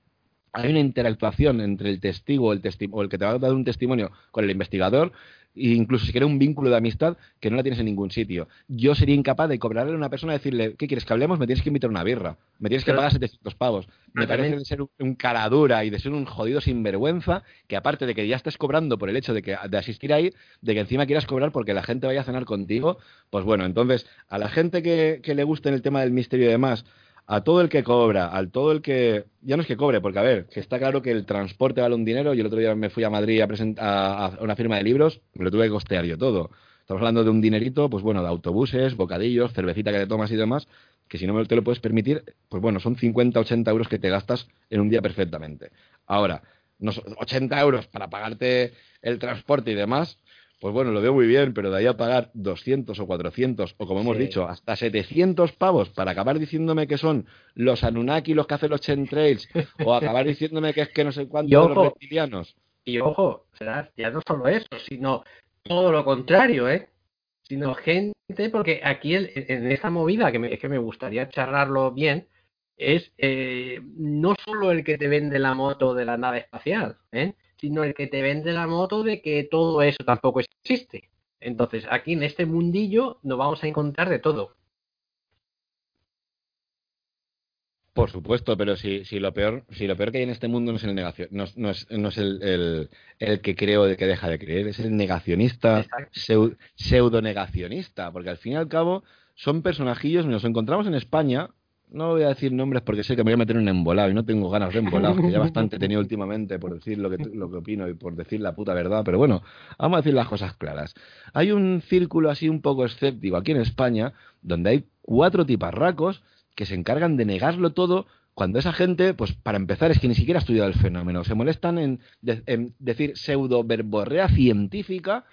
hay una interactuación entre el testigo el o el que te va a dar un testimonio con el investigador e incluso si quiere un vínculo de amistad que no la tienes en ningún sitio. Yo sería incapaz de cobrarle a una persona y decirle, ¿qué quieres que hablemos? Me tienes que invitar una birra, me tienes que pagar 700 pavos. Me parece de ser un cara dura y de ser un jodido sinvergüenza que aparte de que ya estés cobrando por el hecho de, que, de asistir ahí, de que encima quieras cobrar porque la gente vaya a cenar contigo, pues bueno, entonces a la gente que, que le guste en el tema del misterio y demás, a todo el que cobra, a todo el que. Ya no es que cobre, porque a ver, que está claro que el transporte vale un dinero. y el otro día me fui a Madrid a, a, una firma de libros, me lo tuve que costear yo todo. Estamos hablando de un dinerito, pues bueno, de autobuses, bocadillos, cervecita que te tomas y demás, que si no te lo puedes permitir, pues bueno, son 50, 80 euros que te gastas en un día perfectamente. Ahora, 80 euros para pagarte el transporte y demás, pues bueno, lo veo muy bien, pero de ahí a pagar 200 o 400 o como hemos dicho, hasta 700 pavos para acabar diciéndome que son los Anunnaki los que hacen los chemtrails o acabar diciéndome que es que no sé cuántos de los reptilianos. Y ojo, ya no solo eso, sino todo lo contrario, ¿eh? Sino gente, porque aquí en esta movida, que me, es que me gustaría charlarlo bien, es eh, no solo el que te vende la moto de la nave espacial, ¿eh? Sino el que te vende la moto de que todo eso tampoco existe. Entonces, aquí en este mundillo nos vamos a encontrar de todo. Por supuesto, pero si, si, lo peor, si lo peor que hay en este mundo no es el negación, no, es, no es el, el, que creo de que deja de creer, es el negacionista, pseudo negacionista, porque al fin y al cabo son personajillos, nos encontramos en España, no voy a decir nombres porque sé que me voy a meter en un embolado y no tengo ganas de embolado, que ya bastante he tenido últimamente por decir lo que, lo que opino y por decir la puta verdad, pero bueno, vamos a decir las cosas claras. Hay un círculo así un poco escéptico aquí en España, donde hay cuatro tiparracos que se encargan de negarlo todo cuando esa gente, pues para empezar, es que ni siquiera ha estudiado el fenómeno. Se molestan en, decir pseudo verborrea científica,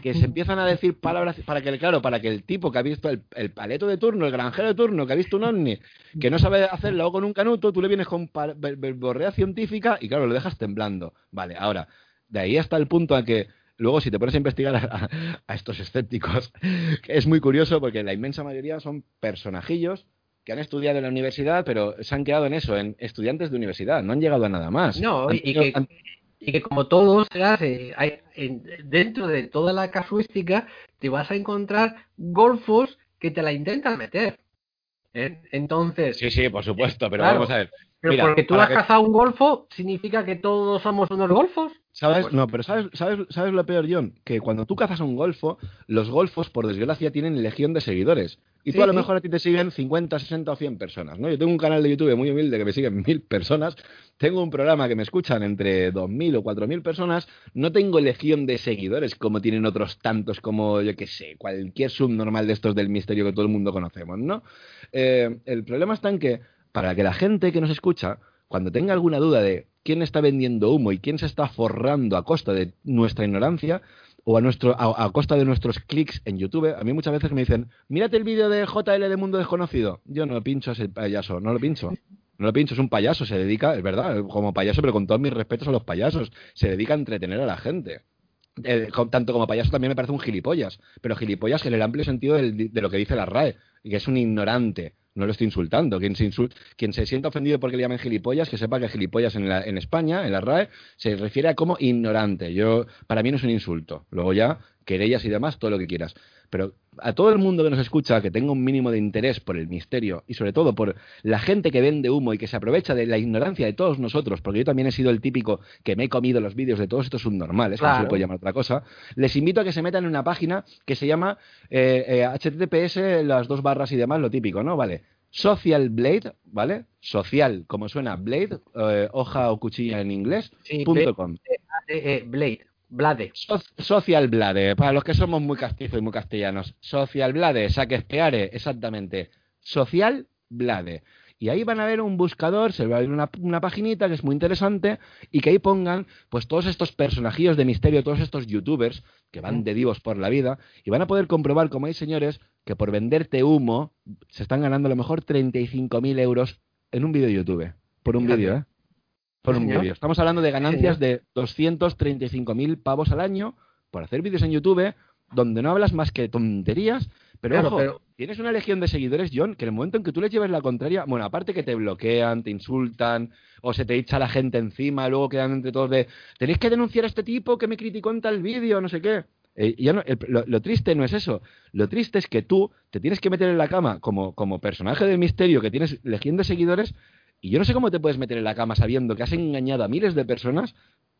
que se empiezan a decir palabras para que, claro, para que el tipo que ha visto el, paleto de turno, el granjero de turno, que ha visto un ovni, que no sabe hacerlo con un canuto, tú le vienes con verborrea científica y claro, lo dejas temblando. Vale, ahora, de ahí hasta el punto a que luego si te pones a investigar a, a, estos escépticos, es muy curioso porque la inmensa mayoría son personajillos que han estudiado en la universidad, pero se han quedado en eso, en estudiantes de universidad, no han llegado a nada más. No, y, que, y, que, como todo se hace, hay, dentro de toda la casuística, te vas a encontrar golfos que te la intentan meter. ¿eh? Entonces. Sí, sí, por supuesto, pero vamos a ver. Pero porque tú has cazado un golfo, ¿significa que todos somos unos golfos? ¿Sabes? Pues no, pero ¿sabes, sabes, ¿sabes lo peor, John? Que cuando tú cazas un golfo, los golfos, por desgracia, tienen legión de seguidores. Y tú a lo mejor a ti te siguen 50, 60 o 100 personas, ¿no? Yo tengo un canal de YouTube muy humilde que me siguen mil personas, tengo un programa que me escuchan entre 2.000 o 4.000 personas, no tengo legión de seguidores como tienen otros tantos como, yo qué sé, cualquier subnormal de estos del misterio que todo el mundo conocemos, ¿no? Eh, el problema está en que para que la gente que nos escucha, cuando tenga alguna duda de quién está vendiendo humo y quién se está forrando a costa de nuestra ignorancia, o a, nuestro, a, costa de nuestros clics en YouTube, a mí muchas veces me dicen, mírate el vídeo de JL de Mundo Desconocido. Yo no lo pincho a ese payaso, no lo pincho. No lo pincho, es un payaso, se dedica, es verdad, como payaso, pero con todos mis respetos a los payasos, se dedica a entretener a la gente. Tanto como payaso también me parece un gilipollas, pero gilipollas en el amplio sentido de lo que dice la RAE, que es un ignorante, no lo estoy insultando. Quien se, sienta ofendido porque le llamen gilipollas, que sepa que gilipollas en, en España, en la RAE, se refiere a como ignorante. Yo, para mí no es un insulto. Luego ya, querellas y demás, todo lo que quieras. Pero a todo el mundo que nos escucha, que tenga un mínimo de interés por el misterio y sobre todo por la gente que vende humo y que se aprovecha de la ignorancia de todos nosotros, porque yo también he sido el típico que me he comido los vídeos de todos estos subnormales, claro. como se puede llamar otra cosa, les invito a que se metan en una página que se llama eh, eh, HTTPS, las dos barras y demás, lo típico, ¿no? Vale. Social Blade, ¿vale? Social, como suena, Blade, eh, hoja o cuchilla en inglés, sí, punto com. Blade. Blade. So social Blade, para los que somos muy castizos y muy castellanos. Social Blade, saquespeare, exactamente. Social Blade. Y ahí van a ver un buscador, se va a ver una, una paginita que es muy interesante y que ahí pongan pues todos estos personajillos de misterio, todos estos youtubers que van de divos por la vida y van a poder comprobar, como hay señores, que por venderte humo se están ganando a lo mejor 35.000 euros en un vídeo de YouTube. Por un vídeo, ¿eh? Por un vídeo. Estamos hablando de ganancias de 235.000 pavos al año por hacer vídeos en YouTube donde no hablas más que tonterías, pero Claro, ojo, pero- tienes una legión de seguidores, John, que en el momento en que tú les lleves la contraria, bueno, aparte que te bloquean, te insultan, o se te echa la gente encima, luego quedan entre todos de, tenéis que denunciar a este tipo que me criticó en tal vídeo, no sé qué. Eh, ya no- el- lo, lo triste no es eso. Lo triste es que tú te tienes que meter en la cama como, como personaje de misterio que tienes legión de seguidores y yo no sé cómo te puedes meter en la cama sabiendo que has engañado a miles de personas.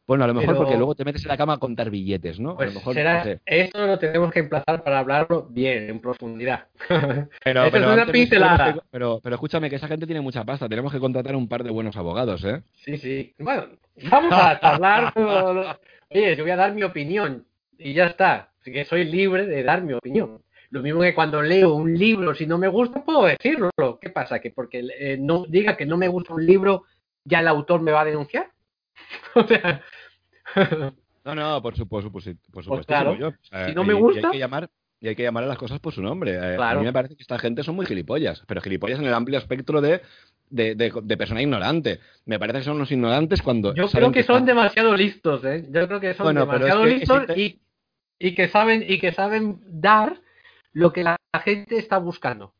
Bueno, a lo mejor Pero- porque luego te metes en la cama a contar billetes, ¿no? a Pues lo mejor, será, no sé. eso lo tenemos que emplazar para hablarlo bien, en profundidad. Pero, Eso pero es una pincelada. que- pero, pero escúchame, que esa gente tiene mucha pasta. Tenemos que contratar un par de buenos abogados, ¿eh? Sí, sí. Bueno, vamos a hablar. Oye, yo voy a dar mi opinión y ya está. Así que soy libre de dar mi opinión. Lo mismo que cuando leo un libro, si no me gusta, puedo decirlo. ¿Qué pasa? Que porque eh, no diga que no me gusta un libro, ya el autor me va a denunciar. o sea, No, no, por, su, por, su- por supuesto. Pues claro, yo. O sea, si no me y- y gusta- hay que llamar, y hay que llamar a las cosas por su nombre. Eh, A Claro. mí me parece que esta gente son muy gilipollas, pero gilipollas en el amplio espectro de, de, de, de persona ignorante. Me parece que son unos ignorantes cuando. yo creo que son están- demasiado listos, ¿eh? Yo creo que son Bueno, demasiado es que- listos y, y que saben y que saben dar lo que la gente está buscando.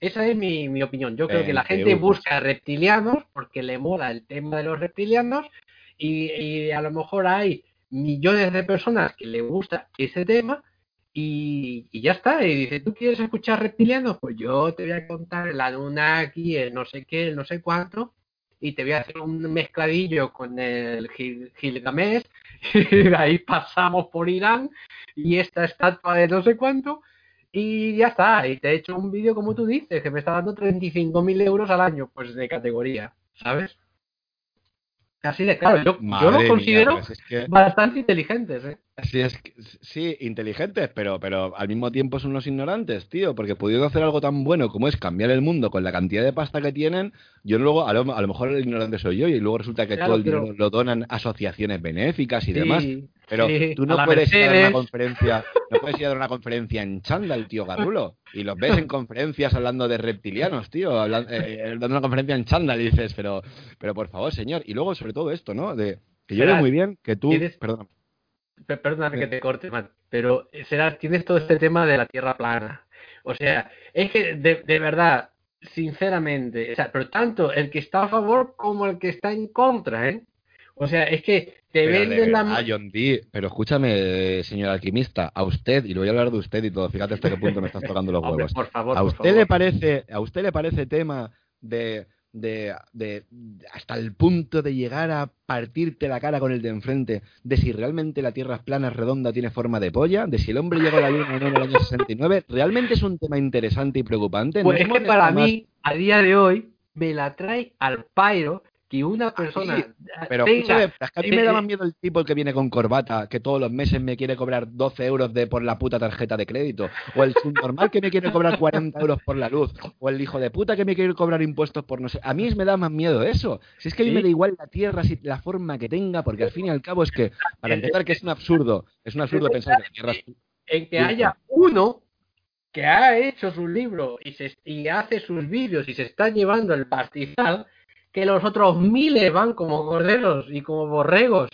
Esa es mi, mi opinión. Yo creo que la gente busca reptilianos porque le mola el tema de los reptilianos y, y a lo mejor hay millones de personas que le gusta ese tema y, y ya está. Y dice, ¿tú quieres escuchar reptilianos? Pues yo te voy a contar el Anunnaki, el no sé qué, el no sé cuánto y te voy a hacer un mezcladillo con el Gil- Gilgamesh y de ahí pasamos por Irán y esta estatua de no sé cuánto y ya está, y te he hecho un vídeo como tú dices, que me está dando 35.000 euros al año, pues de categoría, ¿sabes? Así de claro, yo, los mía, considero pues es que- bastante inteligentes, ¿eh? Sí, es sí, inteligentes, pero, pero al mismo tiempo son unos ignorantes, tío, porque pudiendo hacer algo tan bueno como es cambiar el mundo con la cantidad de pasta que tienen, yo luego, a lo, a lo mejor el ignorante soy yo y luego resulta que Claro, todo el dinero lo donan asociaciones benéficas y demás. Pero sí, tú no puedes ir a dar una conferencia, no puedes ir a dar una conferencia en chándal, tío Garrulo, y los ves en conferencias hablando de reptilianos, tío, hablan- eh, eh, dando una conferencia en chándal y dices, pero, pero por favor, señor, y luego sobre todo esto, ¿no? De que yo veo muy bien que tú, perdón, Pe- Perdóname Sí. que te corte, man, pero eh, será, tienes todo este tema de la tierra plana. O sea, es que de, de verdad, sinceramente, o sea, pero tanto el que está a favor como el que está en contra, ¿eh? O sea, es que te Pero venden la... John Dee, pero escúchame, señor alquimista, a usted, y lo voy a hablar de usted y todo, fíjate hasta qué punto me estás tocando los Hombre, huevos. por favor, ¿A por usted favor. le parece, a usted le parece tema de, de, de hasta el punto de llegar a partirte la cara con el de enfrente de si realmente la Tierra es plana, redonda, tiene forma de polla, de si el hombre llegó a la Luna o no en el año 69? ¿Realmente es un tema interesante y preocupante? Pues es ¿Nos que para más- mí, a día de hoy, me la trae al pairo que una persona Pero tenga- escúchame, es que a mí me da más miedo el tipo el que viene con corbata, que todos los meses me quiere cobrar 12 euros de por la puta tarjeta de crédito, o el subnormal que me quiere cobrar 40 euros por la luz, o el hijo de puta que me quiere cobrar impuestos por no sé. A mí me da más miedo eso. Si es que a mí Sí. me da igual la tierra, si la forma que tenga, porque al fin y al cabo es que, para empezar, que es un absurdo, es un absurdo pensar que la tierra es en que Sí. haya uno que ha hecho su libro y, se, y hace sus vídeos y se está llevando el pastizal, que los otros miles van como corderos y como borregos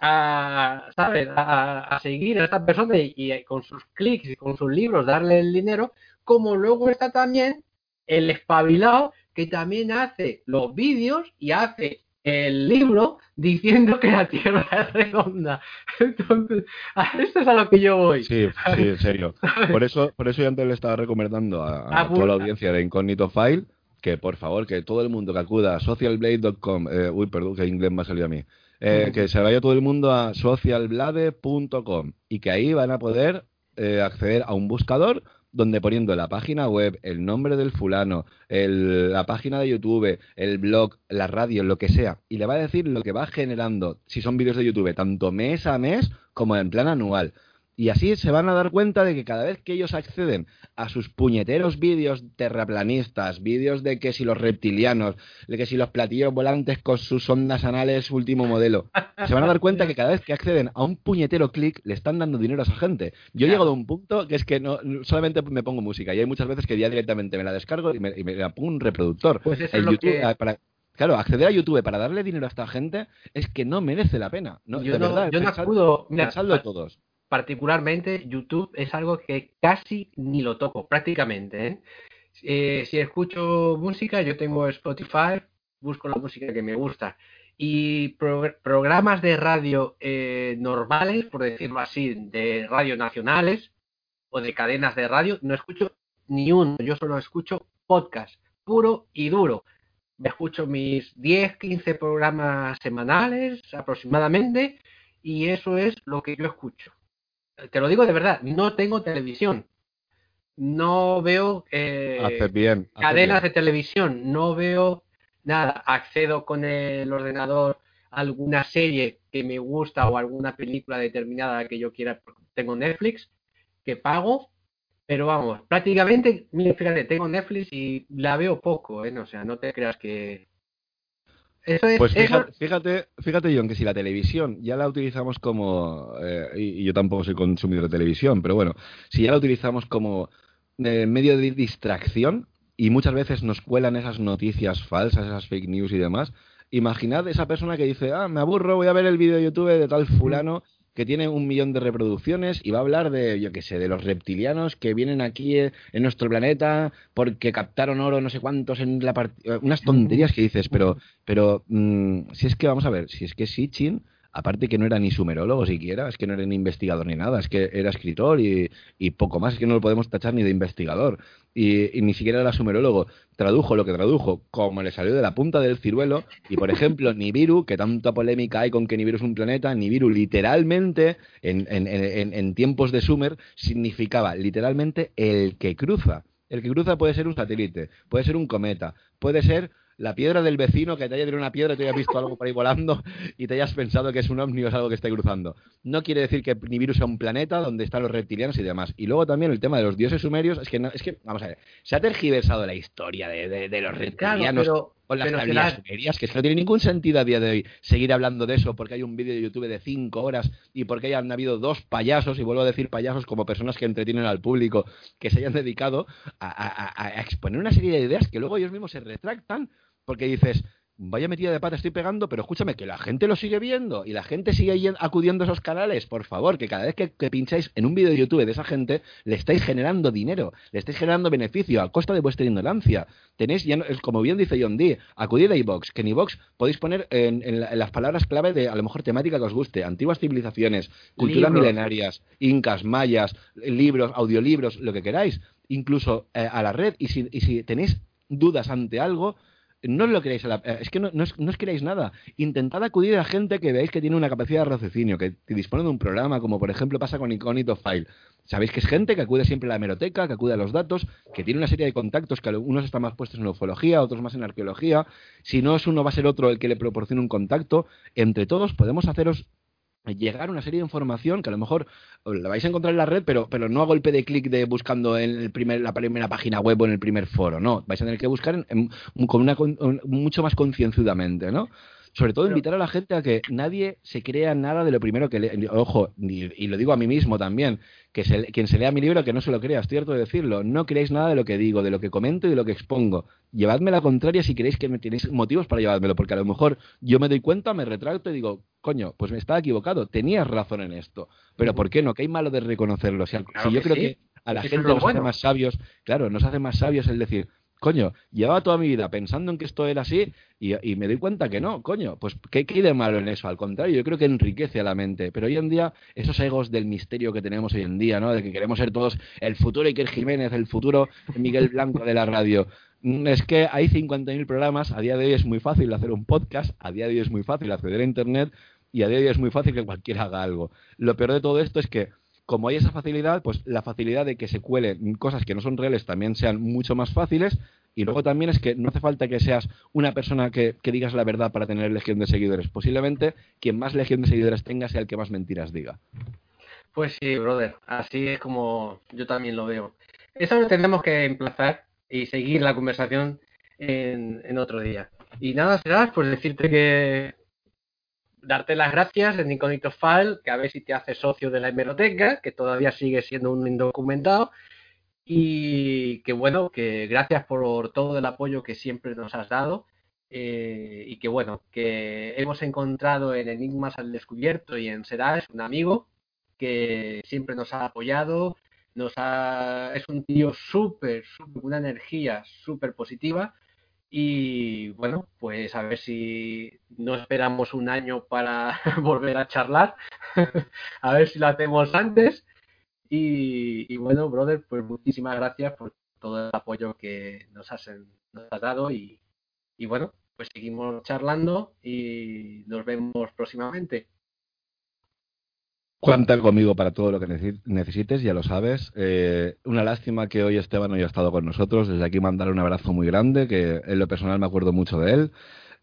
a, ¿sabes? A, a seguir a esta persona y, y con sus clics y con sus libros darle el dinero, como luego está también el espabilado que también hace los vídeos y hace el libro diciendo que la Tierra es redonda. Entonces, esto es a lo que yo voy. Sí, sí, en serio. Por eso, por eso yo antes le estaba recomendando a, a toda la audiencia de Incógnito File que por favor, que todo el mundo que acuda a socialblade.com, eh, uy, perdón, que inglés me ha salido a mí, eh, que se vaya todo el mundo a socialblade.com y que ahí van a poder eh, acceder a un buscador donde poniendo la página web, el nombre del fulano, la página de YouTube, el blog, la radio, lo que sea, y le va a decir lo que va generando, si son vídeos de YouTube, tanto mes a mes como en plan anual. Y así se van a dar cuenta de que cada vez que ellos acceden a sus puñeteros vídeos terraplanistas, vídeos de que si los reptilianos, de que si los platillos volantes con sus ondas anales último modelo, se van a dar cuenta que cada vez que acceden a un puñetero clic le están dando dinero a esa gente. Yo he llegado a un punto que es que no solamente me pongo música y hay muchas veces que ya directamente me la descargo y me, la pongo un reproductor. Pues eso es lo que... Ah, claro, acceder a YouTube para darle dinero a esta gente es que no merece la pena. No, yo de no, verdad, yo no acudo. todos particularmente YouTube es algo que casi ni lo toco, prácticamente. ¿eh? Eh, si escucho música, yo tengo Spotify, busco la música que me gusta. Y programas de radio eh, normales, por decirlo así, de radio nacionales o de cadenas de radio, no escucho ni uno. Yo solo escucho podcast, puro y duro. Me escucho mis 10, 15 programas semanales aproximadamente y eso es lo que yo escucho te lo digo de verdad, no tengo televisión. No veo eh, bien, cadenas de televisión, no veo nada. Accedo con el ordenador a alguna serie que me gusta o alguna película determinada que yo quiera. Tengo Netflix que pago, pero vamos, prácticamente, fíjate, tengo Netflix y la veo poco, ¿eh? O sea, no te creas que, pues fíjate, fíjate, fíjate, John, que si la televisión ya la utilizamos como, eh, y, yo tampoco soy consumidor de televisión, pero bueno, si ya la utilizamos como eh, medio de distracción y muchas veces nos cuelan esas noticias falsas, esas fake news y demás, imaginad esa persona que dice, ah, me aburro, voy a ver el vídeo de YouTube de tal fulano que tiene un millón de reproducciones y va a hablar de, yo qué sé, de los reptilianos que vienen aquí en nuestro planeta porque captaron oro no sé cuántos en la partida. Unas tonterías que dices, pero, pero mm, si es que vamos a ver, si es que Sitchin aparte que no era ni sumerólogo siquiera, es que no era ni investigador ni nada, es que era escritor y, poco más, es que no lo podemos tachar ni de investigador. Y, ni siquiera era sumerólogo. Tradujo lo que tradujo, como le salió de la punta del ciruelo. Y por ejemplo, Nibiru, que tanta polémica hay con que Nibiru es un planeta, Nibiru literalmente, en, en tiempos de Sumer, significaba literalmente el que cruza. El que cruza puede ser un satélite, puede ser un cometa, puede ser la piedra del vecino que te haya tirado una piedra y te haya visto algo por ahí volando y te hayas pensado que es un ovni o es algo que esté cruzando. No quiere decir que Nibiru sea un planeta donde están los reptilianos y demás. Y luego también el tema de los dioses sumerios, es que, no, es que vamos a ver, se ha tergiversado la historia de, los reptilianos. con las sumerias, que no tiene ningún sentido a día de hoy seguir hablando de eso porque hay un vídeo de YouTube de cinco horas y porque hayan habido dos payasos, y vuelvo a decir payasos como personas que entretienen al público, que se hayan dedicado a exponer una serie de ideas que luego ellos mismos se retractan porque dices, vaya metida de pata estoy pegando, pero escúchame, que la gente lo sigue viendo y la gente sigue acudiendo a esos canales, por favor, que cada vez que, pincháis en un vídeo de YouTube de esa gente, le estáis generando dinero, le estáis generando beneficio a costa de vuestra ignorancia. Tenéis, ya como bien dice John Dee, acudid a iVox, que en iVox podéis poner en, las palabras clave de, a lo mejor, temática que os guste, antiguas civilizaciones, culturas milenarias, incas, mayas, libros, audiolibros, lo que queráis, incluso eh, a la red, y si, y si tenéis dudas ante algo, no lo queréis eh, es que no, es, no nada. Intentad acudir a gente que veáis que tiene una capacidad de raciocinio, que, dispone de un programa, como por ejemplo pasa con Incognito File. Sabéis que es gente que acude siempre a la hemeroteca, que acude a los datos, que tiene una serie de contactos, que unos están más puestos en ufología, otros más en arqueología. Si no es uno, va a ser otro el que le proporcione un contacto. Entre todos podemos haceros llegar una serie de información que a lo mejor la vais a encontrar en la red, pero, pero no a golpe de clic de buscando en el primer, la primera página web o en el primer foro, no, vais a tener que buscar con una, mucho más concienzudamente, ¿no? Sobre todo invitar a la gente a que nadie se crea nada de lo primero que lee. Ojo, y, lo digo a mí mismo también, que quien se lea mi libro que no se lo crea, es cierto de decirlo. No creéis nada de lo que digo, de lo que comento y de lo que expongo. Llevadme la contraria si queréis que me tenéis motivos para llevármelo, porque a lo mejor yo me doy cuenta, me retracto y digo, coño, pues me estaba equivocado, tenías razón en esto. Pero ¿por qué no? ¿Qué hay malo de reconocerlo? si yo creo que a la gente nos hace más sabios, claro, nos hace más sabios el decir, coño, llevaba toda mi vida pensando en que esto era así y, me doy cuenta que no, coño, pues ¿qué, ¿qué, hay de malo en eso? Al contrario, yo creo que enriquece a la mente. Pero hoy en día, esos egos del misterio que tenemos hoy en día, ¿no? De que queremos ser todos el futuro Iker Jiménez, el futuro Miguel Blanco de la radio. Mm, es que hay 50.000 programas, a día de hoy es muy fácil hacer un podcast, a día de hoy es muy fácil acceder a Internet y a día de hoy es muy fácil que cualquiera haga algo. Lo peor de todo esto es que como hay esa facilidad, pues la facilidad de que se cuelen cosas que no son reales también sean mucho más fáciles. Y luego también es que no hace falta que seas una persona que, digas la verdad para tener legión de seguidores. Posiblemente quien más legión de seguidores tenga sea el que más mentiras diga. Pues sí, brother. Así es como yo también lo veo. Eso lo tenemos que emplazar y seguir la conversación en, en otro día. Y nada, será pues decirte que darte las gracias en Incognito File, que a ver si te hace socio de la hemeroteca, que todavía sigue siendo un indocumentado. Y que bueno, que gracias por todo el apoyo que siempre nos has dado. Eh, y que bueno, que hemos encontrado en Enigmas al Descubierto y en Serás un amigo que siempre nos ha apoyado, nos ha, es un tío súper, súper, una energía súper positiva y bueno, pues a ver si no esperamos un año para volver a charlar, a ver si lo hacemos antes. Y, bueno, brother, pues muchísimas gracias por todo el apoyo que nos has, dado y bueno, pues seguimos charlando y nos vemos próximamente. Cuenta conmigo para todo lo que necesites, ya lo sabes. Eh, una lástima que hoy Esteban no haya estado con nosotros. Desde aquí mandarle un abrazo muy grande, que en lo personal me acuerdo mucho de él.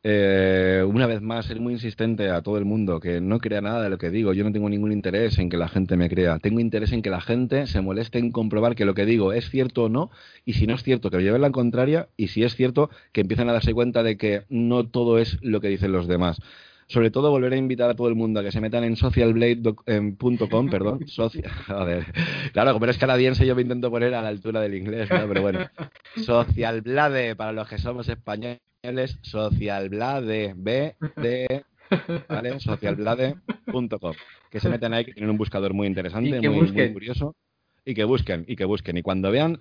Eh, una vez más, ser muy insistente a todo el mundo que no crea nada de lo que digo. Yo no tengo ningún interés en que la gente me crea. Tengo interés en que la gente se moleste en comprobar que lo que digo es cierto o no. Y si no es cierto, que me lleven la contraria. Y si es cierto, que empiecen a darse cuenta de que no todo es lo que dicen los demás sobre todo volver a invitar a todo el mundo a que se metan en socialblade.com, perdón, social, joder, claro, como eres canadiense yo me intento poner a la altura del inglés, ¿no? pero bueno, socialblade, para los que somos españoles, socialblade, B, D, ¿vale? socialblade.com, que se meten ahí, que tienen un buscador muy interesante, muy, muy curioso, y que busquen, y que busquen, y cuando vean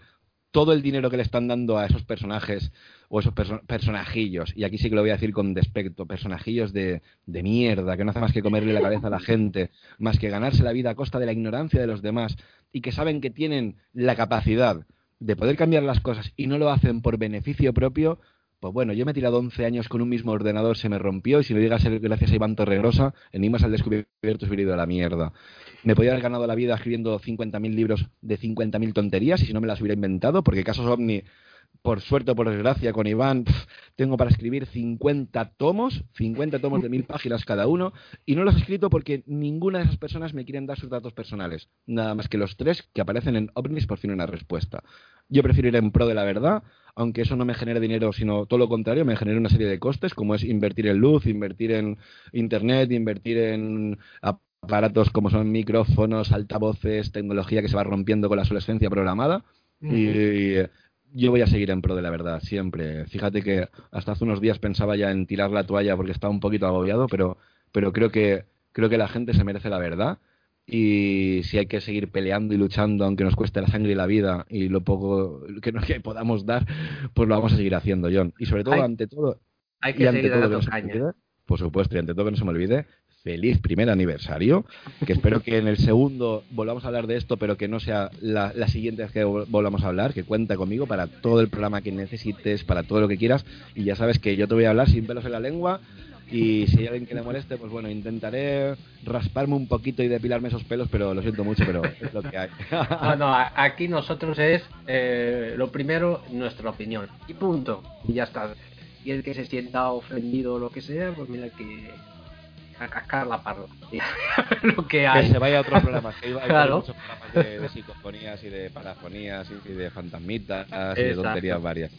todo el dinero que le están dando a esos personajes o esos personajillos, y aquí sí que lo voy a decir con despecto, personajillos de, de, mierda, que no hace más que comerle la cabeza a la gente, más que ganarse la vida a costa de la ignorancia de los demás, y que saben que tienen la capacidad de poder cambiar las cosas y no lo hacen por beneficio propio, pues bueno, yo me he tirado 11 años con un mismo ordenador, se me rompió, y si lo digas ser gracias a Iván Torregrosa, en Imas al descubierto hubiera ido a la mierda. Me podía haber ganado la vida escribiendo 50.000 libros de 50.000 tonterías y si no me las hubiera inventado, porque Casos OVNI, por suerte o por desgracia, con Iván, tengo para escribir 50 tomos, 50 tomos de mil páginas cada uno, y no los he escrito porque ninguna de esas personas me quieren dar sus datos personales, nada más que los tres que aparecen en OVNIs por fin una respuesta. Yo prefiero ir en pro de la verdad, aunque eso no me genere dinero, sino todo lo contrario, me genera una serie de costes, como es invertir en luz, invertir en internet, invertir en aparatos como son micrófonos, altavoces, tecnología que se va rompiendo con la obsolescencia programada. Y yo voy a seguir en pro de la verdad, siempre. Fíjate que hasta hace unos días pensaba ya en tirar la toalla porque estaba un poquito agobiado, pero, pero creo que creo que la gente se merece la verdad. Y si hay que seguir peleando y luchando, aunque nos cueste la sangre y la vida y lo poco que, nos, que podamos dar, pues lo vamos a seguir haciendo, John. Y sobre todo, ante todo, hay que seguir dando por supuesto, y ante todo que no se me olvide, feliz primer aniversario, que espero que en el segundo volvamos a hablar de esto, pero que no sea la, siguiente vez que volvamos a hablar, que cuenta conmigo para todo el programa que necesites, para todo lo que quieras, y ya sabes que yo te voy a hablar sin pelos en la lengua, y si hay alguien que le moleste, pues bueno, intentaré rasparme un poquito y depilarme esos pelos, pero lo siento mucho, pero es lo que hay. no, aquí nosotros es, eh, lo primero, nuestra opinión, y punto, y ya está. Y el que se sienta ofendido o lo que sea, pues mira que a cascar la parla. lo que hay. Que se vaya a otros programas. Que hay, claro. muchos programas de, de, psicofonías y de parafonías y de fantasmitas y de tonterías varias.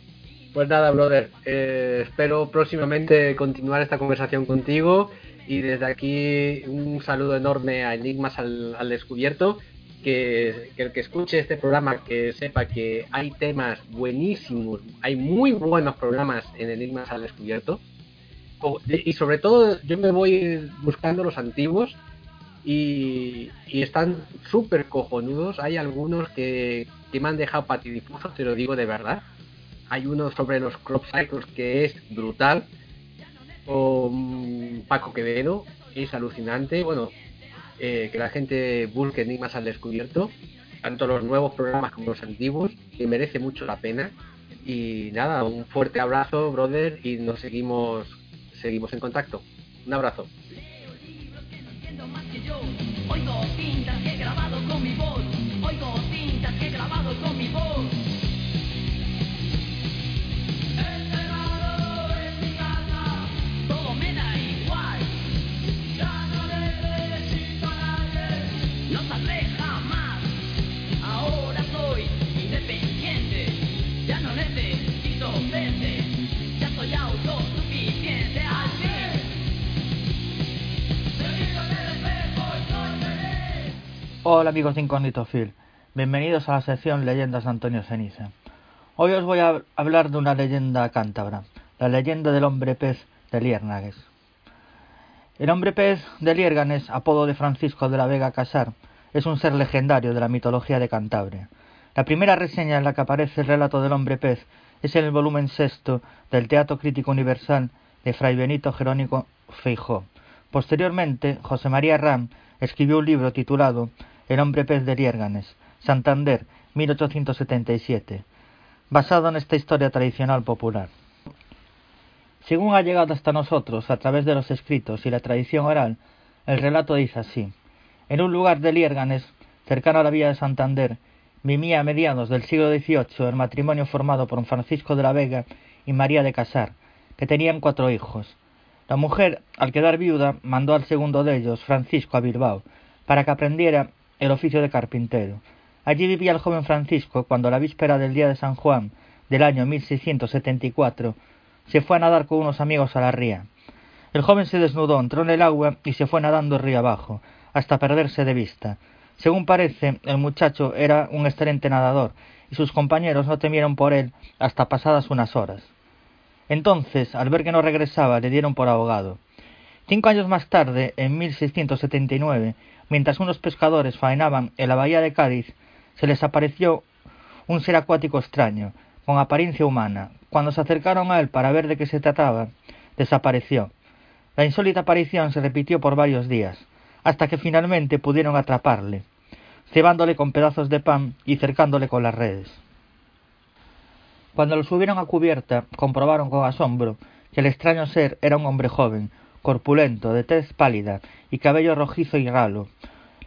Pues nada, brother. Eh, espero próximamente continuar esta conversación contigo. Y desde aquí un saludo enorme a Enigmas al, al Descubierto. Que, que, el que escuche este programa que sepa que hay temas buenísimos, hay muy buenos programas en Enigmas al Descubierto y sobre todo yo me voy buscando los antiguos y, están súper cojonudos. Hay algunos que, me han dejado patidifusos, te lo digo de verdad. hay uno sobre los crop cycles que es brutal, con Paco Quevedo, es alucinante, bueno, eh, que la gente busque enigmas al descubierto, tanto los nuevos programas como los antiguos, que merece mucho la pena. Y nada, un fuerte abrazo, brother, y nos seguimos, seguimos en contacto. Un abrazo. Hola amigos de Incógnito Phil, bienvenidos a la sección Leyendas Antonio Ceniza. Hoy os voy a hablar de una leyenda cántabra, la leyenda del hombre pez de Liérnagues. El hombre pez de Liérganes, apodo de Francisco de la Vega Casar, es un ser legendario de la mitología de Cantabria. La primera reseña en la que aparece el relato del hombre pez es en el volumen sexto del Teatro Crítico Universal de Fray Benito Jerónimo Feijó. Posteriormente, José María Ram escribió un libro titulado el hombre pez de Liérganes, Santander, 1877, basado en esta historia tradicional popular. Según ha llegado hasta nosotros a través de los escritos y la tradición oral, el relato dice así. En un lugar de Liérganes, cercano a la vía de Santander, vivía a mediados del siglo XVIII el matrimonio formado por Francisco de la Vega y María de Casar, que tenían cuatro hijos. La mujer, al quedar viuda, mandó al segundo de ellos, Francisco, a Bilbao, para que aprendiera el oficio de carpintero. Allí vivía el joven Francisco cuando la víspera del día de San Juan del año 1674 se fue a nadar con unos amigos a la ría. El joven se desnudó, entró en el agua y se fue nadando río abajo, hasta perderse de vista. Según parece, el muchacho era un excelente nadador, y sus compañeros no temieron por él hasta pasadas unas horas. Entonces, al ver que no regresaba, le dieron por ahogado. Cinco años más tarde, en 1679, mientras unos pescadores faenaban en la bahía de Cádiz, se les apareció un ser acuático extraño, con apariencia humana. Cuando se acercaron a él para ver de qué se trataba, desapareció. La insólita aparición se repitió por varios días, hasta que finalmente pudieron atraparle, cebándole con pedazos de pan y cercándole con las redes. Cuando lo subieron a cubierta, comprobaron con asombro que el extraño ser era un hombre joven, corpulento, de tez pálida y cabello rojizo y ralo.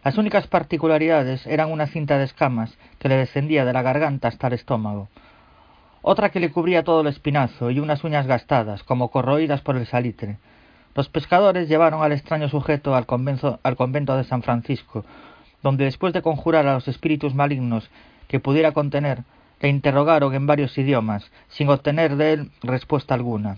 Las únicas particularidades eran una cinta de escamas que le descendía de la garganta hasta el estómago, otra que le cubría todo el espinazo y unas uñas gastadas, como corroídas por el salitre. Los pescadores llevaron al extraño sujeto al, al convento de San Francisco, donde después de conjurar a los espíritus malignos que pudiera contener, le interrogaron en varios idiomas, sin obtener de él respuesta alguna.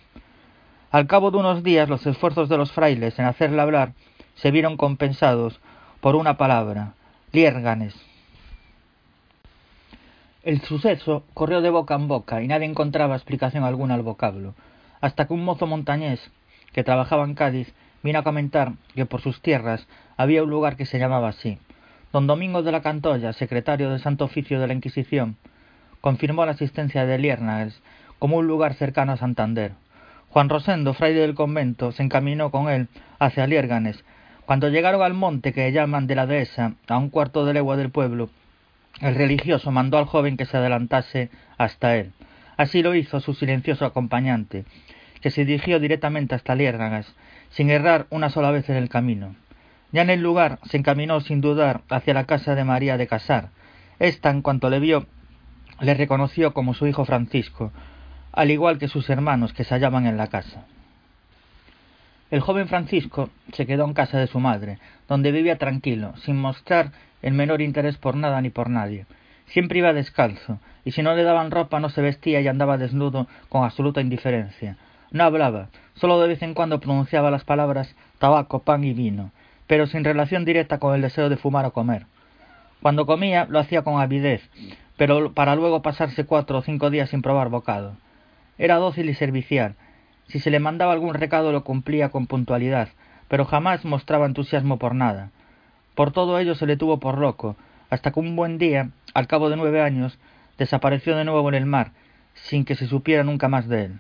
Al cabo de unos días los esfuerzos de los frailes en hacerle hablar se vieron compensados por una palabra, liérganes. El suceso corrió de boca en boca y nadie encontraba explicación alguna al vocablo, hasta que un mozo montañés que trabajaba en Cádiz vino a comentar que por sus tierras había un lugar que se llamaba así. Don Domingo de la Cantoya, secretario del Santo Oficio de la Inquisición, confirmó la existencia de Liérganes como un lugar cercano a Santander. Juan Rosendo, fraile del convento, se encaminó con él hacia Liérganes. Cuando llegaron al monte que llaman de la dehesa, a un cuarto de legua del pueblo, el religioso mandó al joven que se adelantase hasta él. Así lo hizo su silencioso acompañante, que se dirigió directamente hasta Liérganes, sin errar una sola vez en el camino. Ya en el lugar se encaminó sin dudar hacia la casa de María de Casar. Esta, en cuanto le vio, le reconoció como su hijo Francisco, al igual que sus hermanos que se hallaban en la casa. El joven Francisco se quedó en casa de su madre, donde vivía tranquilo, sin mostrar el menor interés por nada ni por nadie. Siempre iba descalzo, y si no le daban ropa no se vestía y andaba desnudo con absoluta indiferencia. No hablaba, solo de vez en cuando pronunciaba las palabras tabaco, pan y vino, pero sin relación directa con el deseo de fumar o comer. Cuando comía lo hacía con avidez, pero para luego pasarse cuatro o cinco días sin probar bocado. Era dócil y servicial. Si se le mandaba algún recado lo cumplía con puntualidad, pero jamás mostraba entusiasmo por nada. Por todo ello se le tuvo por loco, hasta que un buen día, al cabo de nueve años, desapareció de nuevo en el mar, sin que se supiera nunca más de él.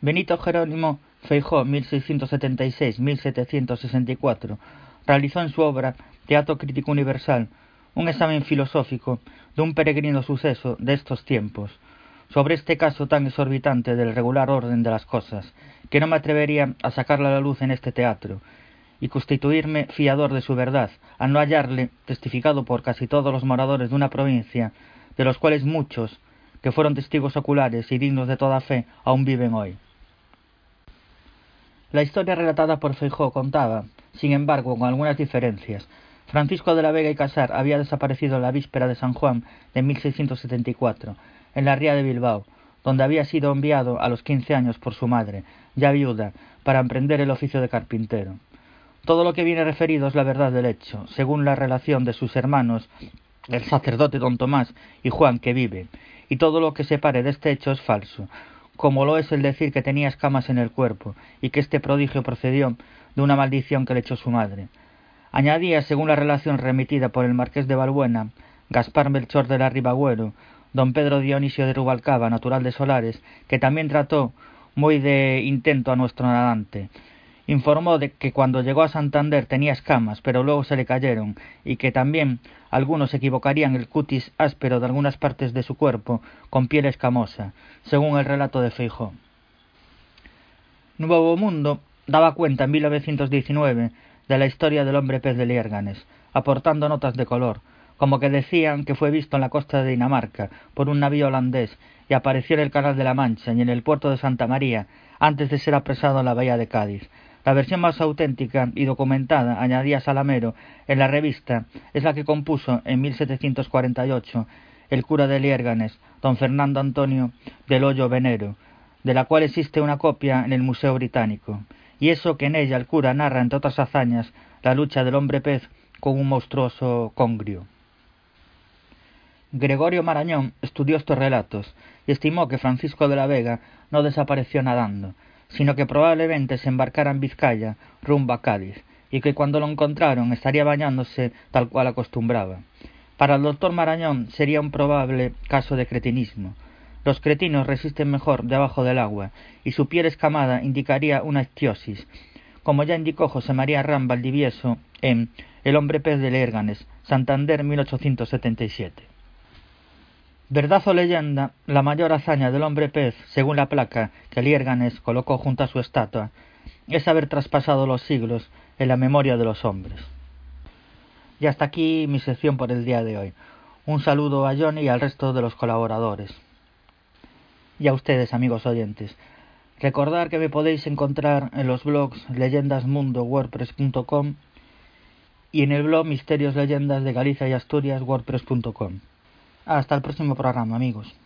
Benito Jerónimo Feijó, 1676-1764, realizó en su obra Teatro Crítico Universal un examen filosófico de un peregrino suceso de estos tiempos, sobre este caso tan exorbitante del regular orden de las cosas, que no me atrevería a sacarle a la luz en este teatro, y constituirme fiador de su verdad, al no hallarle, testificado por casi todos los moradores de una provincia, de los cuales muchos, que fueron testigos oculares y dignos de toda fe, aún viven hoy. La historia relatada por Feijó contaba, sin embargo, con algunas diferencias. Francisco de la Vega y Casar había desaparecido la víspera de San Juan de 1674, en la ría de Bilbao, donde había sido enviado a los quince años por su madre, ya viuda, para emprender el oficio de carpintero. Todo lo que viene referido es la verdad del hecho, según la relación de sus hermanos, el sacerdote don Tomás y Juan que vive, y todo lo que se pare de este hecho es falso, como lo es el decir que tenía escamas en el cuerpo, y que este prodigio procedió de una maldición que le echó su madre. Añadía, según la relación remitida por el marqués de Balbuena, Gaspar Melchor de la Ribagüero, don Pedro Dionisio de Rubalcaba, natural de Solares, que también trató muy de intento a nuestro nadante, informó de que cuando llegó a Santander tenía escamas, pero luego se le cayeron, y que también algunos equivocarían el cutis áspero de algunas partes de su cuerpo con piel escamosa, según el relato de Feijó. Nuevo Mundo daba cuenta en 1919 de la historia del hombre pez de Liérganes, aportando notas de color, como que decían que fue visto en la costa de Dinamarca por un navío holandés y apareció en el Canal de la Mancha y en el puerto de Santa María antes de ser apresado en la bahía de Cádiz, la versión más auténtica y documentada, añadía Salamero, en la revista, es la que compuso en 1748 el cura de Liérganes, don Fernando Antonio del Hoyo Venero, de la cual existe una copia en el Museo Británico, y eso que en ella el cura narra, entre otras hazañas, la lucha del hombre pez con un monstruoso congrio. Gregorio Marañón estudió estos relatos y estimó que Francisco de la Vega no desapareció nadando, sino que probablemente se embarcara en Vizcaya rumbo a Cádiz, y que cuando lo encontraron estaría bañándose tal cual acostumbraba. Para el doctor Marañón sería un probable caso de cretinismo. Los cretinos resisten mejor debajo del agua, y su piel escamada indicaría una ictiosis, como ya indicó José María Ram Valdivieso en El hombre pez de Lérganes, Santander 1877. Verdad o leyenda, la mayor hazaña del hombre pez, según la placa que Liérganes colocó junto a su estatua, es haber traspasado los siglos en la memoria de los hombres. Y hasta aquí mi sección por el día de hoy. Un saludo a Johnny y al resto de los colaboradores. Y a ustedes, amigos oyentes. Recordar que me podéis encontrar en los blogs leyendasmundo.wordpress.com y en el blog Misterios Leyendas de Galicia y Asturias wordpress.com. Hasta el próximo programa, amigos.